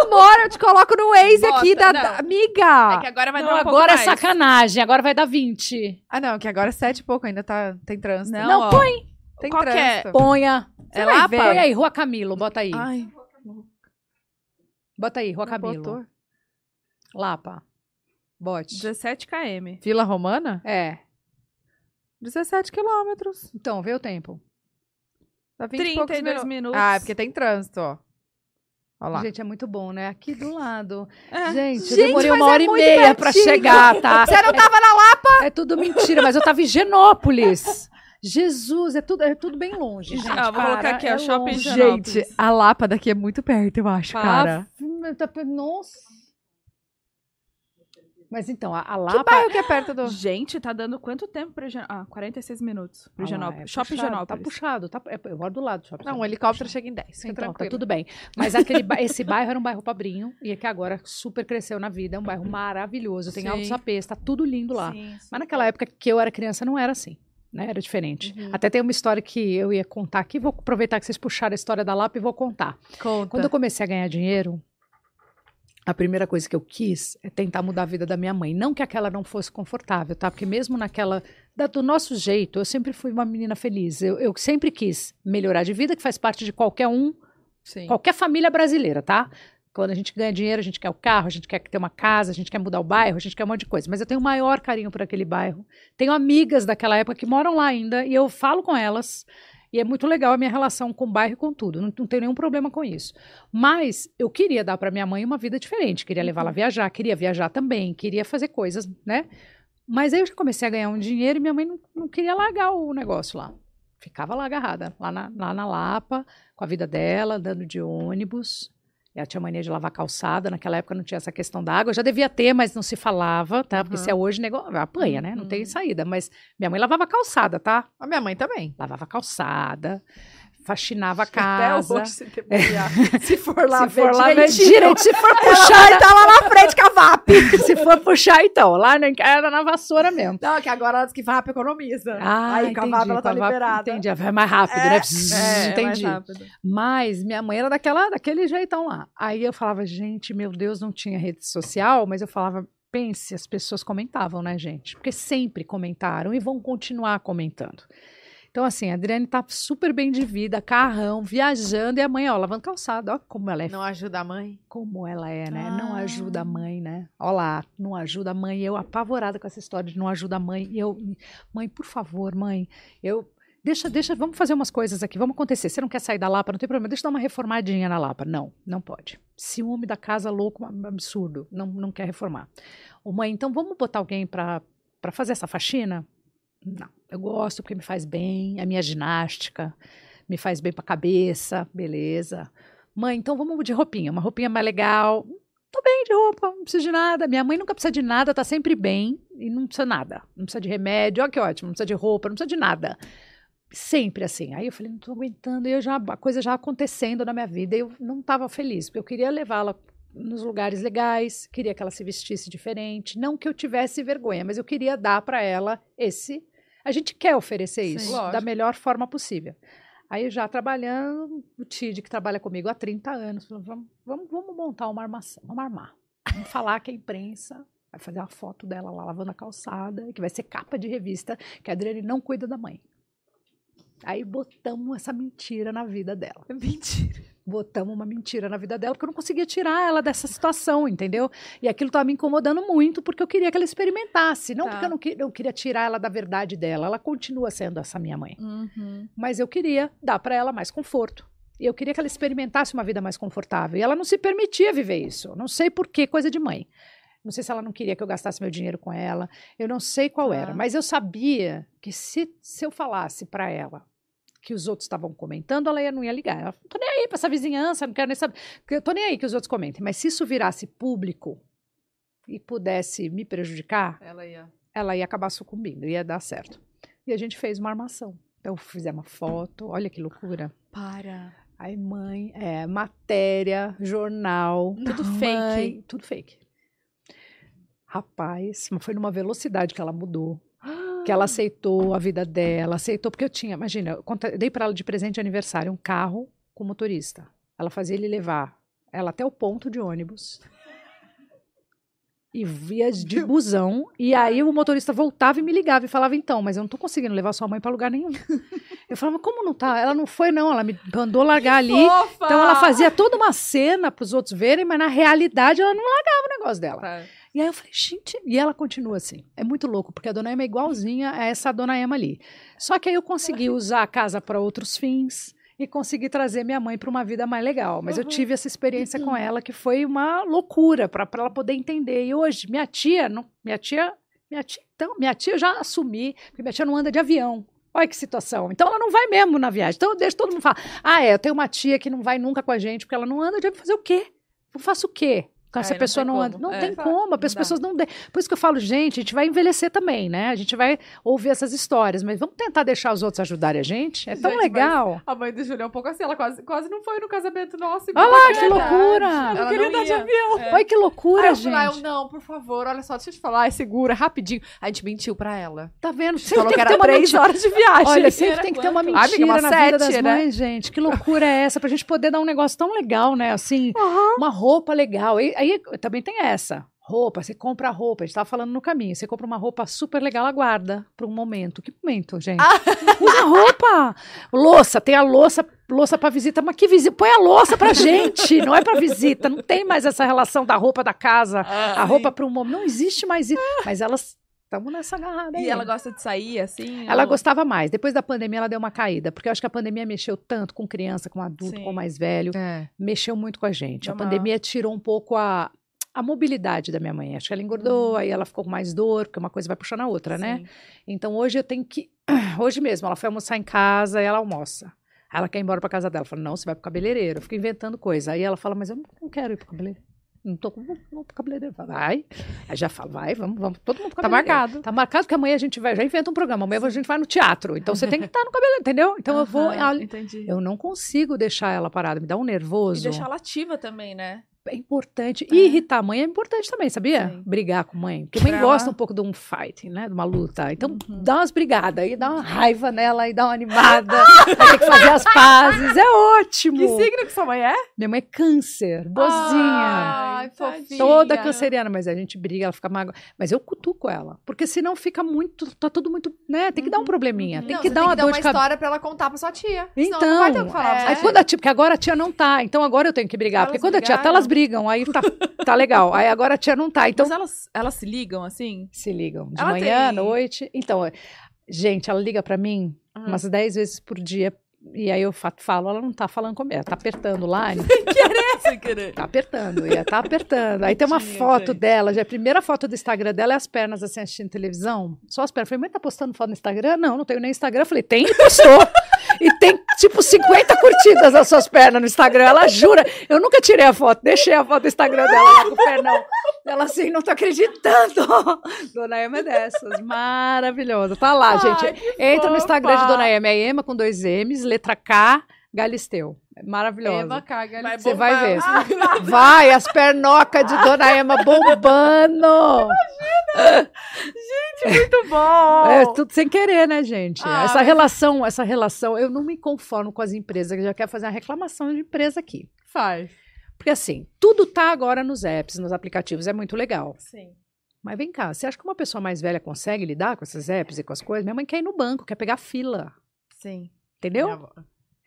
Amor, eu te coloco no Waze Bosta, aqui da, da- amiga. é que agora vai Não, dar um pouco agora é mais. sacanagem, agora vai dar 20. Ah, não, que agora é sete e pouco, ainda tá, tem trânsito. Não, Não, ó. põe. tem qual que é? trânsito. Ponha. Você É ver. Põe aí, Rua Camilo, bota aí. Ai, Bota aí, Rua Não Camilo. botou. Lapa. Bote. 17 km. Vila Romana? É. 17 quilômetros. Então, vê o tempo. Dá 20 e poucos 32 minutos. minutos. Ah, é porque tem trânsito, ó. Olha lá. Gente, é muito bom, né? Aqui do lado. É. Gente, eu demorei uma é hora e muito meia pra pertinho. chegar, tá? Você não tava na Lapa? É tudo mentira, mas eu tava em Genópolis. Jesus, é tudo, é tudo bem longe, gente. Ah, vou colocar para, aqui, ó, é shopping longe. Genópolis. Gente, a Lapa daqui é muito perto, eu acho, cara. Ah, tá- Nossa. Mas então, a, a Que Lapa... bairro que é perto do... Gente, tá dando quanto tempo pro Genópolis? Ah, 46 minutos pro Ah lá, Genópolis. é Shopping puxado, Genópolis. Tá puxado, tá, é, eu moro do lado do shopping. Não, o Genópolis. helicóptero chega em 10. Fica Então, tá tranquilo. tudo bem. Mas aquele, ba- esse bairro era um bairro pobrinho e é que agora super cresceu na vida. É um bairro maravilhoso. Tem Sim. altos APs, tá tudo lindo lá. Sim, sim. Mas naquela época que eu era criança não era assim. Né? Era diferente. Uhum. Até tem uma história que eu ia contar aqui. Vou aproveitar que vocês puxaram a história da Lapa e vou contar. Conta. Quando eu comecei a ganhar dinheiro, a primeira coisa que eu quis é tentar mudar a vida da minha mãe. Não que aquela não fosse confortável, tá? Porque mesmo naquela. da- do nosso jeito, eu sempre fui uma menina feliz. Eu, eu sempre quis melhorar de vida, que faz parte de qualquer um Sim. Qualquer família brasileira, tá? Quando a gente ganha dinheiro, a gente quer o carro, a gente quer ter uma casa, a gente quer mudar o bairro, a gente quer um monte de coisa. Mas eu tenho o maior carinho por aquele bairro. Tenho amigas daquela época que moram lá ainda e eu falo com elas. E é muito legal a minha relação com o bairro e com tudo. Não, não tenho nenhum problema com isso. Mas eu queria dar para minha mãe uma vida diferente. Queria levá-la a viajar, queria viajar também, queria fazer coisas, né? Mas aí eu já comecei a ganhar um dinheiro e minha mãe não, não queria largar o negócio lá. Ficava lá agarrada, lá na, lá na Lapa, com a vida dela, andando de ônibus. Ela tinha mania de lavar calçada, naquela época não tinha essa questão da água. Já devia ter, mas não se falava, tá? Porque Uhum. se é hoje, negócio, apanha, né? Não tem Uhum. saída. Mas minha mãe lavava calçada, tá? A minha mãe também. Lavava calçada, faxinava a Até casa. hoje, se, debobear. se for lá, se for lá, direitinho, direito. Se for puxar, estar lá na frente com a VAP. se for puxar, então. Lá no- era na vassoura mesmo. Não, que agora ela diz que VAP economiza. Ah, Aí com a entendi, VAP ela tá VAP, liberada. Entendi, vai mais rápido, né? Bzzz, É, é mais entendi. rápido. Mas minha mãe era daquela, daquele jeitão lá. Aí eu falava, gente, meu Deus, não tinha rede social, mas eu falava, pense, as pessoas comentavam, né, gente? Porque sempre comentaram e vão continuar comentando. Então, assim, a Adriane tá super bem de vida, carrão, viajando, e a mãe, ó, lavando calçada, ó, como ela é Não ajuda a mãe? como ela é, né? Não Ah. ajuda a mãe, né? Olha lá, não ajuda a mãe. Eu apavorada com essa história de não ajuda a mãe. E eu, mãe, por favor, mãe, eu deixa, deixa, vamos fazer umas coisas aqui, vamos acontecer. Você não quer sair da Lapa, não tem problema. Deixa eu dar uma reformadinha na Lapa. Não, não pode. Ciúme da casa louco, absurdo. Não, não quer reformar. Ô, mãe, então vamos botar alguém para para fazer essa faxina? Não, eu gosto porque me faz bem, a minha ginástica me faz bem pra cabeça, beleza. Mãe, então vamos de roupinha, uma roupinha mais legal. Tô bem de roupa, não preciso de nada. Minha mãe nunca precisa de nada, tá sempre bem e não precisa nada. Não precisa de remédio, olha que ótimo, não precisa de roupa, não precisa de nada. sempre assim. Aí eu falei, não tô aguentando, e eu já, a coisa já acontecendo na minha vida, eu não estava feliz, porque eu queria levá-la nos lugares legais, queria que ela se vestisse diferente, não que eu tivesse vergonha, mas eu queria dar para ela esse. A gente quer oferecer isso da melhor forma possível. Aí já trabalhando, o Tid, que trabalha comigo há 30 anos, falou: vamos, vamos, vamos montar uma armação, vamos armar. Vamos falar que a imprensa vai fazer uma foto dela lá lavando a calçada, que vai ser capa de revista, que a Adriane não cuida da mãe. Aí botamos essa mentira na vida dela. Mentira. Botamos uma mentira na vida dela, porque eu não conseguia tirar ela dessa situação, entendeu? E aquilo estava me incomodando muito, porque eu queria que ela experimentasse. Não Tá. porque eu não que- eu queria tirar ela da verdade dela. Ela continua sendo essa minha mãe Uhum. mas eu queria dar para ela mais conforto. E eu queria que ela experimentasse uma vida mais confortável. E ela não se permitia viver isso. Não sei por que, coisa de mãe. Não sei se ela não queria que eu gastasse meu dinheiro com ela. Eu não sei qual Tá. era. Mas eu sabia que se, se eu falasse para ela que os outros estavam comentando, ela ia, não ia ligar. Ela, tô nem aí para essa vizinhança, não quero nem saber. Eu tô nem aí que os outros comentem. Mas se isso virasse público e pudesse me prejudicar, Ela ia. ela ia acabar sucumbindo, ia dar certo. E a gente fez uma armação. Então fizemos uma foto, olha que loucura. Para. Aí mãe, é, matéria, jornal, Tudo mãe, fake. tudo fake. Rapaz, foi numa velocidade que ela mudou, que ela aceitou a vida dela, aceitou porque eu tinha, imagina, eu conta- dei para ela de presente de aniversário um carro com motorista. Ela fazia ele levar ela até o ponto de ônibus. E via de busão, e aí o motorista voltava e me ligava e falava: Então, mas eu não tô conseguindo levar sua mãe para lugar nenhum. Eu falava: Como não tá? Ela não foi, não. Ela me mandou largar ali. Então ela fazia toda uma cena para os outros verem, mas na realidade ela não largava o negócio dela. Tá. E aí eu falei, gente, e ela continua assim. É muito louco, porque a dona Emma é igualzinha a essa dona Emma ali. Só que aí eu consegui usar a casa para outros fins e consegui trazer minha mãe para uma vida mais legal. Mas eu tive essa experiência com ela que foi uma loucura para ela poder entender. E hoje, minha tia, não, minha tia, minha tia, então, minha tia eu já assumi, porque minha tia não anda de avião. Olha que situação. Então ela não vai mesmo na viagem. Então deixa todo mundo falar: ah, é, eu tenho uma tia que não vai nunca com a gente, porque ela não anda de avião. Fazer o quê? Eu faço o quê? Essa não pessoa tem não anda. como. Não É. tem Não como, as pessoas não. De... Por isso que eu falo, gente, a gente vai envelhecer também, né? A gente vai ouvir essas histórias, mas vamos tentar deixar os outros ajudarem a gente. É tão Gente, legal. A mãe do Júlio é um pouco assim, ela quase, quase não foi no casamento nosso. Olha lá, que loucura! Ela Ela queria não dar de avião. É. Olha que loucura, Aí eu gente. falei, ah, eu, não, por favor, olha só, deixa eu te falar, é segura, rapidinho. A gente mentiu pra ela. Tá vendo? Você falou tem que ter era uma três mentira. horas de viagem. Olha, sempre Era tem que ter uma quanto? Ah, mentira amiga, na uma vida das sete, né? mães, gente. Que loucura é essa? Pra gente poder dar um negócio tão legal, né? Assim, uma roupa legal. E, aí também tem essa. Roupa, você compra roupa, a gente tava falando no caminho. Você compra uma roupa super legal, aguarda para um momento. Que momento, gente? Usa roupa! Louça, tem a louça, louça para visita, mas que visita? Põe a louça pra gente, não é pra visita. Não tem mais essa relação da roupa da casa, a roupa para um momento. Não existe mais isso. Mas elas estamos nessa agarrada aí. E ela gosta de sair, assim? Ela ou- gostava mais. Depois da pandemia, ela deu uma caída. Porque eu acho que a pandemia mexeu tanto com criança, com adulto, Sim. com mais velho. É. Mexeu muito com a gente. Deu a uma- pandemia tirou um pouco a, a mobilidade da minha mãe. Acho que ela engordou, aí ela ficou com mais dor, porque uma coisa vai puxando a outra, né? Sim. Então hoje eu tenho que. Hoje mesmo, ela foi almoçar em casa e ela almoça. Ela quer ir embora pra casa dela. Eu falo, não, você vai pro cabeleireiro. Eu fico inventando coisa. Aí ela fala, mas eu não, não quero ir pro cabeleireiro. Não tô com. Pro cabeleireiro. Vai. Aí já fala, vai, vamos, vamos. Todo mundo Tá marcado. Tá marcado que amanhã a gente vai, já inventa um programa, amanhã a gente vai no teatro. Então você tem que estar no cabeleireiro, entendeu? Então eu vou. Entendi. Eu não consigo deixar ela parada, me dá um E nervoso. deixar ela ativa também, né? É importante. É. E irritar a mãe é importante também, sabia? Sim. Brigar com a mãe. Porque a mãe Pra gosta um pouco de um fight, né? De uma luta. Então Uhum. dá umas brigadas, aí dá uma raiva nela, aí dá uma animada. vai ter que fazer as pazes. É ótimo. Que signo que sua mãe é? Minha mãe é câncer, bozinha. Ai, fofinha. Toda canceriana, mas a gente briga, ela fica mágoa. Mas eu cutuco ela. Porque senão fica muito. Tá tudo muito. né? Tem que dar um probleminha. Tem Não, que você dar uma tem que dar dor uma história pra ela contar pra sua tia. Senão Então, não vai ter o que falar pra é. Aí quando a tia, porque agora a tia não tá, então agora eu tenho que brigar. Elas porque quando a tia tá, brigaram? elas brigam, aí tá, tá legal. Aí agora a tia não tá, então Mas elas, elas se ligam, assim? se ligam. De Ela manhã, à tem- noite. Então, é, gente, ela liga pra mim Uhum. umas 10 vezes por dia. E aí eu fa- falo, ela não tá falando comigo, ela tá apertando lá, Sem querer. tá apertando, ela tá apertando. Aí tem uma foto gente. dela, já a primeira foto do Instagram dela é as pernas assim assistindo televisão. Só as pernas. Eu Falei, mãe, tá postando foto no Instagram? Não, não tenho nem Instagram. Eu falei, tem e postou. E tem tipo 50 curtidas nas suas pernas no Instagram. Ela jura. Eu nunca tirei a foto, deixei a foto do Instagram dela lá com o pernão. Ela assim, não tô acreditando. Dona Ema é dessas, maravilhosa. Tá lá, Ai, gente. Entra no fofa. Instagram de Dona Ema, é Ema com dois M's, letra K, Galisteu. Maravilhosa. Ema caga. Vai Você vai ver. Vai, as pernocas de Dona Ema bombando. Muito bom! É tudo sem querer, né, gente? Ah, essa mas- relação, essa relação, eu não me conformo com as empresas, que já quero fazer uma reclamação de empresa aqui. Faz. Porque assim, tudo tá agora nos apps, nos aplicativos, é muito legal. Sim. Mas vem cá, você acha que uma pessoa mais velha consegue lidar com esses apps e com as coisas? Minha mãe quer ir no banco, quer pegar fila. Sim. Entendeu?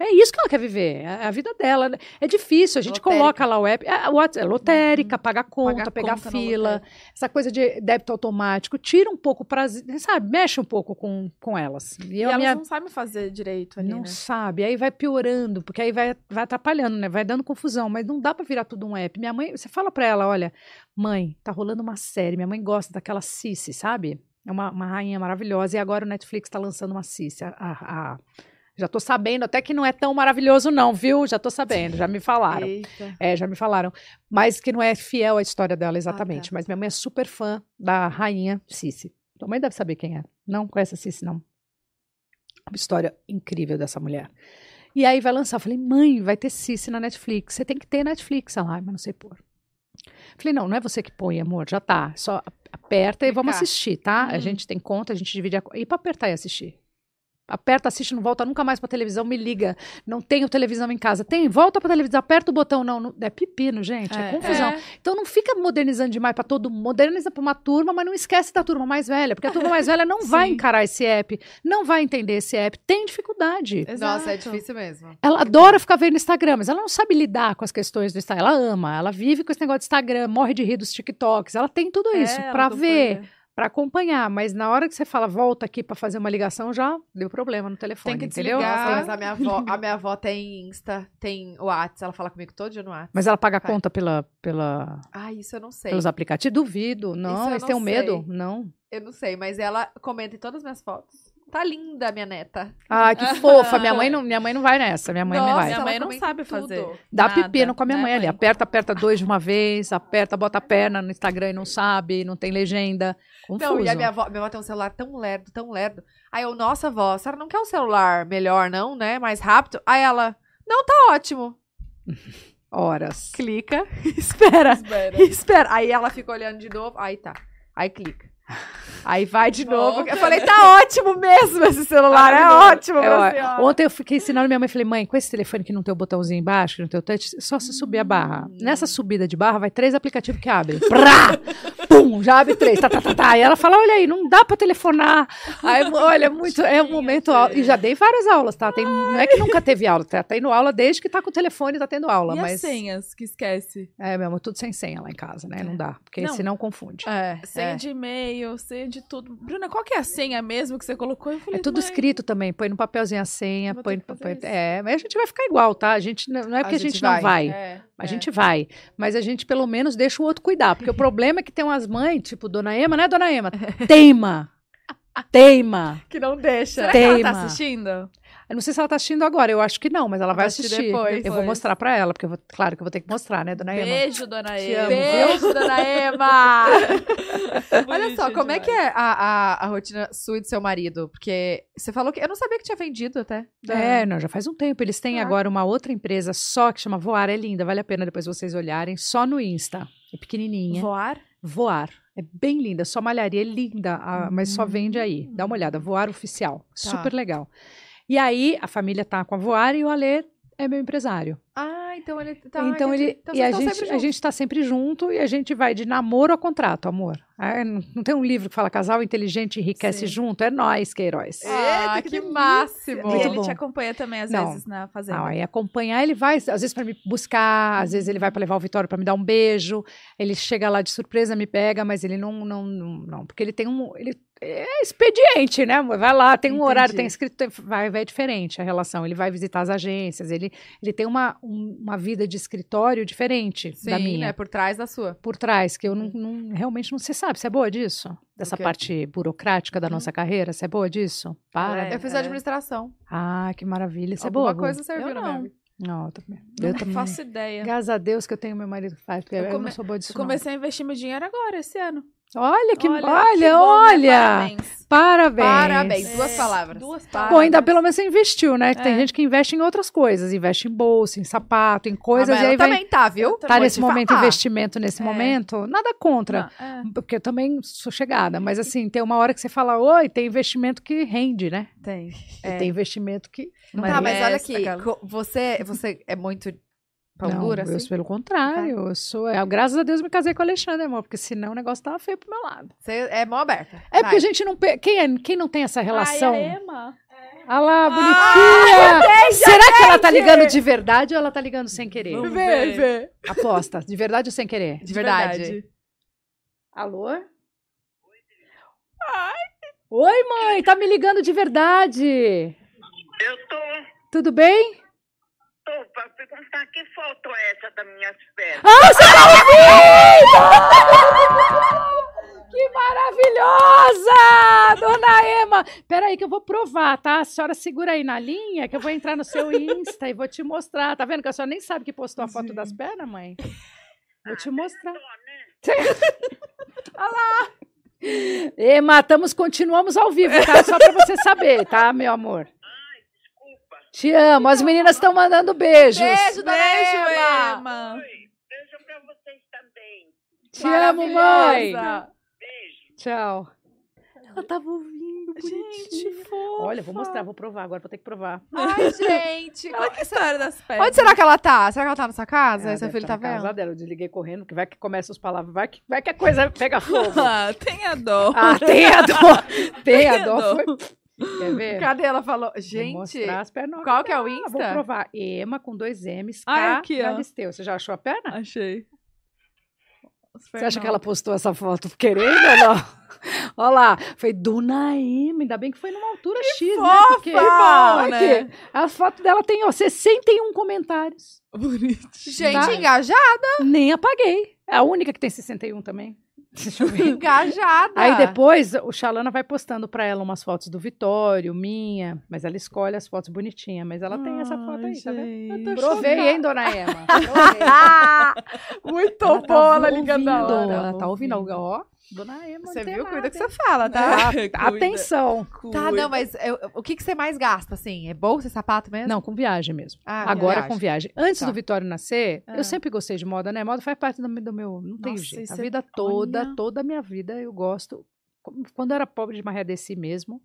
É isso que ela quer viver, é a vida dela. É difícil, a gente Lotérica. coloca lá o app, é, o é lotérica, pagar conta, Pagar pegar conta fila, essa coisa de débito automático, tira um pouco pra, sabe, mexe um pouco com, com elas. E, E elas minha, não sabem fazer direito ali, não né? sabe, aí vai piorando, porque aí vai, vai atrapalhando, né? Vai dando confusão, mas não dá pra virar tudo um app. Minha mãe, você fala pra ela, olha, mãe, tá rolando uma série, minha mãe gosta daquela Cici, sabe? É uma, uma rainha maravilhosa, e agora o Netflix tá lançando uma Cici. A, a- a- já tô sabendo, até que não é tão maravilhoso não, viu? Já tô sabendo, já me falaram. Eita. É, já me falaram. Mas que não é fiel à história dela exatamente. Mas minha mãe é super fã da rainha Cici. Tua mãe deve saber quem é. Não conhece a Cici, não. Uma história incrível dessa mulher. E aí vai lançar. Eu falei, mãe, vai ter Cici na Netflix. Você tem que ter Netflix. Ela, mas não sei pôr. Falei, não, não é você que põe, amor, já tá. Só aperta e vamos assistir, tá? A Hum. gente tem conta, a gente divide a. E pra apertar e assistir? Aperta, assiste, não volta nunca mais pra televisão, me liga. Não tenho televisão em casa. Tem, volta pra televisão, aperta o botão. Não, não é pepino, gente. É, É, confusão. É. Então não fica modernizando demais pra todo mundo. Moderniza pra uma turma, mas não esquece da turma mais velha. Porque a turma mais velha não vai encarar esse app, não vai entender esse app, tem dificuldade. Nossa, é Exato. difícil mesmo. Ela adora ficar vendo Instagram, mas ela não sabe lidar com as questões do Instagram. Ela ama, ela vive com esse negócio de Instagram, morre de rir dos TikToks. Ela tem tudo isso É, pra ver. Pra acompanhar. Mas na hora que você fala, volta aqui pra fazer uma ligação, já deu problema no telefone, que entendeu? desligar. Nossa, a minha avó, a minha avó tem Insta, tem WhatsApp, ela fala comigo todo dia no WhatsApp. Mas ela paga Vai. conta pela, pela, Ah, isso eu não sei. pelos aplicativos? Duvido. Não, Isso eu eles não têm um medo? Não. Eu não sei, mas ela comenta em todas as minhas fotos. Tá linda, minha neta. Ai, que fofa. Minha mãe não, minha mãe não vai nessa. Minha mãe não Nossa, vai. Minha mãe não sabe tudo. fazer. Dá Nada, pepino com a minha né, mãe ali. mãe? Aperta, aperta dois de uma vez, aperta, bota a perna no Instagram e não sabe, não tem legenda. Confuso. Não, e a minha avó, minha avó tem um celular tão lerdo, tão lerdo. Aí eu, nossa, avó, a senhora não quer um celular melhor, não, né? Mais rápido? Aí ela, não, tá ótimo. Horas. Clica, espera, Espera. espera. Aí ela fica olhando de novo, aí tá. Aí clica. Aí vai de novo. Volta. Eu falei, tá ótimo mesmo esse celular, é ótimo, É, ontem eu fiquei ensinando minha mãe, falei, mãe, com esse telefone que não tem o botãozinho embaixo, que não tem o touch, é só você subir a barra. Hum. Nessa subida de barra, vai três aplicativos que abrem. Prá! Pum! Já abre três. Tá, tá, tá, tá. E ela fala, olha aí, não dá pra telefonar. Aí, olha, muito, é um momento... E já dei várias aulas, tá? Tem, não é que nunca teve aula, tá tendo aula desde que tá com o telefone, tá tendo aula. E mas as senhas que esquece? É, meu amor, tudo sem senha lá em casa, né? Não dá, porque Não. senão confunde. É, Senha é. de e-mail, senha de tudo. Bruna, qual que é a senha mesmo que você colocou? Eu falei, É tudo mãe, escrito também, põe no papelzinho a senha, põe no papel. isso. É, mas a gente vai ficar igual, tá? A gente não não é porque a gente, não vai. É, A é. gente vai, mas a gente pelo menos deixa o outro cuidar, porque o problema é que tem umas mães, tipo Dona Ema, né, Dona Ema? Teima. Teima. Que não deixa. Será que ela Teima. tá assistindo? Eu não sei se ela tá assistindo agora, eu acho que não, mas ela vai assistir assistir. depois. Eu vou mostrar pra ela, porque vou, claro que eu vou ter que mostrar, né, Dona Ema? Beijo, dona Te Ema. Beijo, dona Ema! Olha só, como é demais. que é a, a, a rotina sua e do seu marido? Porque você falou que. Eu não sabia que tinha vendido até. É, não, já faz um tempo. Eles têm Ah. agora uma outra empresa só que chama Voar, é linda, vale a pena depois vocês olharem, só no Insta. É pequenininha. Voar? Voar. É bem linda, só malharia, é linda, a- mas só vende aí. Dá uma olhada, Voar Oficial. Super legal. E aí, a família tá com a Voar e o Alê é meu empresário. Ah, então ele tá. então ele Então e a gente sempre a gente tá sempre junto e a gente vai de namoro a contrato, amor. Ah, não, não tem um livro que fala casal inteligente enriquece Sim. junto, é nós, Queiroz. Eita, Ah, que, que máximo! E ele bom. te acompanha também, às Não. vezes, na fazenda. Não, aí acompanhar, ele vai, às vezes para me buscar, às vezes ele vai para levar o Vitório para me dar um beijo. Ele chega lá de surpresa, me pega, mas ele não, não, não, não, porque ele tem um, ele é expediente, né? Vai lá, tem um Entendi. horário, tem escrito, tem- vai, vai diferente a relação. Ele vai visitar as agências, ele, ele tem uma, um- uma vida de escritório diferente Sim, da minha. né? Por trás da sua. Por trás, que eu não, não- realmente não se sabe. Você é boa disso? Dessa quê? parte burocrática da nossa carreira? Você é boa disso? Para. É, eu fiz é. administração. Ah, que maravilha. Você é Alguma boa, Gu? coisa serviu Eu na não. Não, eu também. Não Eu também. faço ideia. Graças a Deus que eu tenho meu marido que faz, porque eu, Eu come- não sou boa disso. Eu não. comecei a investir meu dinheiro agora, esse ano. Olha que olha, que olha, bom, né? parabéns. Parabéns. Parabéns. Duas É, palavras. Duas Bom, palavras. ainda pelo menos você investiu, né? Tem É. gente que investe em outras coisas, investe em bolsa, em sapato, em coisas, Ah, mas e aí vai. também tá, viu? Tá nesse momento, falar. investimento nesse É. momento, nada contra. É, Porque eu também sou chegada, mas assim, tem uma hora que você fala, oi, tem investimento que rende, né? tem. E É. tem investimento que. não Tá, mas olha aqui. aquela. Você, você é muito pão Não, dura, eu, assim? pelo contrário, eu sou. é, graças a Deus eu me casei com o Alexandre, amor, porque senão o negócio tava feio pro meu lado. Você é mão aberta. É porque Vai. a gente não. Quem, é- quem não tem essa relação? Ai, Emma. Olha lá, bonitinha! Será que ela tá ligando de verdade ou ela tá ligando sem querer? Vamos Vê, ver. vê. Aposta, de verdade ou sem querer? De verdade. Alô? Oi, mãe, tá me ligando de verdade. Eu tô, Tudo bem? Tô pra perguntar que foto é essa das minhas pernas. Ah, você tá ouvindo? Que maravilhosa! Dona Ema! Peraí que eu vou provar, tá? A senhora segura aí na linha que eu vou entrar no seu Insta e vou te mostrar. Tá vendo que a senhora nem sabe que postou a foto das pernas, mãe? Vou te mostrar. Tô, né? Ema, estamos, continuamos ao vivo, tá? Só pra você saber, tá, meu amor? Te amo. As meninas estão mandando beijos. Beijo, dona Beijo, Ema. Emma. Oi, beijo pra vocês também. Te amo, mãe. Beijo. Tchau. Ela tava ouvindo, Gente, fofa. Olha, vou mostrar, vou provar. Agora vou ter que provar. Ai, gente. Olha que história das pernas. Onde será que ela tá? Será que ela tá na sua casa? Seu deve filho tá tá na casa vendo? dela. Eu desliguei correndo, que vai que começa os palavras. Vai que, vai que a coisa pega fogo. Ah, tenha dó. ah, tem a dó. Tem a dó. dó. Foi... Quer ver? Cadê? Ela falou. Gente, qual que é o Ah, Insta? Vou provar. Ema com dois M's. Ah, K aqui, ó. Galisteu. Você já achou a perna? Achei. Você acha que ela postou essa foto querendo ou não? Olha lá, foi Dona Ema, ainda bem que foi numa altura X, né? Porque, Que bom, Aqui, né? a foto dela tem, ó, 61 comentários. Bonito. Gente, Tá. engajada. Nem apaguei. É a única que tem 61 também. Engajada. Aí depois o Xalana vai postando pra ela umas fotos do Vitório, minha, mas ela escolhe as fotos bonitinhas, mas ela tem essa foto aí, tá vendo? Eu tô Provei, chocada. hein, dona Ema? Provei. Muito Ela tá boa ela ligando a ouvindo, hora. Ela tá ouvindo, ó. Dona Ema. Você viu? nada, Cuida que você fala, tá? Cuida. Atenção. Tá, não, mas eu- o que, que você mais gasta, assim? É bolsa e sapato mesmo? Não, com viagem mesmo. Ah, Agora viagem. com viagem. Antes Tá. do Vitório nascer, Ah. eu sempre gostei de moda, né? Moda faz parte do, meu- do meu. Não tem Nossa, jeito. A é- vida toda, olha. toda a minha vida eu gosto. Quando eu era pobre de Maria Desi mesmo,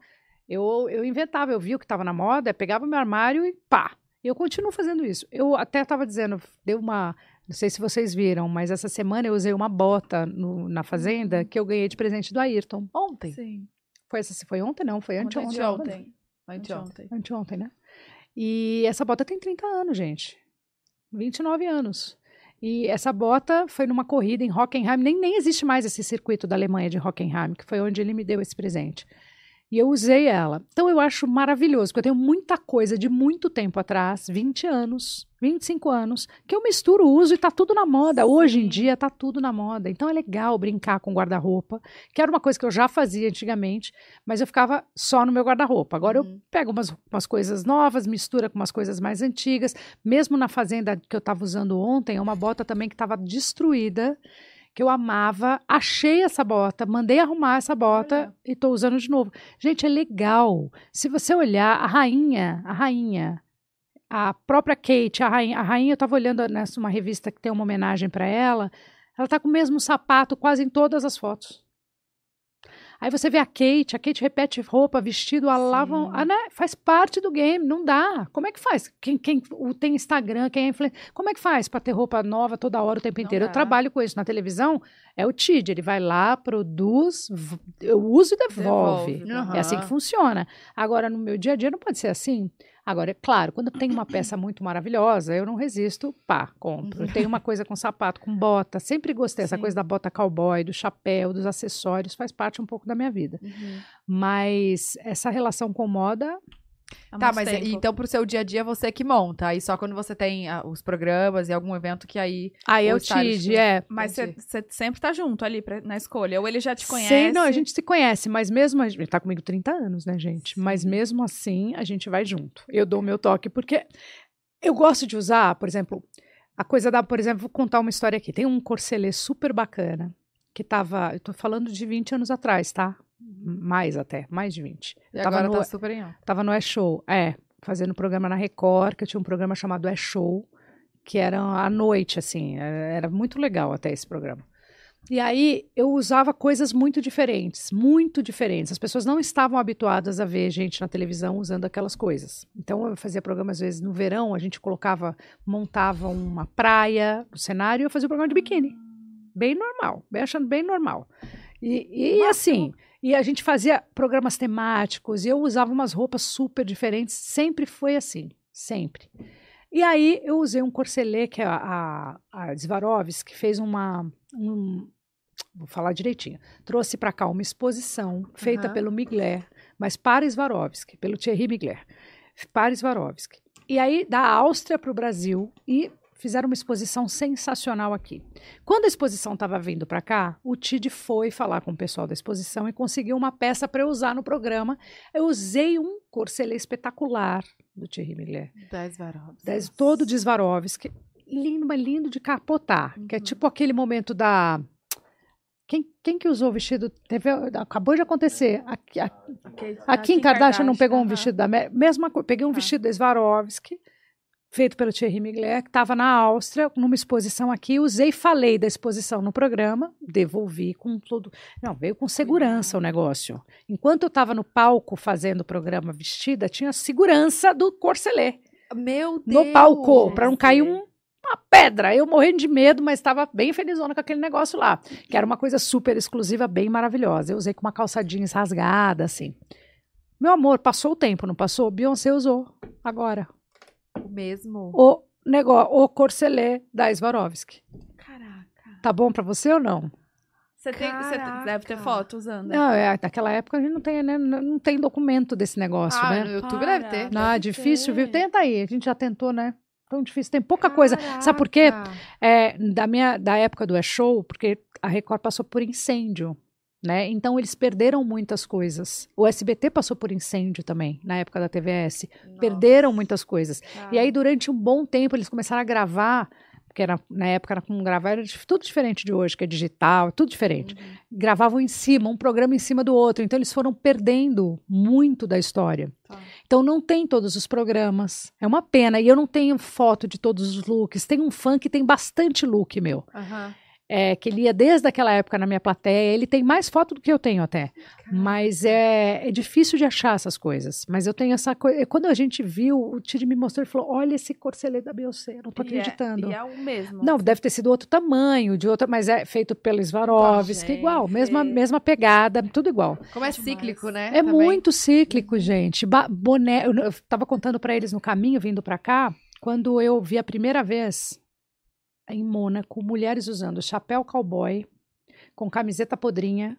eu, eu inventava, eu via o que estava na moda, pegava meu armário e pá. Eu continuo fazendo isso. Eu até estava dizendo, deu uma. Não sei se vocês viram, mas essa semana eu usei uma bota no- na fazenda que eu ganhei de presente do Ayrton. Ontem. Sim. Foi, essa, foi ontem, não? Foi anteontem. Anteontem. Anteontem. Anteontem. Anteontem, né? E essa bota tem 30 anos, gente. 29 anos. E essa bota foi numa corrida em Hockenheim. Nem, nem existe mais esse circuito da Alemanha de Hockenheim, que foi onde ele me deu esse presente. E eu usei ela. Então eu acho maravilhoso, porque eu tenho muita coisa de muito tempo atrás, 20 anos, 25 anos, que eu misturo, uso e tá tudo na moda. Hoje em Sim. dia tá tudo na moda. Então é legal brincar com guarda-roupa, que era uma coisa que eu já fazia antigamente, mas eu ficava só no meu guarda-roupa. Agora eu Uhum. pego umas, umas coisas novas, mistura com umas coisas mais antigas. Mesmo na fazenda que eu estava usando ontem, é uma bota também que estava destruída, que eu amava. Achei essa bota, mandei arrumar essa bota e estou usando de novo. Gente, é legal. Se você olhar, a rainha, a rainha, a própria Kate, a rainha, a rainha eu estava olhando nessa uma revista que tem uma homenagem para ela, ela está com o mesmo sapato quase em todas as fotos. Aí você vê a Kate, a Kate repete roupa, vestido, a lavam, ah, né? Faz parte do game, não dá. Como é que faz? Quem, quem o- tem Instagram, quem é influencer, como é que faz para ter roupa nova toda hora, o tempo Não inteiro? Eu trabalho com isso na televisão, é o TID, ele vai lá, produz, eu uso e devolve. Devolve. Aham. É assim que funciona. Agora, no meu dia a dia não pode ser assim. Agora, é claro, quando tem uma peça muito maravilhosa, eu não resisto, pá, compro. Eu tenho uma coisa com sapato, com bota. Sempre gostei. Essa Sim. coisa da bota cowboy, do chapéu, dos acessórios, faz parte um pouco da minha vida. Uhum. Mas essa relação com moda, Há Tá, mas tempo. então pro seu dia a dia você que monta. Aí só quando você tem ah, os programas e algum evento que aí. aí é O o stylist, TID, é. Mas você sempre tá junto ali pra- na escolha. Ou ele já te conhece. Sei, não, a gente se conhece, mas mesmo. A gente tá comigo 30 anos, né, gente? Mas mesmo assim, a gente vai junto. Eu dou o meu toque, porque eu gosto de usar, por exemplo, a coisa da, por exemplo, vou contar uma história aqui. Tem um corcelê super bacana que tava, eu tô falando de 20 anos atrás, tá? Mais até, mais de 20. E Eu tava agora no, tá super em alta. tava no E-Show, é, fazendo programa na Record, que eu tinha um programa chamado E-Show, que era à noite, assim, é, era muito legal até esse programa. E aí eu usava coisas muito diferentes, muito diferentes. As pessoas não estavam habituadas a ver gente na televisão usando aquelas coisas. Então eu fazia programa às vezes no verão, a gente colocava, montava uma praia no cenário e eu fazia o programa de biquíni. Bem normal, bem achando bem normal. E, e assim, e a gente fazia programas temáticos e eu usava umas roupas super diferentes, sempre foi assim, sempre. E aí eu usei um corcelê que é a, a, a Swarovski fez uma um- vou falar direitinho. Trouxe para cá uma exposição feita Aham. pelo Migler, mas para Swarovski, pelo Thierry Migler, para Swarovski. E aí da Áustria para o Brasil e fizeram uma exposição sensacional aqui. Quando a exposição estava vindo para cá, o Tid foi falar com o pessoal da exposição e conseguiu uma peça para eu usar no programa. Eu usei um corcelê espetacular do Thierry Mugler, 10 varovs. dez- todo de Swarovski, lindo, mas lindo de capotar, que é Uhum. tipo aquele momento da quem, quem que usou o vestido? Teve, acabou de acontecer. Aqui, a, Ok, a Kim Kardashian não pegou um vestido da Me- mesma coisa. Peguei um Tá. vestido da Swarovski, feito pelo Thierry Mugler, que estava na Áustria, numa exposição aqui. Usei falei da exposição no programa, devolvi com tudo. Não, veio com segurança o negócio. Enquanto eu estava no palco fazendo o programa vestida, tinha segurança do corcelê Meu Deus. no palco, para não cair um- uma pedra. Eu morrendo de medo, mas estava bem felizona com aquele negócio lá, que era uma coisa super exclusiva, bem maravilhosa. Eu usei com uma calça jeans rasgada, assim. Meu amor, passou o tempo, não passou? Beyoncé usou agora. O mesmo. O negócio, o corcelê da Swarovski. Caraca. Tá bom pra você ou não? Você, tem, você Caraca. deve ter foto usando. Não, é, naquela época a gente não tem, né, não tem documento desse negócio, ah, né? no YouTube Para. deve ter. Não, é deve difícil, ter. viu? Tenta aí, a gente já tentou, né? Tão difícil, tem pouca coisa. Sabe por quê? Caraca. é, da minha da época do E-Show, porque a Record passou por incêndio, né? Então eles perderam muitas coisas. O SBT passou por incêndio também, na época da TVS. Perderam muitas coisas. Tá. E aí durante um bom tempo eles começaram a gravar, porque era, na época era como gravar, era tudo diferente de hoje, que é digital, tudo diferente. Gravavam em cima, um programa em cima do outro. Então eles foram perdendo muito da história. Tá. Então não tem todos os programas. É uma pena. E eu não tenho foto de todos os looks. Tem um fã que tem bastante look meu. Aham. É, que ele ia desde aquela época na minha plateia. Ele tem mais foto do que eu tenho até. Mas é, é difícil de achar essas coisas. Mas eu tenho essa coisa. Quando a gente viu, o Tiri me mostrou e falou: olha esse corcelê da Beyoncé. Eu não tô E é- acreditando. E é, o mesmo. Não, deve ter sido outro tamanho, de outra, mas é feito pelo Swarovski, Gente, igual, mesma, mesma pegada, tudo igual. Como é cíclico, né? É Também. muito cíclico, gente. Ba boné, eu, eu tava contando pra eles no caminho vindo pra cá, quando eu vi a primeira vez em Mônaco mulheres usando chapéu cowboy com camiseta podrinha,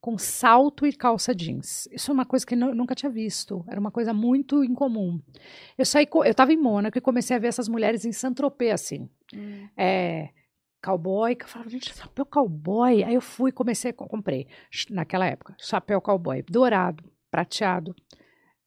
com salto e calça jeans. Isso é uma coisa que eu nunca tinha visto. Era uma coisa muito incomum. Eu saí, eu tava em Mônaco e comecei a ver essas mulheres em Saint-Tropez assim Hum. é, cowboy, que eu falava, gente, chapéu cowboy. Aí eu fui, comecei, co- comprei, naquela época, chapéu cowboy, dourado, prateado,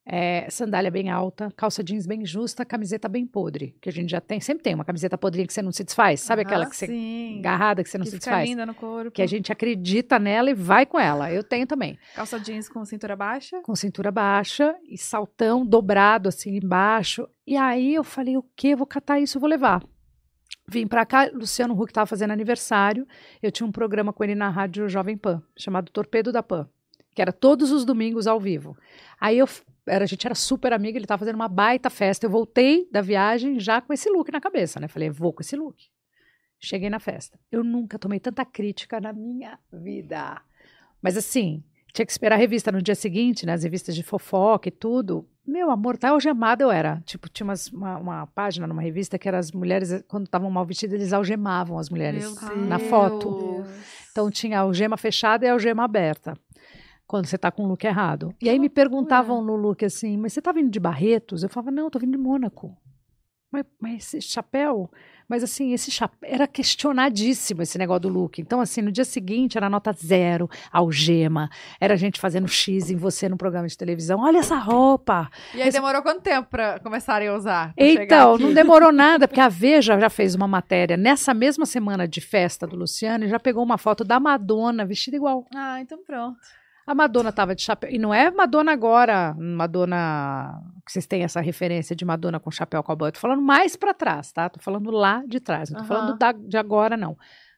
é, sandália bem alta, calça jeans bem justa, camiseta bem podre, que a gente já tem, sempre tem uma camiseta podrinha que você não se desfaz, sabe aquela Aham, que você, Sim. agarrada que você não que se fica desfaz? linda no corpo. Que a gente acredita nela e vai com ela. Eu tenho também. Calça jeans com cintura baixa. Com cintura baixa e saltão dobrado assim embaixo. E aí eu falei, o quê? Vou catar isso, vou levar. Vim pra cá, Luciano Huck estava fazendo aniversário. Eu tinha um programa com ele na rádio Jovem Pan, chamado Torpedo da Pan, que era todos os domingos ao vivo. Aí eu era, a gente era super amiga, ele estava fazendo uma baita festa. Eu voltei da viagem já com esse look na cabeça, né? Falei, vou com esse look. Cheguei na festa. Eu nunca tomei tanta crítica na minha vida. Mas assim, tinha que esperar a revista no dia seguinte, né? As revistas de fofoca e tudo. Meu amor, tá algemada eu era. Tipo, tinha umas- uma, uma página numa revista que era as mulheres, quando estavam mal vestidas, eles algemavam as mulheres Meu na Deus. foto. Então tinha a algema fechada e a algema aberta. Quando você tá com o look errado. E aí me perguntavam no look assim, mas você tá vindo de Barretos? Eu falava, não, tô vindo de Mônaco. mas, mas esse chapéu. Mas assim, esse chapéu era questionadíssimo esse negócio do look. Então, assim, no dia seguinte era nota zero, algema, era gente fazendo X em você no programa de televisão. Olha essa roupa! E aí Esse- demorou quanto tempo pra começarem a usar? Então, não demorou nada, porque a Veja já fez uma matéria nessa mesma semana de festa do Luciano e já pegou uma foto da Madonna vestida igual. Ah, então pronto. A Madonna tava de chapéu. E não é Madonna agora, Madonna. Que vocês têm essa referência de Madonna com chapéu cowboy. Tô falando mais pra trás, tá? Tô falando lá de trás. Não tô Aham. falando da- de agora, não.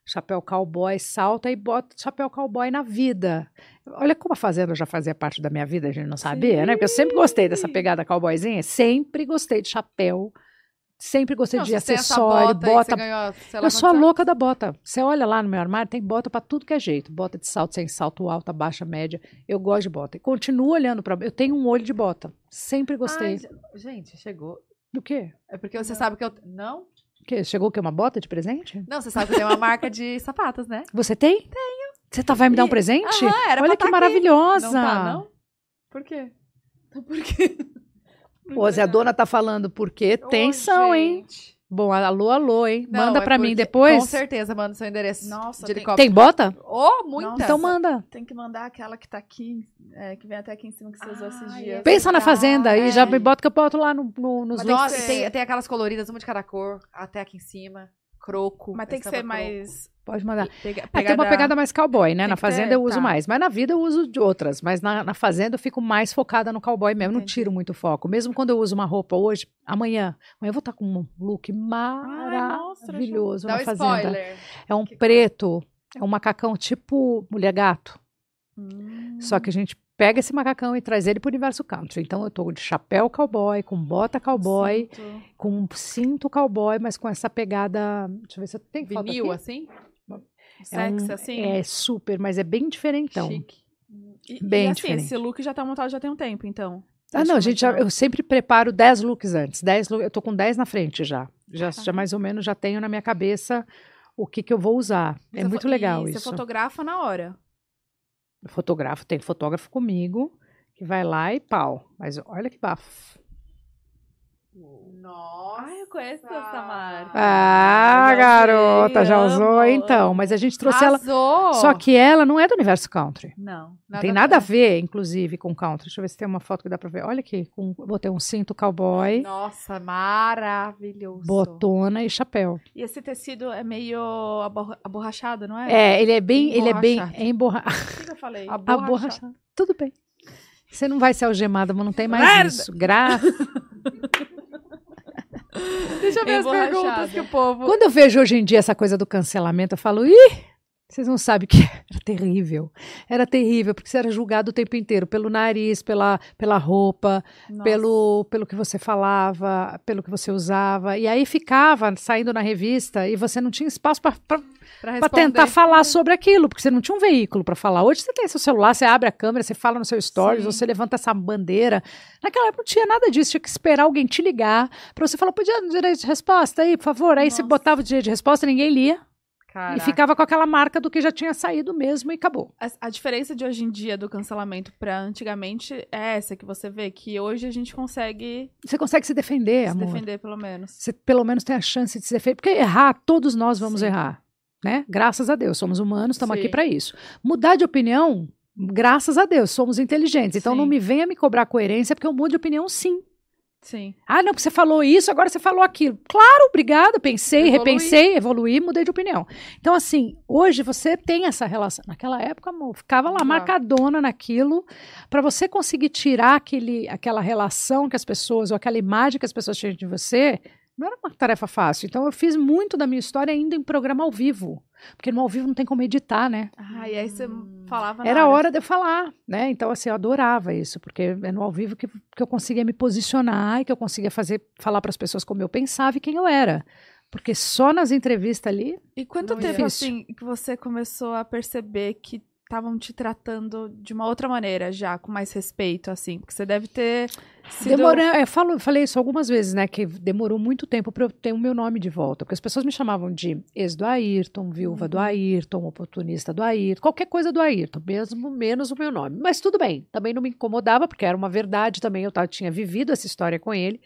Chapéu cowboy, salta e bota chapéu cowboy na vida. Olha como a Fazenda já fazia parte da minha vida, a gente não sabia, né? Porque eu sempre gostei dessa pegada cowboyzinha. Sempre gostei de chapéu. Sempre gostei Não, de acessório, bota. que bota ganhou, sei lá eu sou a louca da bota. Você olha lá no meu armário, tem bota pra tudo que é jeito. Bota de salto, sem salto, alta, baixa, média. Eu gosto de bota. E continuo olhando pra. Eu tenho um olho de bota. Sempre gostei. Ai, gente, chegou. Do quê? É porque você sabe que eu. Não? O quê? Chegou o quê? Uma bota de presente? Não, você sabe que eu tenho uma marca de sapatos, né? Você tem? Tenho. Você tá, vai me dar um E- presente? Aham, era Olha pra que tá aqui. maravilhosa. Não tá, não? Por quê? Então por quê? Pô, se a dona tá falando por quê, tem som, hein? Bom, alô, alô, hein? Não, manda é pra mim porque- depois. Com certeza, manda seu endereço. Nossa, de tem- helicóptero. Tem bota? Oh, muita. Nossa. Então manda. Tem que mandar aquela que tá aqui, é, que vem até aqui em cima que você usou esses dias. é Pensa na fazenda aí, já É. me bota que eu boto lá no, no, nos Mas links. nossa, tem, tem aquelas coloridas, uma de cada cor, até aqui em cima. Croco. Mas tem que ser mais. Pode mandar. Pega, É, tem uma pegada mais cowboy, né? Tem Na fazenda ter, eu uso tá. mais. Mas na vida eu uso de outras. Mas na, na fazenda eu fico mais focada no cowboy mesmo. Não Entendi. tiro muito foco. Mesmo quando eu uso uma roupa hoje, amanhã, amanhã eu vou estar com um look maravilhoso Dá na um fazenda. spoiler. É um Que preto, é um macacão tipo mulher gato. Hum. Só que a gente pega esse macacão e traz ele pro universo country. Então eu tô de chapéu cowboy, com bota cowboy, Sinto. com um cinto cowboy, mas com essa pegada. Deixa eu ver se eu tenho foto Vinil, aqui. assim? Sexy, é um- assim. É super, mas é bem diferentão. Chique. E, bem e, assim, diferente. esse look já tá montado já tem um tempo, então. Ah, não, gente, já- eu sempre preparo 10 looks antes. 10 look, eu tô com 10 na frente já. Já, Ah. já mais ou menos já tenho na minha cabeça o que, que eu vou usar. É Você muito fo- legal isso. Você fotografa na hora. Eu fotografo, tem fotógrafo comigo que vai lá e pau. Mas olha que bafo. Nossa. Ai, eu conheço essa marca. Ah, já garota, já usou amo. então. Mas a gente trouxe ela. Arrasou. Só que ela não é do universo country. Não. Não tem nada a ver, inclusive, com country. Deixa eu ver se tem uma foto que dá pra ver. Olha aqui, com, botei um cinto cowboy, Nossa, maravilhoso. botona e chapéu. E esse tecido é meio aborra- aborrachado, não é? É, ele é bem, ele é bem Emborrachado. emborrachado. O que que eu falei? Aborrachado. Aborrachado. Tudo bem. Você não vai ser algemada, mas não tem mais Merda! isso. Graças. Deixa eu ver as perguntas que o povo... Quando eu vejo hoje em dia essa coisa do cancelamento, eu falo, ih, vocês não sabem o que é. era terrível. Era terrível, porque você era julgado o tempo inteiro pelo nariz, pela, pela roupa, Nossa. pelo, pelo que você falava, pelo que você usava. E aí ficava saindo na revista e você não tinha espaço para pra para tentar falar sobre aquilo, porque você não tinha um veículo para falar. Hoje você tem seu celular, você abre a câmera, você fala no seu stories, Sim. você levanta essa bandeira. Naquela época não tinha nada disso, tinha que esperar alguém te ligar para você falar, podia dar direito de resposta aí, por favor. Aí você Nossa. botava o direito de resposta, ninguém lia Caraca. e ficava com aquela marca do que já tinha saído mesmo e acabou. A, a diferença de hoje em dia do cancelamento pra antigamente é essa que você vê, que hoje a gente consegue Você consegue se defender, se amor. defender, pelo menos. Você pelo menos tem a chance de se defender, porque errar, todos nós vamos Sim. errar, né? Graças a Deus, somos humanos, estamos aqui para isso. Mudar de opinião, graças a Deus, somos inteligentes. Então Sim. não me venha me cobrar coerência, porque eu mudo de opinião sim. Sim. Ah, não, porque você falou isso, agora você falou aquilo. Claro, obrigada, pensei, Evoluí. repensei, evoluí, mudei de opinião. Então, assim, hoje você tem essa relação. Naquela época, amor, ficava lá Já. marcadona naquilo, para você conseguir tirar aquele, aquela relação que as pessoas, ou aquela imagem que as pessoas tinham de você, não era uma tarefa fácil. Então, eu fiz muito da minha história ainda em programa ao vivo. Porque no ao vivo não tem como editar, né? Ah, e aí você Hum. falava Era hora de eu falar, né? Então, assim, eu adorava isso, porque é no ao vivo que, que eu conseguia me posicionar e que eu conseguia fazer, falar para as pessoas como eu pensava e quem eu era. Porque só nas entrevistas ali, E quanto tempo, assim, que você começou a perceber que estavam te tratando de uma outra maneira já, com mais respeito, assim? Porque você deve ter sido... demorou. Eu falo, falei isso algumas vezes, né? Que demorou muito tempo para eu ter o meu nome de volta. Porque as pessoas me chamavam de ex do Ayrton, viúva do Ayrton, oportunista do Ayrton, qualquer coisa do Ayrton, mesmo menos o meu nome. Mas tudo bem, também não me incomodava, porque era uma verdade também, eu tinha vivido essa história com ele.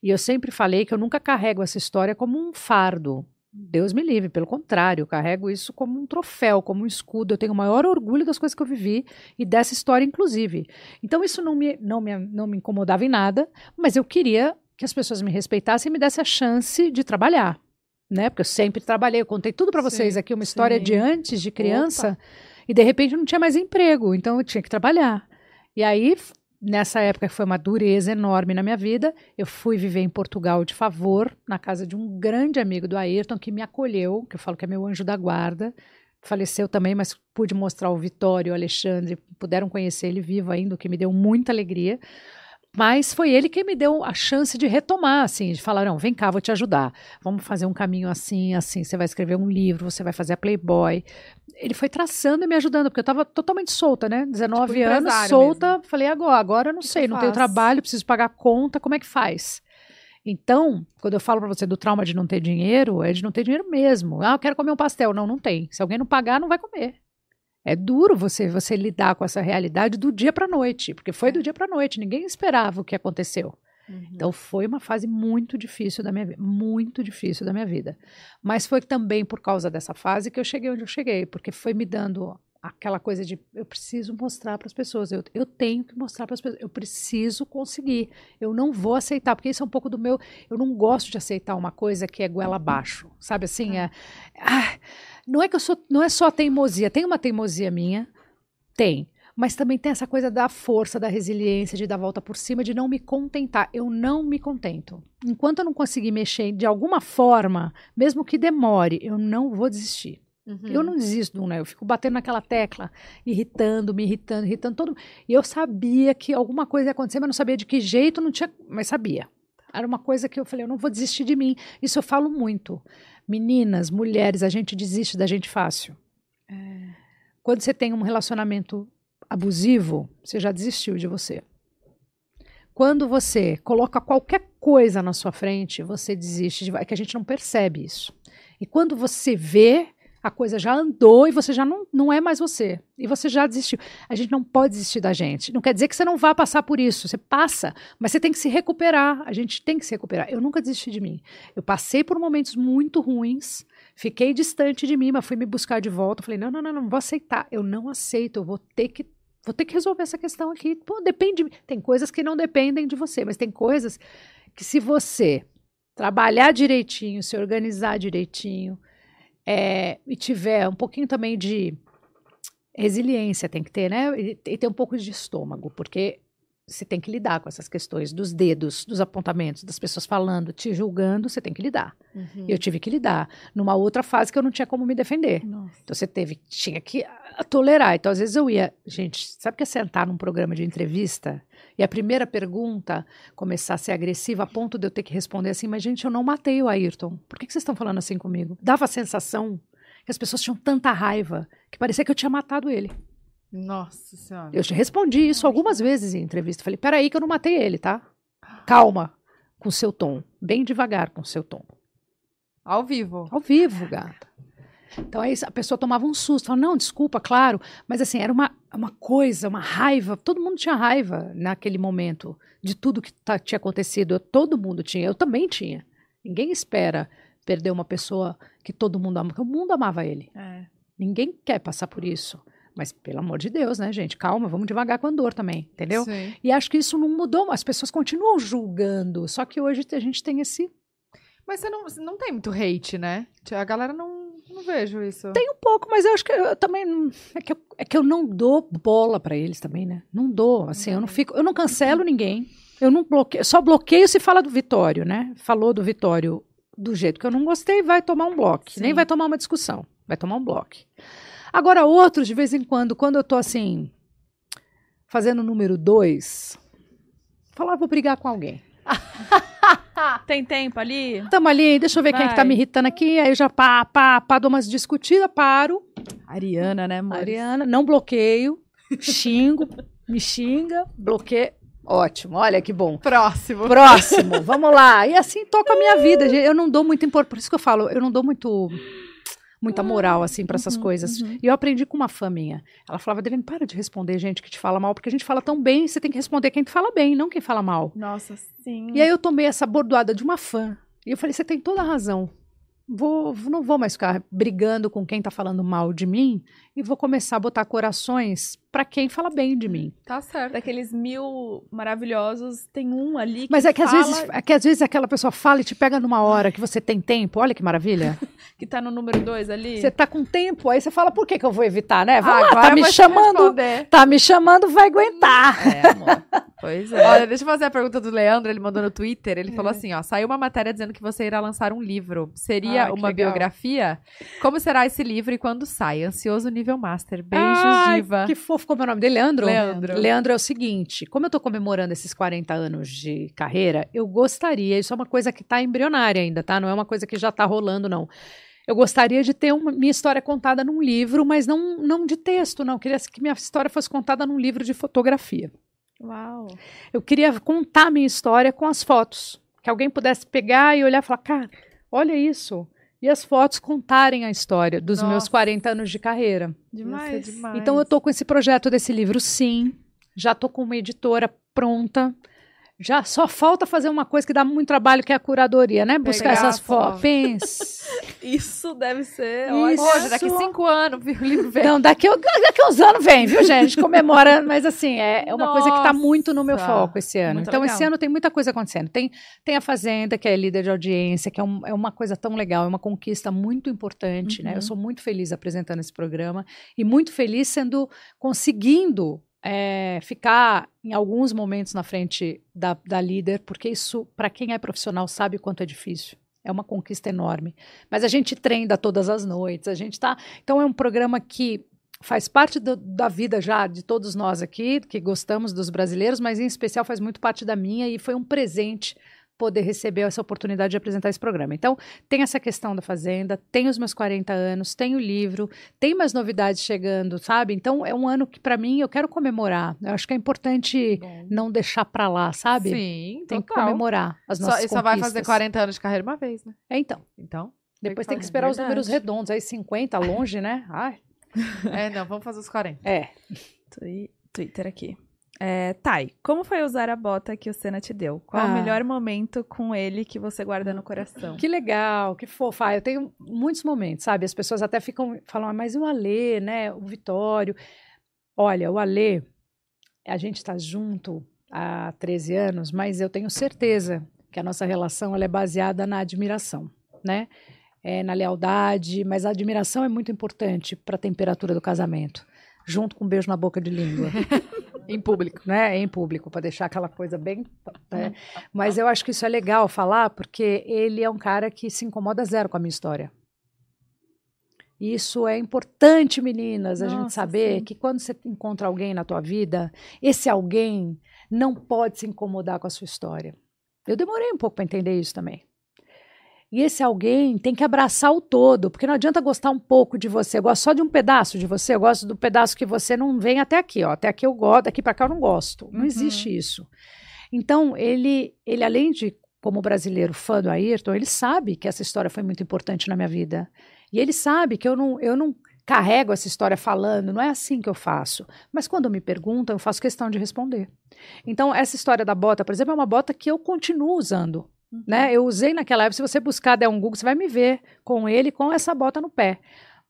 E eu sempre falei que eu nunca carrego essa história como um fardo. Deus me livre, pelo contrário, eu carrego isso como um troféu, como um escudo. Eu tenho o maior orgulho das coisas que eu vivi e dessa história, inclusive. Então, isso não me, não me, não me incomodava em nada, mas eu queria que as pessoas me respeitassem e me dessem a chance de trabalhar. Né? Porque eu sempre trabalhei, eu contei tudo para vocês aqui, uma história sim. de antes, de criança, e de repente eu não tinha mais emprego, então eu tinha que trabalhar. E aí, nessa época que foi uma dureza enorme na minha vida, eu fui viver em Portugal de favor, na casa de um grande amigo do Ayrton, que me acolheu, que eu falo que é meu anjo da guarda. Faleceu também, mas pude mostrar o Vitório o Alexandre, puderam conhecer ele vivo ainda, o que me deu muita alegria. Mas foi ele que me deu a chance de retomar, assim, de falar, não, vem cá, vou te ajudar. Vamos fazer um caminho assim, assim. Você vai escrever um livro, você vai fazer a Playboy. Ele foi traçando e me ajudando, porque eu estava totalmente solta, né? 19 Tipo, anos, solta. Falei, agora, agora eu não que sei, eu não tenho faço? trabalho, preciso pagar conta, como é que faz? Então, quando eu falo para você do trauma de não ter dinheiro, é de não ter dinheiro mesmo. Ah, eu quero comer um pastel. Não, não tem. Se alguém não pagar, não vai comer. É duro você você lidar com essa realidade do dia para noite, porque foi do dia para noite, ninguém esperava o que aconteceu. Então foi uma fase muito difícil da minha vida, muito difícil da minha vida. Mas foi também por causa dessa fase que eu cheguei onde eu cheguei, porque foi me dando aquela coisa de eu preciso mostrar para as pessoas, eu, eu tenho que mostrar para as pessoas, eu preciso conseguir, eu não vou aceitar, porque isso é um pouco do meu, eu não gosto de aceitar uma coisa que é goela abaixo, sabe assim, é, ah, não é que eu sou, não é só teimosia, tem uma teimosia minha, tem, mas também tem essa coisa da força, da resiliência, de dar volta por cima, de não me contentar. Eu não me contento. Enquanto eu não conseguir mexer de alguma forma, mesmo que demore, eu não vou desistir. Uhum. Eu não desisto, né? Eu fico batendo naquela tecla, irritando, me irritando, irritando todo. E eu sabia que alguma coisa ia acontecer, mas não sabia de que jeito, não tinha, mas sabia. Era uma coisa que eu falei, eu não vou desistir de mim. Isso eu falo muito. Meninas, mulheres, a gente desiste da gente fácil. Quando você tem um relacionamento abusivo, você já desistiu de você. Quando você coloca qualquer coisa na sua frente, você desiste. De... É que a gente não percebe isso. E quando você vê, a coisa já andou e você já não, não é mais você. E você já desistiu. A gente não pode desistir da gente. Não quer dizer que você não vá passar por isso. Você passa, mas você tem que se recuperar. A gente tem que se recuperar. Eu nunca desisti de mim. Eu passei por momentos muito ruins. Fiquei distante de mim, mas fui me buscar de volta. Falei, não, não, não, não vou aceitar. Eu não aceito. Eu vou ter que vou ter que resolver essa questão aqui. Pô, depende. Tem coisas que não dependem de você, mas tem coisas que se você trabalhar direitinho, se organizar direitinho, é, e tiver um pouquinho também de resiliência, tem que ter, né? E, e ter um pouco de estômago, porque você tem que lidar com essas questões dos dedos, dos apontamentos, das pessoas falando, te julgando, você tem que lidar. Uhum. Eu tive que lidar numa outra fase que eu não tinha como me defender. Nossa. Então você teve, tinha que tolerar. Então às vezes eu ia, gente, sabe o que é sentar num programa de entrevista e a primeira pergunta começar a ser agressiva a ponto de eu ter que responder assim, mas gente, eu não matei o Ayrton. Por que, que vocês estão falando assim comigo? Dava a sensação que as pessoas tinham tanta raiva que parecia que eu tinha matado ele. Nossa senhora. Eu respondi isso algumas vezes em entrevista. Falei, peraí que eu não matei ele, tá? Calma com seu tom. Bem devagar com seu tom. Ao vivo. Ao vivo, gata. Então aí a pessoa tomava um susto, falava, não, desculpa, claro, mas assim, era uma, uma coisa, uma raiva, todo mundo tinha raiva naquele momento de tudo que tá- tinha acontecido, todo mundo tinha, eu também tinha. Ninguém espera perder uma pessoa que todo mundo ama, porque o mundo amava ele. É. Ninguém quer passar por isso. Mas, pelo amor de Deus, né, gente? Calma, vamos devagar com a dor também, entendeu? Sim. E acho que isso não mudou, as pessoas continuam julgando. Só que hoje a gente tem esse Mas você não, você não tem muito hate, né? A galera não, não vejo isso. Tem um pouco, mas eu acho que eu também. não- É que eu, é que eu não dou bola pra eles também, né? Não dou. Assim, eu não fico. Eu não cancelo ninguém. Eu não bloqueio. Só bloqueio se fala do Vitório, né? Falou do Vitório do jeito que eu não gostei, vai tomar um bloco. Sim. Nem vai tomar uma discussão. Vai tomar um bloco. Agora, outros, de vez em quando, quando eu tô assim. Fazendo o número dois. Falar, "Ah, vou brigar com alguém. Tem tempo ali? Tamo ali, deixa eu ver quem é que tá Vai. me irritando aqui. Aí eu já pá, pá, pá, dou umas discutidas, paro. Ariana, né, amor? Mariana, não bloqueio, xingo, me xinga, bloqueio. Ótimo, olha que bom. Próximo. Próximo, vamos lá. E assim toca a minha vida. gente. Eu não dou muito importância, por isso que eu falo, eu não dou muito muita moral, assim, para essas uhum, coisas. uhum. E eu aprendi com uma fã minha. Ela falava, Adriane, para de responder gente que te fala mal, porque a gente fala tão bem, você tem que responder quem te fala bem, não quem fala mal. Nossa, sim. E aí eu tomei essa bordoada de uma fã. E eu falei, você tem toda a razão. Vou, não vou mais ficar brigando com quem tá falando mal de mim e vou começar a botar corações para quem fala bem de mim. Tá certo. Daqueles mil maravilhosos, tem um ali que Mas é que, às fala vezes, é que às vezes aquela pessoa fala e te pega numa hora que você tem tempo. Olha que maravilha. que tá no número dois ali. Você tá com tempo, aí você fala, por que, que eu vou evitar, né? Vai Ah, tá me chamando, tá me chamando, vai aguentar. É, amor. Pois é. Olha, deixa eu fazer a pergunta do Leandro, ele mandou no Twitter, ele É. falou assim, ó, saiu uma matéria dizendo que você irá lançar um livro. Seria Ah, uma legal. biografia? Como será esse livro e quando sai? Ansioso nível master. Beijos, Ai, diva. Que fofo, como é o nome dele? Leandro? Leandro. Leandro é o seguinte, como eu tô comemorando esses 40 anos de carreira, eu gostaria, isso é uma coisa que tá embrionária ainda, tá? Não é uma coisa que já tá rolando, não. Eu gostaria de ter uma, minha história contada num livro, mas não, não de texto, não. Eu queria que minha história fosse contada num livro de fotografia. Uau. Eu queria contar minha história com as fotos. Que alguém pudesse pegar e olhar e falar, cara, olha isso. E as fotos contarem a história dos meus Nossa. 40 anos de carreira. Demais. demais. Então eu tô com esse projeto desse livro, sim. Já tô com uma editora pronta. Já só falta fazer uma coisa que dá muito trabalho, que é a curadoria, né? Buscar Pegar essas fotos. Pense. Isso deve ser Isso. Hoje, daqui cinco anos, viu? O livro vem. Então, daqui, a- daqui uns anos vem, viu, gente? Comemora, mas assim, é, é uma coisa que tá muito no meu Nossa, foco esse ano. muito Então, esse legal. ano tem muita coisa acontecendo. Tem, tem a Fazenda, que é líder de audiência, que é, um- é uma coisa tão legal, é uma conquista muito importante, né? Uhum. Eu sou muito feliz apresentando esse programa e muito feliz sendo, conseguindo é, ficar em alguns momentos na frente da, da líder, porque isso, para quem é profissional, sabe o quanto é difícil. É uma conquista enorme. Mas a gente treina todas as noites, a gente tá. Então é um programa que faz parte do- da vida já de todos nós aqui, que gostamos dos brasileiros, mas em especial faz muito parte da minha e foi um presente poder receber essa oportunidade de apresentar esse programa. Então, tem essa questão da Fazenda, tem os meus 40 anos, tem o livro, tem mais novidades chegando, sabe? Então, é um ano que, para mim, eu quero comemorar. Eu acho que é importante não deixar para lá, sabe? Sim, Tem que total. comemorar as Só, nossas e só vai fazer conquistas. 40 anos de carreira uma vez, né? É, então. Então. Depois que tem que fazer, esperar os números redondos. Aí 50, longe, né? Ai, É, não, vamos fazer os 40. é. Twi- Twitter aqui. É, Thay, como foi usar a bota que o Senna te deu? Qual Ah. o melhor momento com ele que você guarda no coração? Que legal, que fofa. Ah, eu tenho muitos momentos, sabe? As pessoas até ficam, falam, "Ah, mas e o Alê, né? O Vitório. Olha, o Alê, a gente está junto há 13 anos, mas eu tenho certeza que a nossa relação ela é baseada na admiração, né? É, na lealdade, mas a admiração é muito importante para a temperatura do casamento, junto com um beijo na boca de língua. Em público. né, em público, para deixar aquela coisa bem. né? Mas eu acho que isso é legal falar, porque ele é um cara que se incomoda zero com a minha história. Isso é importante, meninas, a gente saber sim. que quando você encontra alguém na tua vida, esse alguém não pode se incomodar com a sua história. Eu demorei um pouco para entender isso também. E esse alguém tem que abraçar o todo, porque não adianta gostar um pouco de você. Eu gosto só de um pedaço de você, eu gosto do pedaço que você não vem até aqui, ó. Até aqui eu gosto, daqui para cá eu não gosto. Não Uhum. existe isso. Então, ele, ele além de como brasileiro fã do Ayrton, ele sabe que essa história foi muito importante na minha vida. E ele sabe que eu não, eu não carrego essa história falando, não é assim que eu faço. Mas quando me perguntam, eu faço questão de responder. Então, essa história da bota, por exemplo, é uma bota que eu continuo usando. Né? Eu usei naquela época. Se você buscar, der um Google, você vai me ver com ele, com essa bota no pé.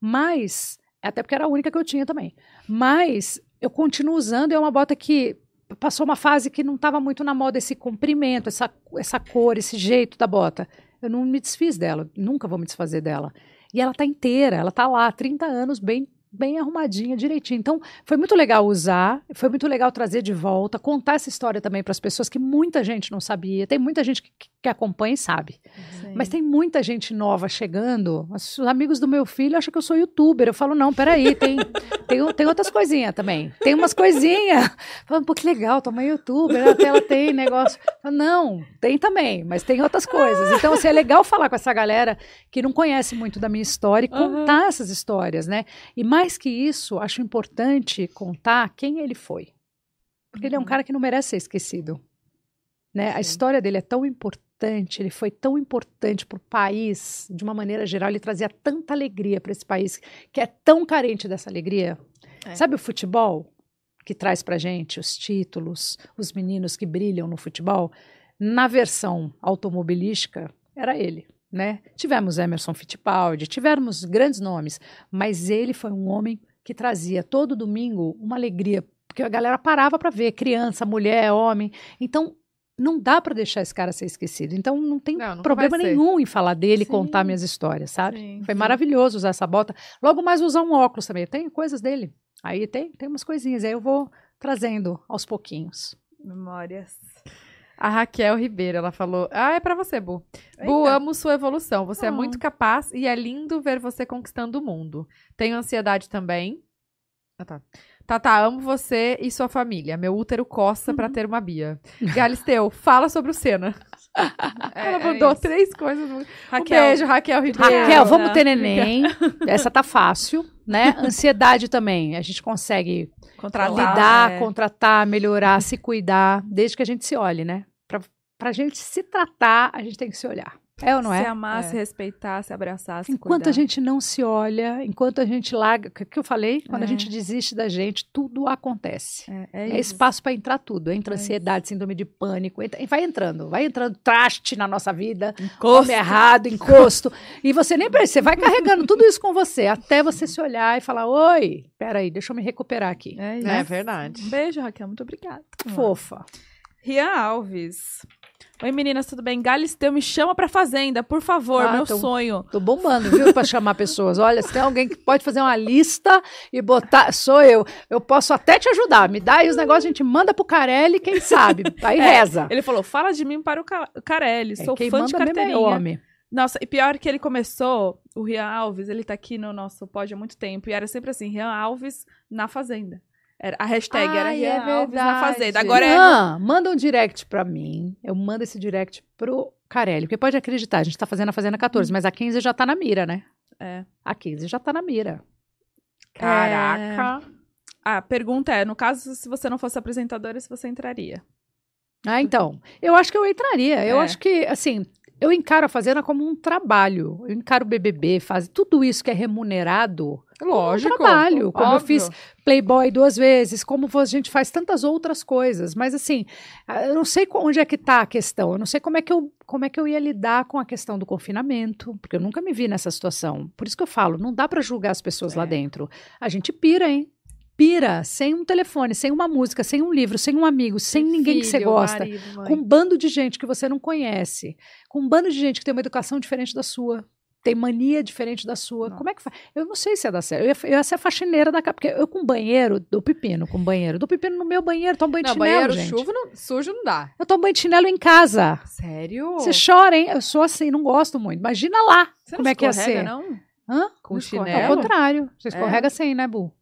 Mas, até porque era a única que eu tinha também. Mas eu continuo usando, é uma bota que passou uma fase que não estava muito na moda esse comprimento, essa, essa cor, esse jeito da bota. Eu não me desfiz dela, nunca vou me desfazer dela. E ela tá inteira, ela tá lá, 30 anos, bem bem arrumadinha, direitinho. Então, foi muito legal usar, foi muito legal trazer de volta, contar essa história também para as pessoas que muita gente não sabia. Tem muita gente que, que acompanha e sabe. Sim. Mas tem muita gente nova chegando. Os amigos do meu filho acham que eu sou youtuber. Eu falo, não, peraí, tem, tem, tem outras coisinhas também. Tem umas coisinhas. Falam, pô, que legal, tua mãe é youtuber, até ela tem negócio. Falo, não, tem também, mas tem outras coisas. Então, assim, é legal falar com essa galera que não conhece muito da minha história e contar essas histórias, né? E mais que isso, acho importante contar quem ele foi. Porque ele é um cara que não merece ser esquecido. Né? A história dele é tão importante importante, ele foi tão importante para o país, de uma maneira geral, ele trazia tanta alegria para esse país, que é tão carente dessa alegria. É. Sabe o futebol? Que traz para gente os títulos, os meninos que brilham no futebol. Na versão automobilística, era ele. Né? Tivemos Emerson Fittipaldi, tivemos grandes nomes, mas ele foi um homem que trazia todo domingo uma alegria, porque a galera parava para ver, criança, mulher, homem. Então, não dá para deixar esse cara ser esquecido. Então, não tem Não, problema nenhum em falar dele, Sim. contar minhas histórias, sabe? Sim, Foi sim. maravilhoso usar essa bota. Logo mais usar um óculos também. Tem coisas dele. Aí tem, tem umas coisinhas. Aí eu vou trazendo aos pouquinhos. Memórias. A Raquel Ribeiro, ela falou: Ah, é pra você, Bu. Bu, Eita. amo sua evolução. Você é Ah. muito capaz e é lindo ver você conquistando o mundo. Tenho ansiedade também. Ah, tá. Tata, amo você e sua família. Meu útero coça Uhum. pra ter uma Bia. Galisteu, fala sobre o Senna. É, ela é mandou isso. três coisas. muito- Raquel, Um beijo, Raquel Ribeiro. Raquel, vamos ter neném. Essa tá fácil, né? Ansiedade também. A gente consegue controlar, lidar, é. contratar, melhorar, se cuidar, desde que a gente se olhe, né? Pra, pra gente se tratar, a gente tem que se olhar. É ou não Se é? amar, É. se respeitar, se abraçar, se Enquanto cuidar. a gente não se olha, enquanto a gente larga, o que eu falei? Quando a É. gente desiste da gente, tudo acontece. É, é É espaço para entrar tudo. Entra É ansiedade, síndrome de pânico, entra- vai entrando, vai entrando traste na nossa vida, Encosto. come errado, encosto. e você nem percebe, você vai carregando tudo isso com você, até você se olhar e falar: Oi, peraí, deixa eu me recuperar aqui. É isso. É verdade. Um beijo, Raquel. Muito obrigada. Fofa. Rian Alves. Oi, meninas, tudo bem? Galisteu, me chama pra fazenda, por favor, Ah, meu então- sonho. Tô bombando, viu, para chamar pessoas. Olha, se tem alguém que pode fazer uma lista e botar, sou eu. Eu posso até te ajudar. Me dá aí os negócios, a gente manda pro Carelli, quem sabe. Aí É, reza. Ele falou: fala de mim para o Ca- Carelli, É, sou quem fã de mesmo é carteirinha. homem. Nossa, e pior que ele começou, o Rian Alves, ele tá aqui no nosso pod há muito tempo, e era sempre assim, Rian Alves na fazenda. Era, a hashtag era Ai, Rian é Alves na verdade. fazenda. Agora é... Manda um direct pra mim. Eu mando esse direct pro Carelli. Porque pode acreditar, a gente tá fazendo a Fazenda 14, mas a 15 já tá na mira, né? É. A 15 já tá na mira. Caraca. A pergunta é, no caso, se você não fosse apresentadora, se você entraria. Ah, então. Eu acho que eu entraria. Eu É. acho que, assim, eu encaro a Fazenda como um trabalho. Eu encaro o BBB, faz tudo isso que é remunerado. Lógico. Trabalho, como eu óbvio. fiz Playboy duas vezes, como a gente faz tantas outras coisas. Mas assim, eu não sei onde é que está a questão. Eu não sei como é que eu como é que eu ia lidar com a questão do confinamento, porque eu nunca me vi nessa situação. Por isso que eu falo, não dá para julgar as pessoas lá É. dentro. A gente pira, hein? Pira, sem um telefone, sem uma música, sem um livro, sem um amigo, sem ninguém que você Filho, gosta marido, com um bando de gente que você não conhece, com um bando de gente que tem uma educação diferente da sua, tem mania diferente da sua. Não. Como é que faz? Eu não sei se ia dar certo. Eu ia, eu ia ser a faxineira da casa, porque eu com banheiro, do pepino com banheiro, do pepino no meu banheiro, tomo banho de Não, chinelo, banheiro gente. chuva não- sujo não dá. Eu tomo banho de chinelo em casa. Sério? Você chora, hein? Eu sou assim, não gosto muito. Imagina lá Você como é que ia ser. não? Hã? Com Não escorrega? Ao chinelo? contrário. Você É? escorrega sem, né, Bu?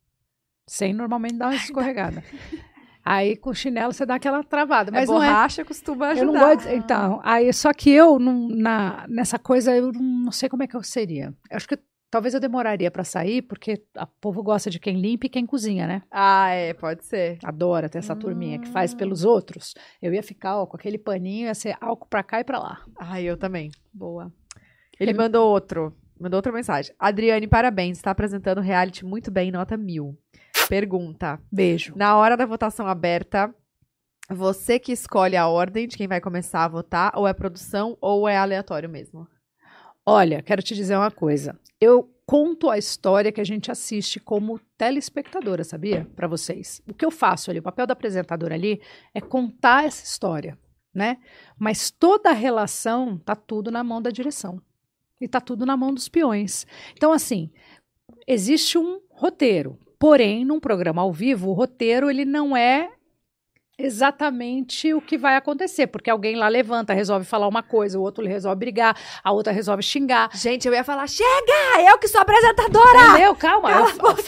Sem normalmente dá uma escorregada. Aí com chinelo você dá aquela travada. Mas é não é borracha costuma ajudar. Eu não gosto. de- então, aí, só que eu, não- na, nessa coisa, eu não, sei como é que eu seria. Eu acho que talvez eu demoraria pra sair, porque o povo gosta de quem limpa e quem cozinha, né? Ah, é, pode ser. Adora ter essa turminha que faz Hum. pelos outros. Eu ia ficar ó, com aquele paninho, ia ser álcool pra cá e pra lá. Ai, eu também. Boa. Ele É- mandou outro. Mandou outra mensagem. Adriane, parabéns. Está apresentando reality muito bem, nota mil. Pergunta. Beijo. Na hora da votação aberta, você que escolhe a ordem de quem vai começar a votar, ou é produção, ou é aleatório mesmo? Olha, quero te dizer uma coisa. Eu conto a história que a gente assiste como telespectadora, sabia? Para vocês. O que eu faço ali, o papel da apresentadora ali é contar essa história, né? Mas toda a relação tá tudo na mão da direção. E tá tudo na mão dos peões. Então assim, existe um roteiro. Porém, num programa ao vivo, o roteiro ele não é exatamente o que vai acontecer, porque alguém lá levanta, resolve falar uma coisa, o outro resolve brigar, a outra resolve xingar. Gente, eu ia falar, chega! Eu que sou apresentadora! Entendeu? Calma. Eu,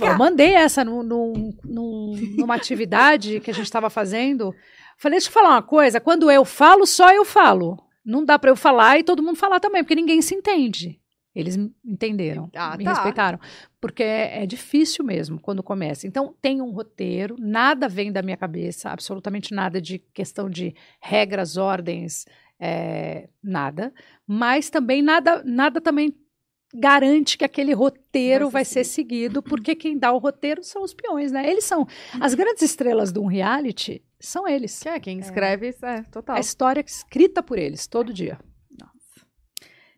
eu- mandei essa no, no- num- numa atividade que a gente estava fazendo. Falei, deixa eu falar uma coisa. Quando eu falo, só eu falo. Não dá para eu falar e todo mundo falar também, porque ninguém se entende. Eles me entenderam, Ah, me tá. respeitaram. Porque é, é difícil mesmo quando começa. Então, tem um roteiro, nada vem da minha cabeça, absolutamente nada de questão de regras, ordens. é, nada, mas também nada, nada também garante que aquele roteiro Vai vai ser ser seguido, porque quem dá o roteiro são os peões, né? Eles são as grandes estrelas de um reality, são eles. Que é, quem escreve, é, total. A história escrita por eles todo dia.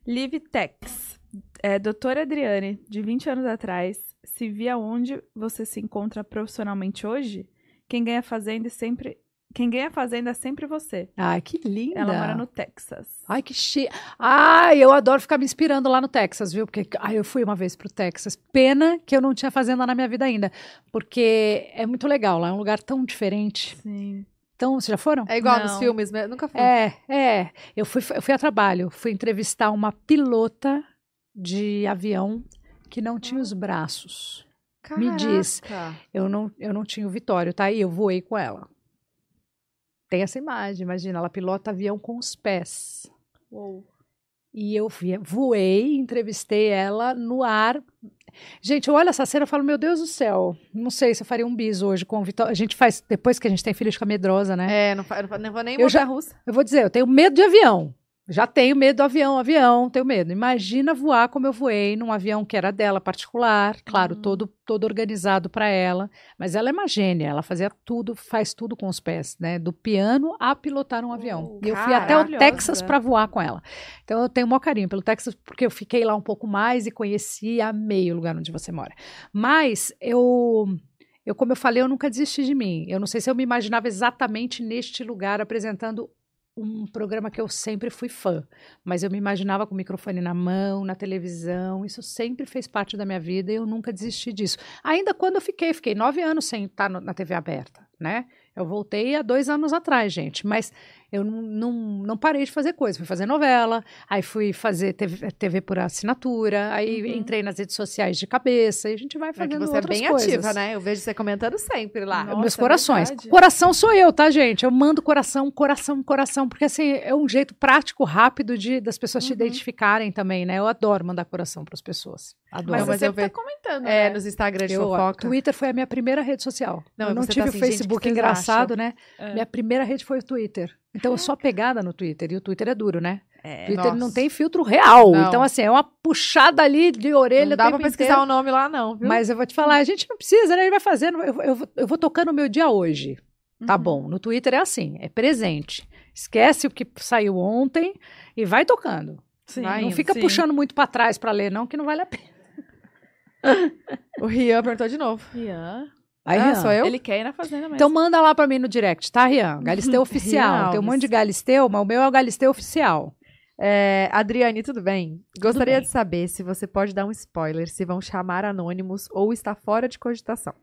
Live Tex. É, doutora Adriane, de 20 anos atrás, se via onde você se encontra profissionalmente hoje, quem ganha a fazenda é sempre. Quem ganha a fazenda é sempre você. Ai, que linda. Ela mora no Texas. Ai, que chique. Ai, eu adoro ficar me inspirando lá no Texas, viu? Porque ai, eu fui uma vez pro Texas. Pena que eu não tinha fazenda na minha vida ainda. Porque é muito legal lá, é um lugar tão diferente. Sim. Então, vocês já foram? É igual Não. nos filmes, né? Nunca fui. É, é. Eu fui, eu fui a trabalho, fui entrevistar uma pilota de avião que não tinha os braços. me diz. Caraca. Eu não, eu não tinha o Vitório, tá aí, eu voei com ela. Tem essa imagem, imagina, ela pilota avião com os pés. Uou. E eu voei, entrevistei ela no ar. Gente, eu olho essa cena e falo, meu Deus do céu, não sei se eu faria um bis hoje com o Vitório. A gente faz, depois que a gente tem filho, fica medrosa, né? É, não, não, não vou nem Eu já- russa. Eu vou dizer, eu tenho medo de avião. Já tenho medo do avião, avião, tenho medo. Imagina voar como eu voei num avião que era dela particular, claro, Uhum. todo todo organizado para ela, mas ela é uma gênia, ela fazia tudo, faz tudo com os pés, né? Do piano a pilotar um avião. Uou, e eu fui até o. Texas para voar com ela. Então eu tenho o maior carinho pelo Texas porque eu fiquei lá um pouco mais e conheci, amei o lugar onde você mora. Mas eu eu, como eu falei, eu nunca desisti de mim. Eu não sei se eu me imaginava exatamente neste lugar apresentando um programa que eu sempre fui fã, mas eu me imaginava com o microfone na mão, na televisão, isso sempre fez parte da minha vida e eu nunca desisti disso. Ainda quando eu fiquei, fiquei nove anos sem estar na TV aberta, né? Eu voltei há dois anos atrás, gente, mas eu não, não, não parei de fazer coisa. Fui fazer novela, aí fui fazer TV, TV por assinatura, aí Uhum. entrei nas redes sociais de cabeça e a gente vai É fazendo que você é outras bem coisas. ativa, né? Eu vejo você comentando sempre lá. Nossa, Meus é corações. verdade. Coração sou eu, tá, gente? Eu mando coração, coração, coração, porque assim, é um jeito prático, rápido de das pessoas te Uhum. identificarem também, né? Eu adoro mandar coração para as pessoas. Adoro. Mas, mas você eu tá comentando, É, né? nos Instagram de Eu, fofoca. Twitter foi a minha primeira rede social. Não, eu não tá tive assim, o Facebook engraçado, né? É. Minha primeira rede foi o Twitter. Então eu sou apegada no Twitter. E o Twitter é duro, né? É. Twitter não Nossa. tem filtro real. Não. Então, assim, é uma puxada ali de orelha Não dá o pra pesquisar inteiro. o nome lá, não, viu? Mas eu vou te falar, a gente não precisa, né? Ele vai fazendo. Eu, eu, vou- eu vou tocando o meu dia hoje. Tá Uhum. bom. No Twitter é assim, é presente. Esquece o que saiu ontem e vai tocando. Sim, Vai não indo, fica sim. puxando muito pra trás pra ler, não, que não vale a pena. O Rian perguntou de novo. Rian. Aí, ah, sou eu? Ele quer ir na fazenda mesmo. Então manda lá pra mim no direct, tá, Rian? Galisteu oficial. Tem um monte de. Galisteu, mas o meu é o Galisteu oficial. É, Adriane, tudo bem? Gostaria bem. de saber se você pode dar um spoiler, se vão chamar anônimos ou está fora de cogitação.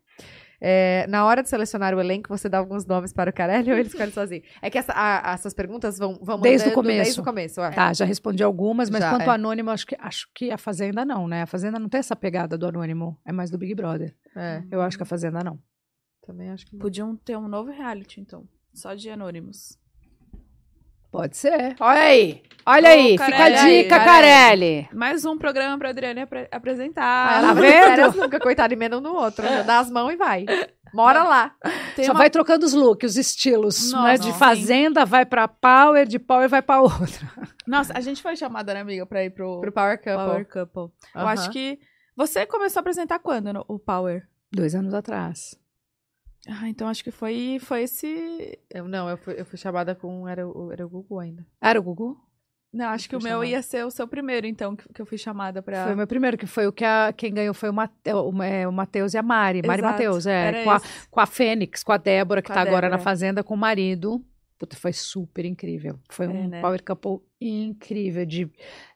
É, na hora de selecionar o elenco, você dá alguns nomes para o Carelli ou ele escolhe sozinho? É que essa- a- essas perguntas vão, vão Desde o começo. Desde o começo, é. Tá, já respondi algumas, mas Já, quanto é. ao anônimo, acho que, acho que a Fazenda não, né? A Fazenda não tem essa pegada do anônimo. É mais do Big Brother. É, Eu acho que a Fazenda não. também acho que. Podiam ter um novo reality, então. Só de anônimos. Pode ser. Olha aí. Olha Ô, aí. Fica a Carelli, dica, Carelli. Carelli. Mais um programa pra Adriane apre- Ah, apresentar. ela tá não nunca, coitada, emenda um no outro. Dá as mãos e vai. Mora lá. Tem Só uma- vai trocando os looks, os estilos. Nossa, né? De sim. Fazenda vai pra Power, de Power vai pra outra. Nossa, a gente foi chamada, né, amiga, pra ir pro, Pro Power Couple. Power Couple. Eu Aham. acho que. Você começou a apresentar quando no- o Power? Dois anos atrás. Ah, então acho que foi, foi esse. Eu, não, eu fui, eu fui chamada com. Era, o- era o Google ainda. Era o Gugu? Não, acho que o meu chamada. ia ser o seu primeiro, então, que, que eu fui chamada pra. Foi o meu primeiro, que foi o que a- quem ganhou foi o, Mate, o, é, o Matheus e a Mari. Mari Exato, Matheus, é. Com a, com a Fênix, com a Débora, que Com tá agora na. Fazenda com o marido. Puta, foi super incrível. Foi um É, né? power couple incrível, de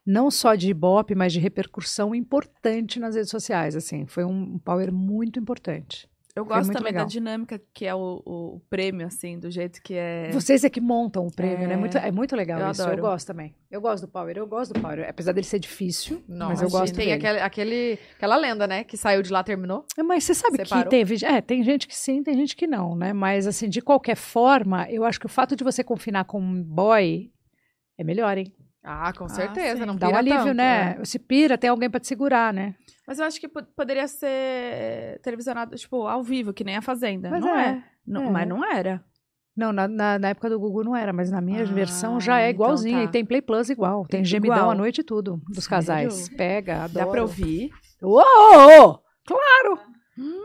não só de ibope, mas de repercussão importante nas redes sociais, assim. Foi um power muito importante. Eu gosto também legal. da dinâmica que é o, o prêmio, assim, do jeito que é. Vocês é que montam o prêmio, né? É. Muito, é muito legal Eu isso. adoro. Eu gosto também. Eu gosto do Power, eu gosto do Power. Apesar dele ser difícil, mas eu gosto Tem dele. aquele, aquele, aquela lenda, né? Que saiu de lá, terminou. É, Mas você sabe Separou? que teve. É, tem gente que sim, tem gente que não, né? Mas, assim, de qualquer forma, eu acho que o fato de você confinar com um boy é melhor, hein? Ah, com Ah, certeza. sim. não Dá um alívio, tanto, né? Se pira, tem alguém pra te segurar, né? Mas eu acho que po- poderia ser televisionado, tipo, ao vivo, que nem a Fazenda. Mas não é, é. Não- é. Mas não era. Não, na, na, na época do Gugu não era, mas na minha Ah, versão já é então igualzinha. tá. E tem Play Plus igual. Tem Igual. gemidão à noite e tudo, dos Sério? casais. Pega, adoro. Dá pra ouvir. Uou! Claro!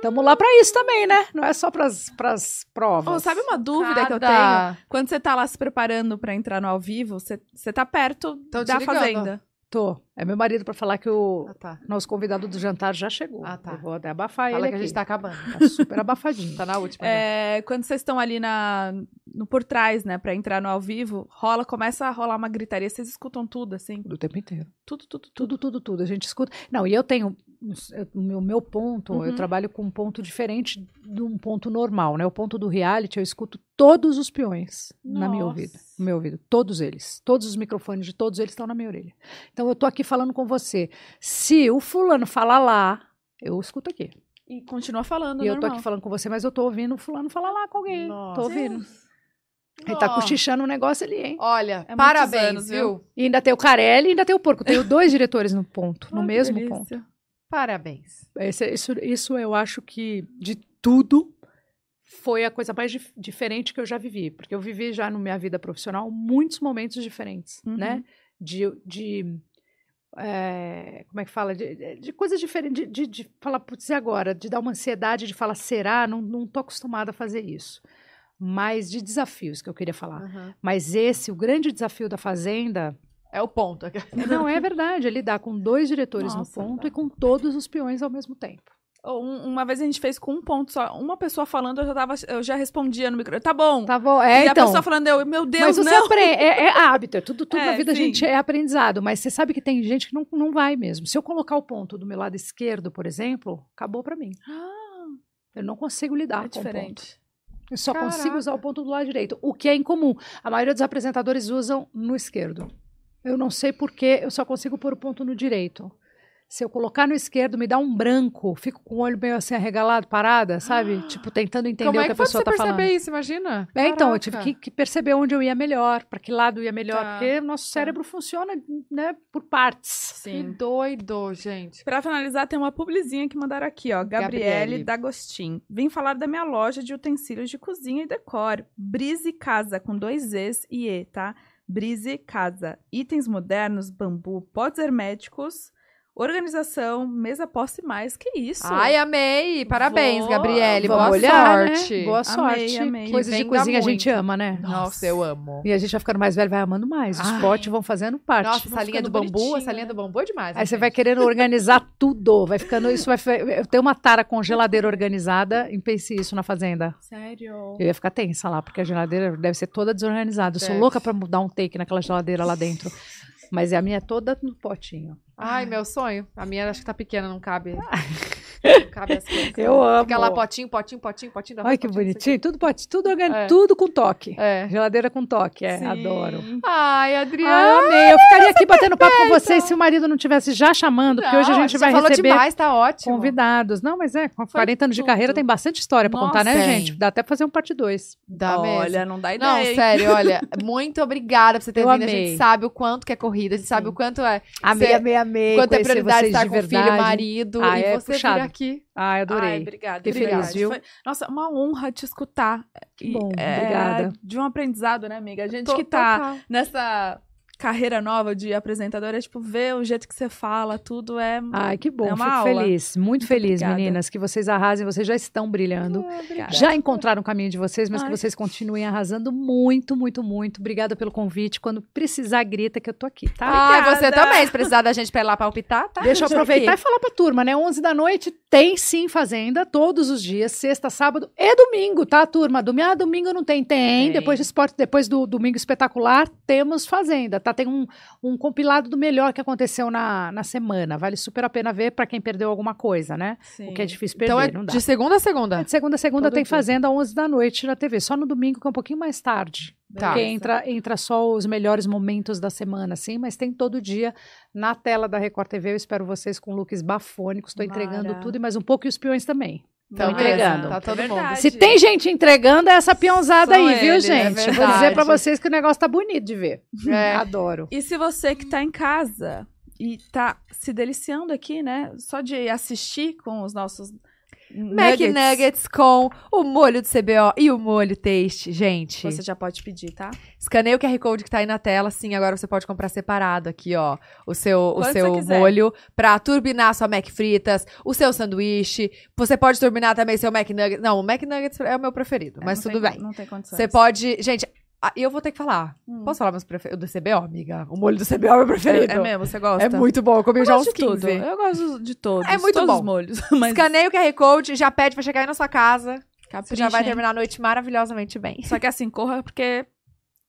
Tamo lá pra isso também, né? Não é só pras, pras provas. Oh, sabe uma dúvida que eu tenho? Cada- Quando você tá lá se preparando pra entrar no ao vivo, você, você tá perto te da ligando. fazenda. Tô. É meu marido pra falar que o Ah, tá. nosso convidado do jantar já chegou. Ah, tá. Eu vou até abafar Fala ele que a aqui. gente tá acabando. Tá super abafadinho. Tá na última. né? É, quando vocês estão ali na, no por trás, né, pra entrar no ao vivo, rola, começa a rolar uma gritaria, vocês escutam tudo, assim. Do tempo inteiro. Tudo, tudo, tudo. Tudo, tudo, tudo. A gente escuta. Não, e eu tenho. O meu, meu ponto, Uhum. eu trabalho com um ponto diferente de um ponto normal, né? O ponto do reality, eu escuto todos os peões na minha Nossa. ouvido. No meu ouvido. Todos eles. Todos os microfones de todos eles estão na minha orelha. Então eu tô aqui falando com você. Se o fulano falar lá, eu escuto aqui. E continua falando, e eu tô normal. aqui falando com você, mas eu tô ouvindo o fulano falar lá com alguém. Nossa. Tô ouvindo. Ele tá cochichando um negócio ali, hein? Olha, É parabéns, anos, viu? E ainda tem o Carelli e ainda tem o Porco. Tenho dois diretores no ponto, no Ai, mesmo delícia. ponto. Parabéns. Esse- isso, isso eu acho que de tudo foi a coisa mais dif- diferente que eu já vivi. Porque eu vivi já na minha vida profissional muitos momentos diferentes, Uhum. né? De. de é, como é que fala? De, de- de coisas diferentes. De, de, falar, putz, e agora? De dar uma ansiedade, de falar, será? Não, não tô acostumada a fazer isso. Mas de desafios que eu queria falar. Aham. Mas esse, o grande desafio da Fazenda, É o ponto. não é verdade, é lidar com dois diretores Nossa, no ponto tá. e com todos os peões ao mesmo tempo. Uma vez a gente fez com um ponto só. Uma pessoa falando, eu já, tava, eu já respondia no microfone. Tá bom. Tá bom, é, e a então. pessoa falando, eu, meu Deus, mas você não. aprende, é, é hábito, é tudo, tudo É, na vida a sim. gente é aprendizado, mas você sabe que tem gente que não, não vai mesmo. Se eu colocar o ponto do meu lado esquerdo, por exemplo, acabou pra mim. Ah, Eu não consigo lidar é com o ponto. diferente. Eu só consigo Caraca. usar o ponto do lado direito, o que é incomum. A maioria dos apresentadores usam no esquerdo. Eu não sei porquê, eu só consigo pôr o ponto no direito. Se eu colocar no esquerdo, me dá um branco, fico com o olho meio assim arregalado, parada, sabe? Tipo, tentando entender Como o é que que a pessoa você tá falando. perceber isso? Imagina. É, então, eu tive que, que perceber onde eu ia melhor, para que lado eu ia melhor, Tá. porque o nosso cérebro funciona, né, por partes. Que Sim. doido, gente. Pra finalizar, tem uma publizinha que mandaram aqui, ó. Gabriele, Gabriele. D'Agostin. Vim falar da minha loja de utensílios de cozinha e decor. Brise Casa, com dois Zs e E, tá? Brise Casa. Itens modernos, bambu, potes herméticos, organização, mesa posse mais. Que isso? Ai, amei. Parabéns, Vou- Gabriele. Boa olhar, sorte. né? Boa Amei, sorte. amei. Coisas de cozinha a gente ama, né? Nossa, eu amo. E a gente vai ficando mais velho, vai amando mais. Os Ai. potes vão fazendo parte. Nossa, essa linha do bambu, bonitinho, essa linha do bambu é demais. Aí né, você vai gente? querendo organizar tudo, vai ficando isso vai eu tenho uma tara com geladeira organizada, e pense isso na fazenda. Sério? Eu ia ficar tensa lá, porque a geladeira deve ser toda desorganizada. Eu sou louca pra mudar um take naquela geladeira lá dentro. Mas a minha é toda no potinho. Ai, meu sonho. A minha acho que tá pequena, não cabe. Não cabe as coisas. Eu amo. Fica lá potinho, potinho, potinho, potinho. Ai, que potinho, bonitinho. Tudo pote, tudo organi- É. tudo com toque. o. É. Geladeira com toque, é, Sim. adoro. Ai, Adriana. eu amei. Eu ficaria aqui batendo papo com vocês se o marido não tivesse já chamando, porque hoje a gente vai falou receber demais, tá ótimo. convidados. Não, mas é, com 40 anos de tudo. carreira tem bastante história pra contar, né, Nossa, gente? Dá até pra fazer um parte 2. Dá Olha, mesmo. não dá ideia. Não, hein? sério, olha, muito obrigada por você ter Eu vindo. A amei. gente sabe o quanto que é corrida, a gente sabe o quanto é. Amei, Cê- amei, amei. quanto é prioridade estar de com filho, verdade. marido. Ah, e é você puxado. vir aqui. Ai, adorei. Ai, obrigada. Fiquei feliz, viu? Foi- nossa, uma honra te escutar. Que E, bom, é, obrigada. De um aprendizado, né, amiga? A gente Tô- que tá total. nessa carreira nova de apresentadora, tipo, ver o jeito que você fala, tudo é... Ai, que bom. É uma Fico aula. feliz. Muito feliz, obrigada. meninas, que vocês arrasem. Vocês já estão brilhando. Ah, obrigada. Já encontraram o caminho de vocês, mas Ai. que vocês continuem arrasando muito, muito, muito. Obrigada pelo convite. Quando precisar, grita que eu tô aqui, tá? Ai, você Obrigada. também. Se precisar da gente pra ir lá palpitar, tá? Deixa eu aproveitar aqui. e falar pra turma, né? 11 da noite tem sim Fazenda, todos os dias, sexta, sábado e domingo, tá, turma? Domingo, ah, domingo não tem, tem. Tem. Depois de esporte, depois do Domingo Espetacular, temos Fazenda, tá? Tem um, um compilado do melhor que aconteceu na, na semana. Vale super a pena ver pra quem perdeu alguma coisa, né? Sim. O que é difícil perder, Então é de segunda a segunda. De segunda a segunda Todo tem dia. Fazenda, 11 da noite na TV. Só no domingo, que é um pouquinho mais tarde. Tá. Porque entra, entra só os melhores momentos da semana, assim, mas tem todo dia na tela da Record TV. Eu espero vocês com looks bafônicos. Estou entregando tudo e mais um pouco e os peões também. Tô entregando. Tá todo É mundo. Se tem gente entregando, é essa peãozada São aí, viu, é gente? Vou dizer pra verdade. vocês que o negócio tá bonito de ver. É. Adoro. E se você que tá em casa e tá se deliciando aqui, né? Só de assistir com os nossos Mac Nuggets com o molho do CBO e o molho Taste, gente. Você já pode pedir, tá? Escaneia o QR Code que tá aí na tela. Sim, agora você pode comprar separado aqui, ó. O seu, o seu molho pra turbinar sua Mac fritas, o seu sanduíche. Você pode turbinar também seu Mac Nuggets. Não, o Mac Nuggets é o meu preferido, É, mas tudo tem- bem. Não tem condições. Você pode. Gente, ah, eu vou ter que falar. Hum. Posso falar meus preferidos? Do CBO, amiga? O molho do CBO é o meu preferido. É, é mesmo, você gosta? É muito bom. Eu comi Eu já uns gosto de 15. tudo. Eu gosto de todos. É muito todos bom. os molhos. Mas Escaneia o QR Code, já pede pra chegar aí na sua casa. Você capricha, já vai terminar a noite maravilhosamente bem. Só que assim, corra porque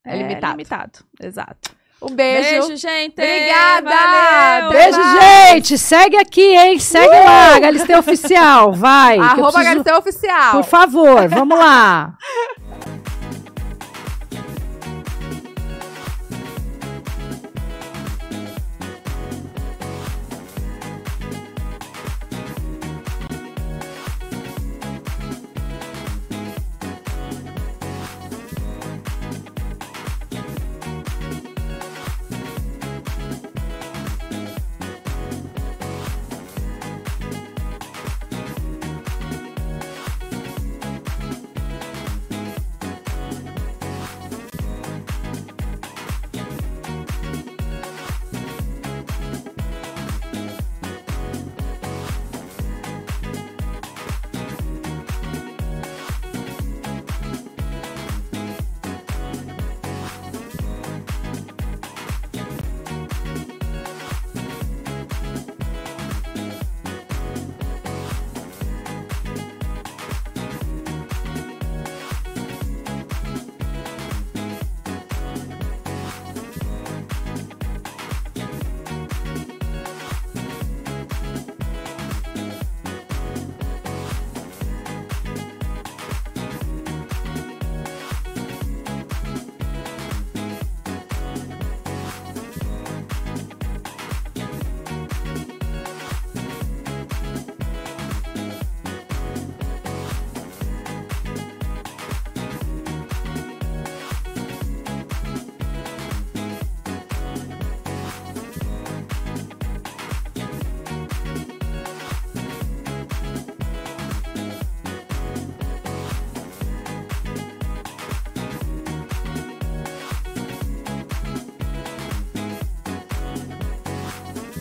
É limitado. limitado. Exato. Um beijo. Beijo, gente. Obrigada. Valeu. Beijo, gente. Segue aqui, hein? Segue lá, Galisteu Oficial. Vai. Arroba preciso- Galisteu Oficial. Por favor, vamos lá.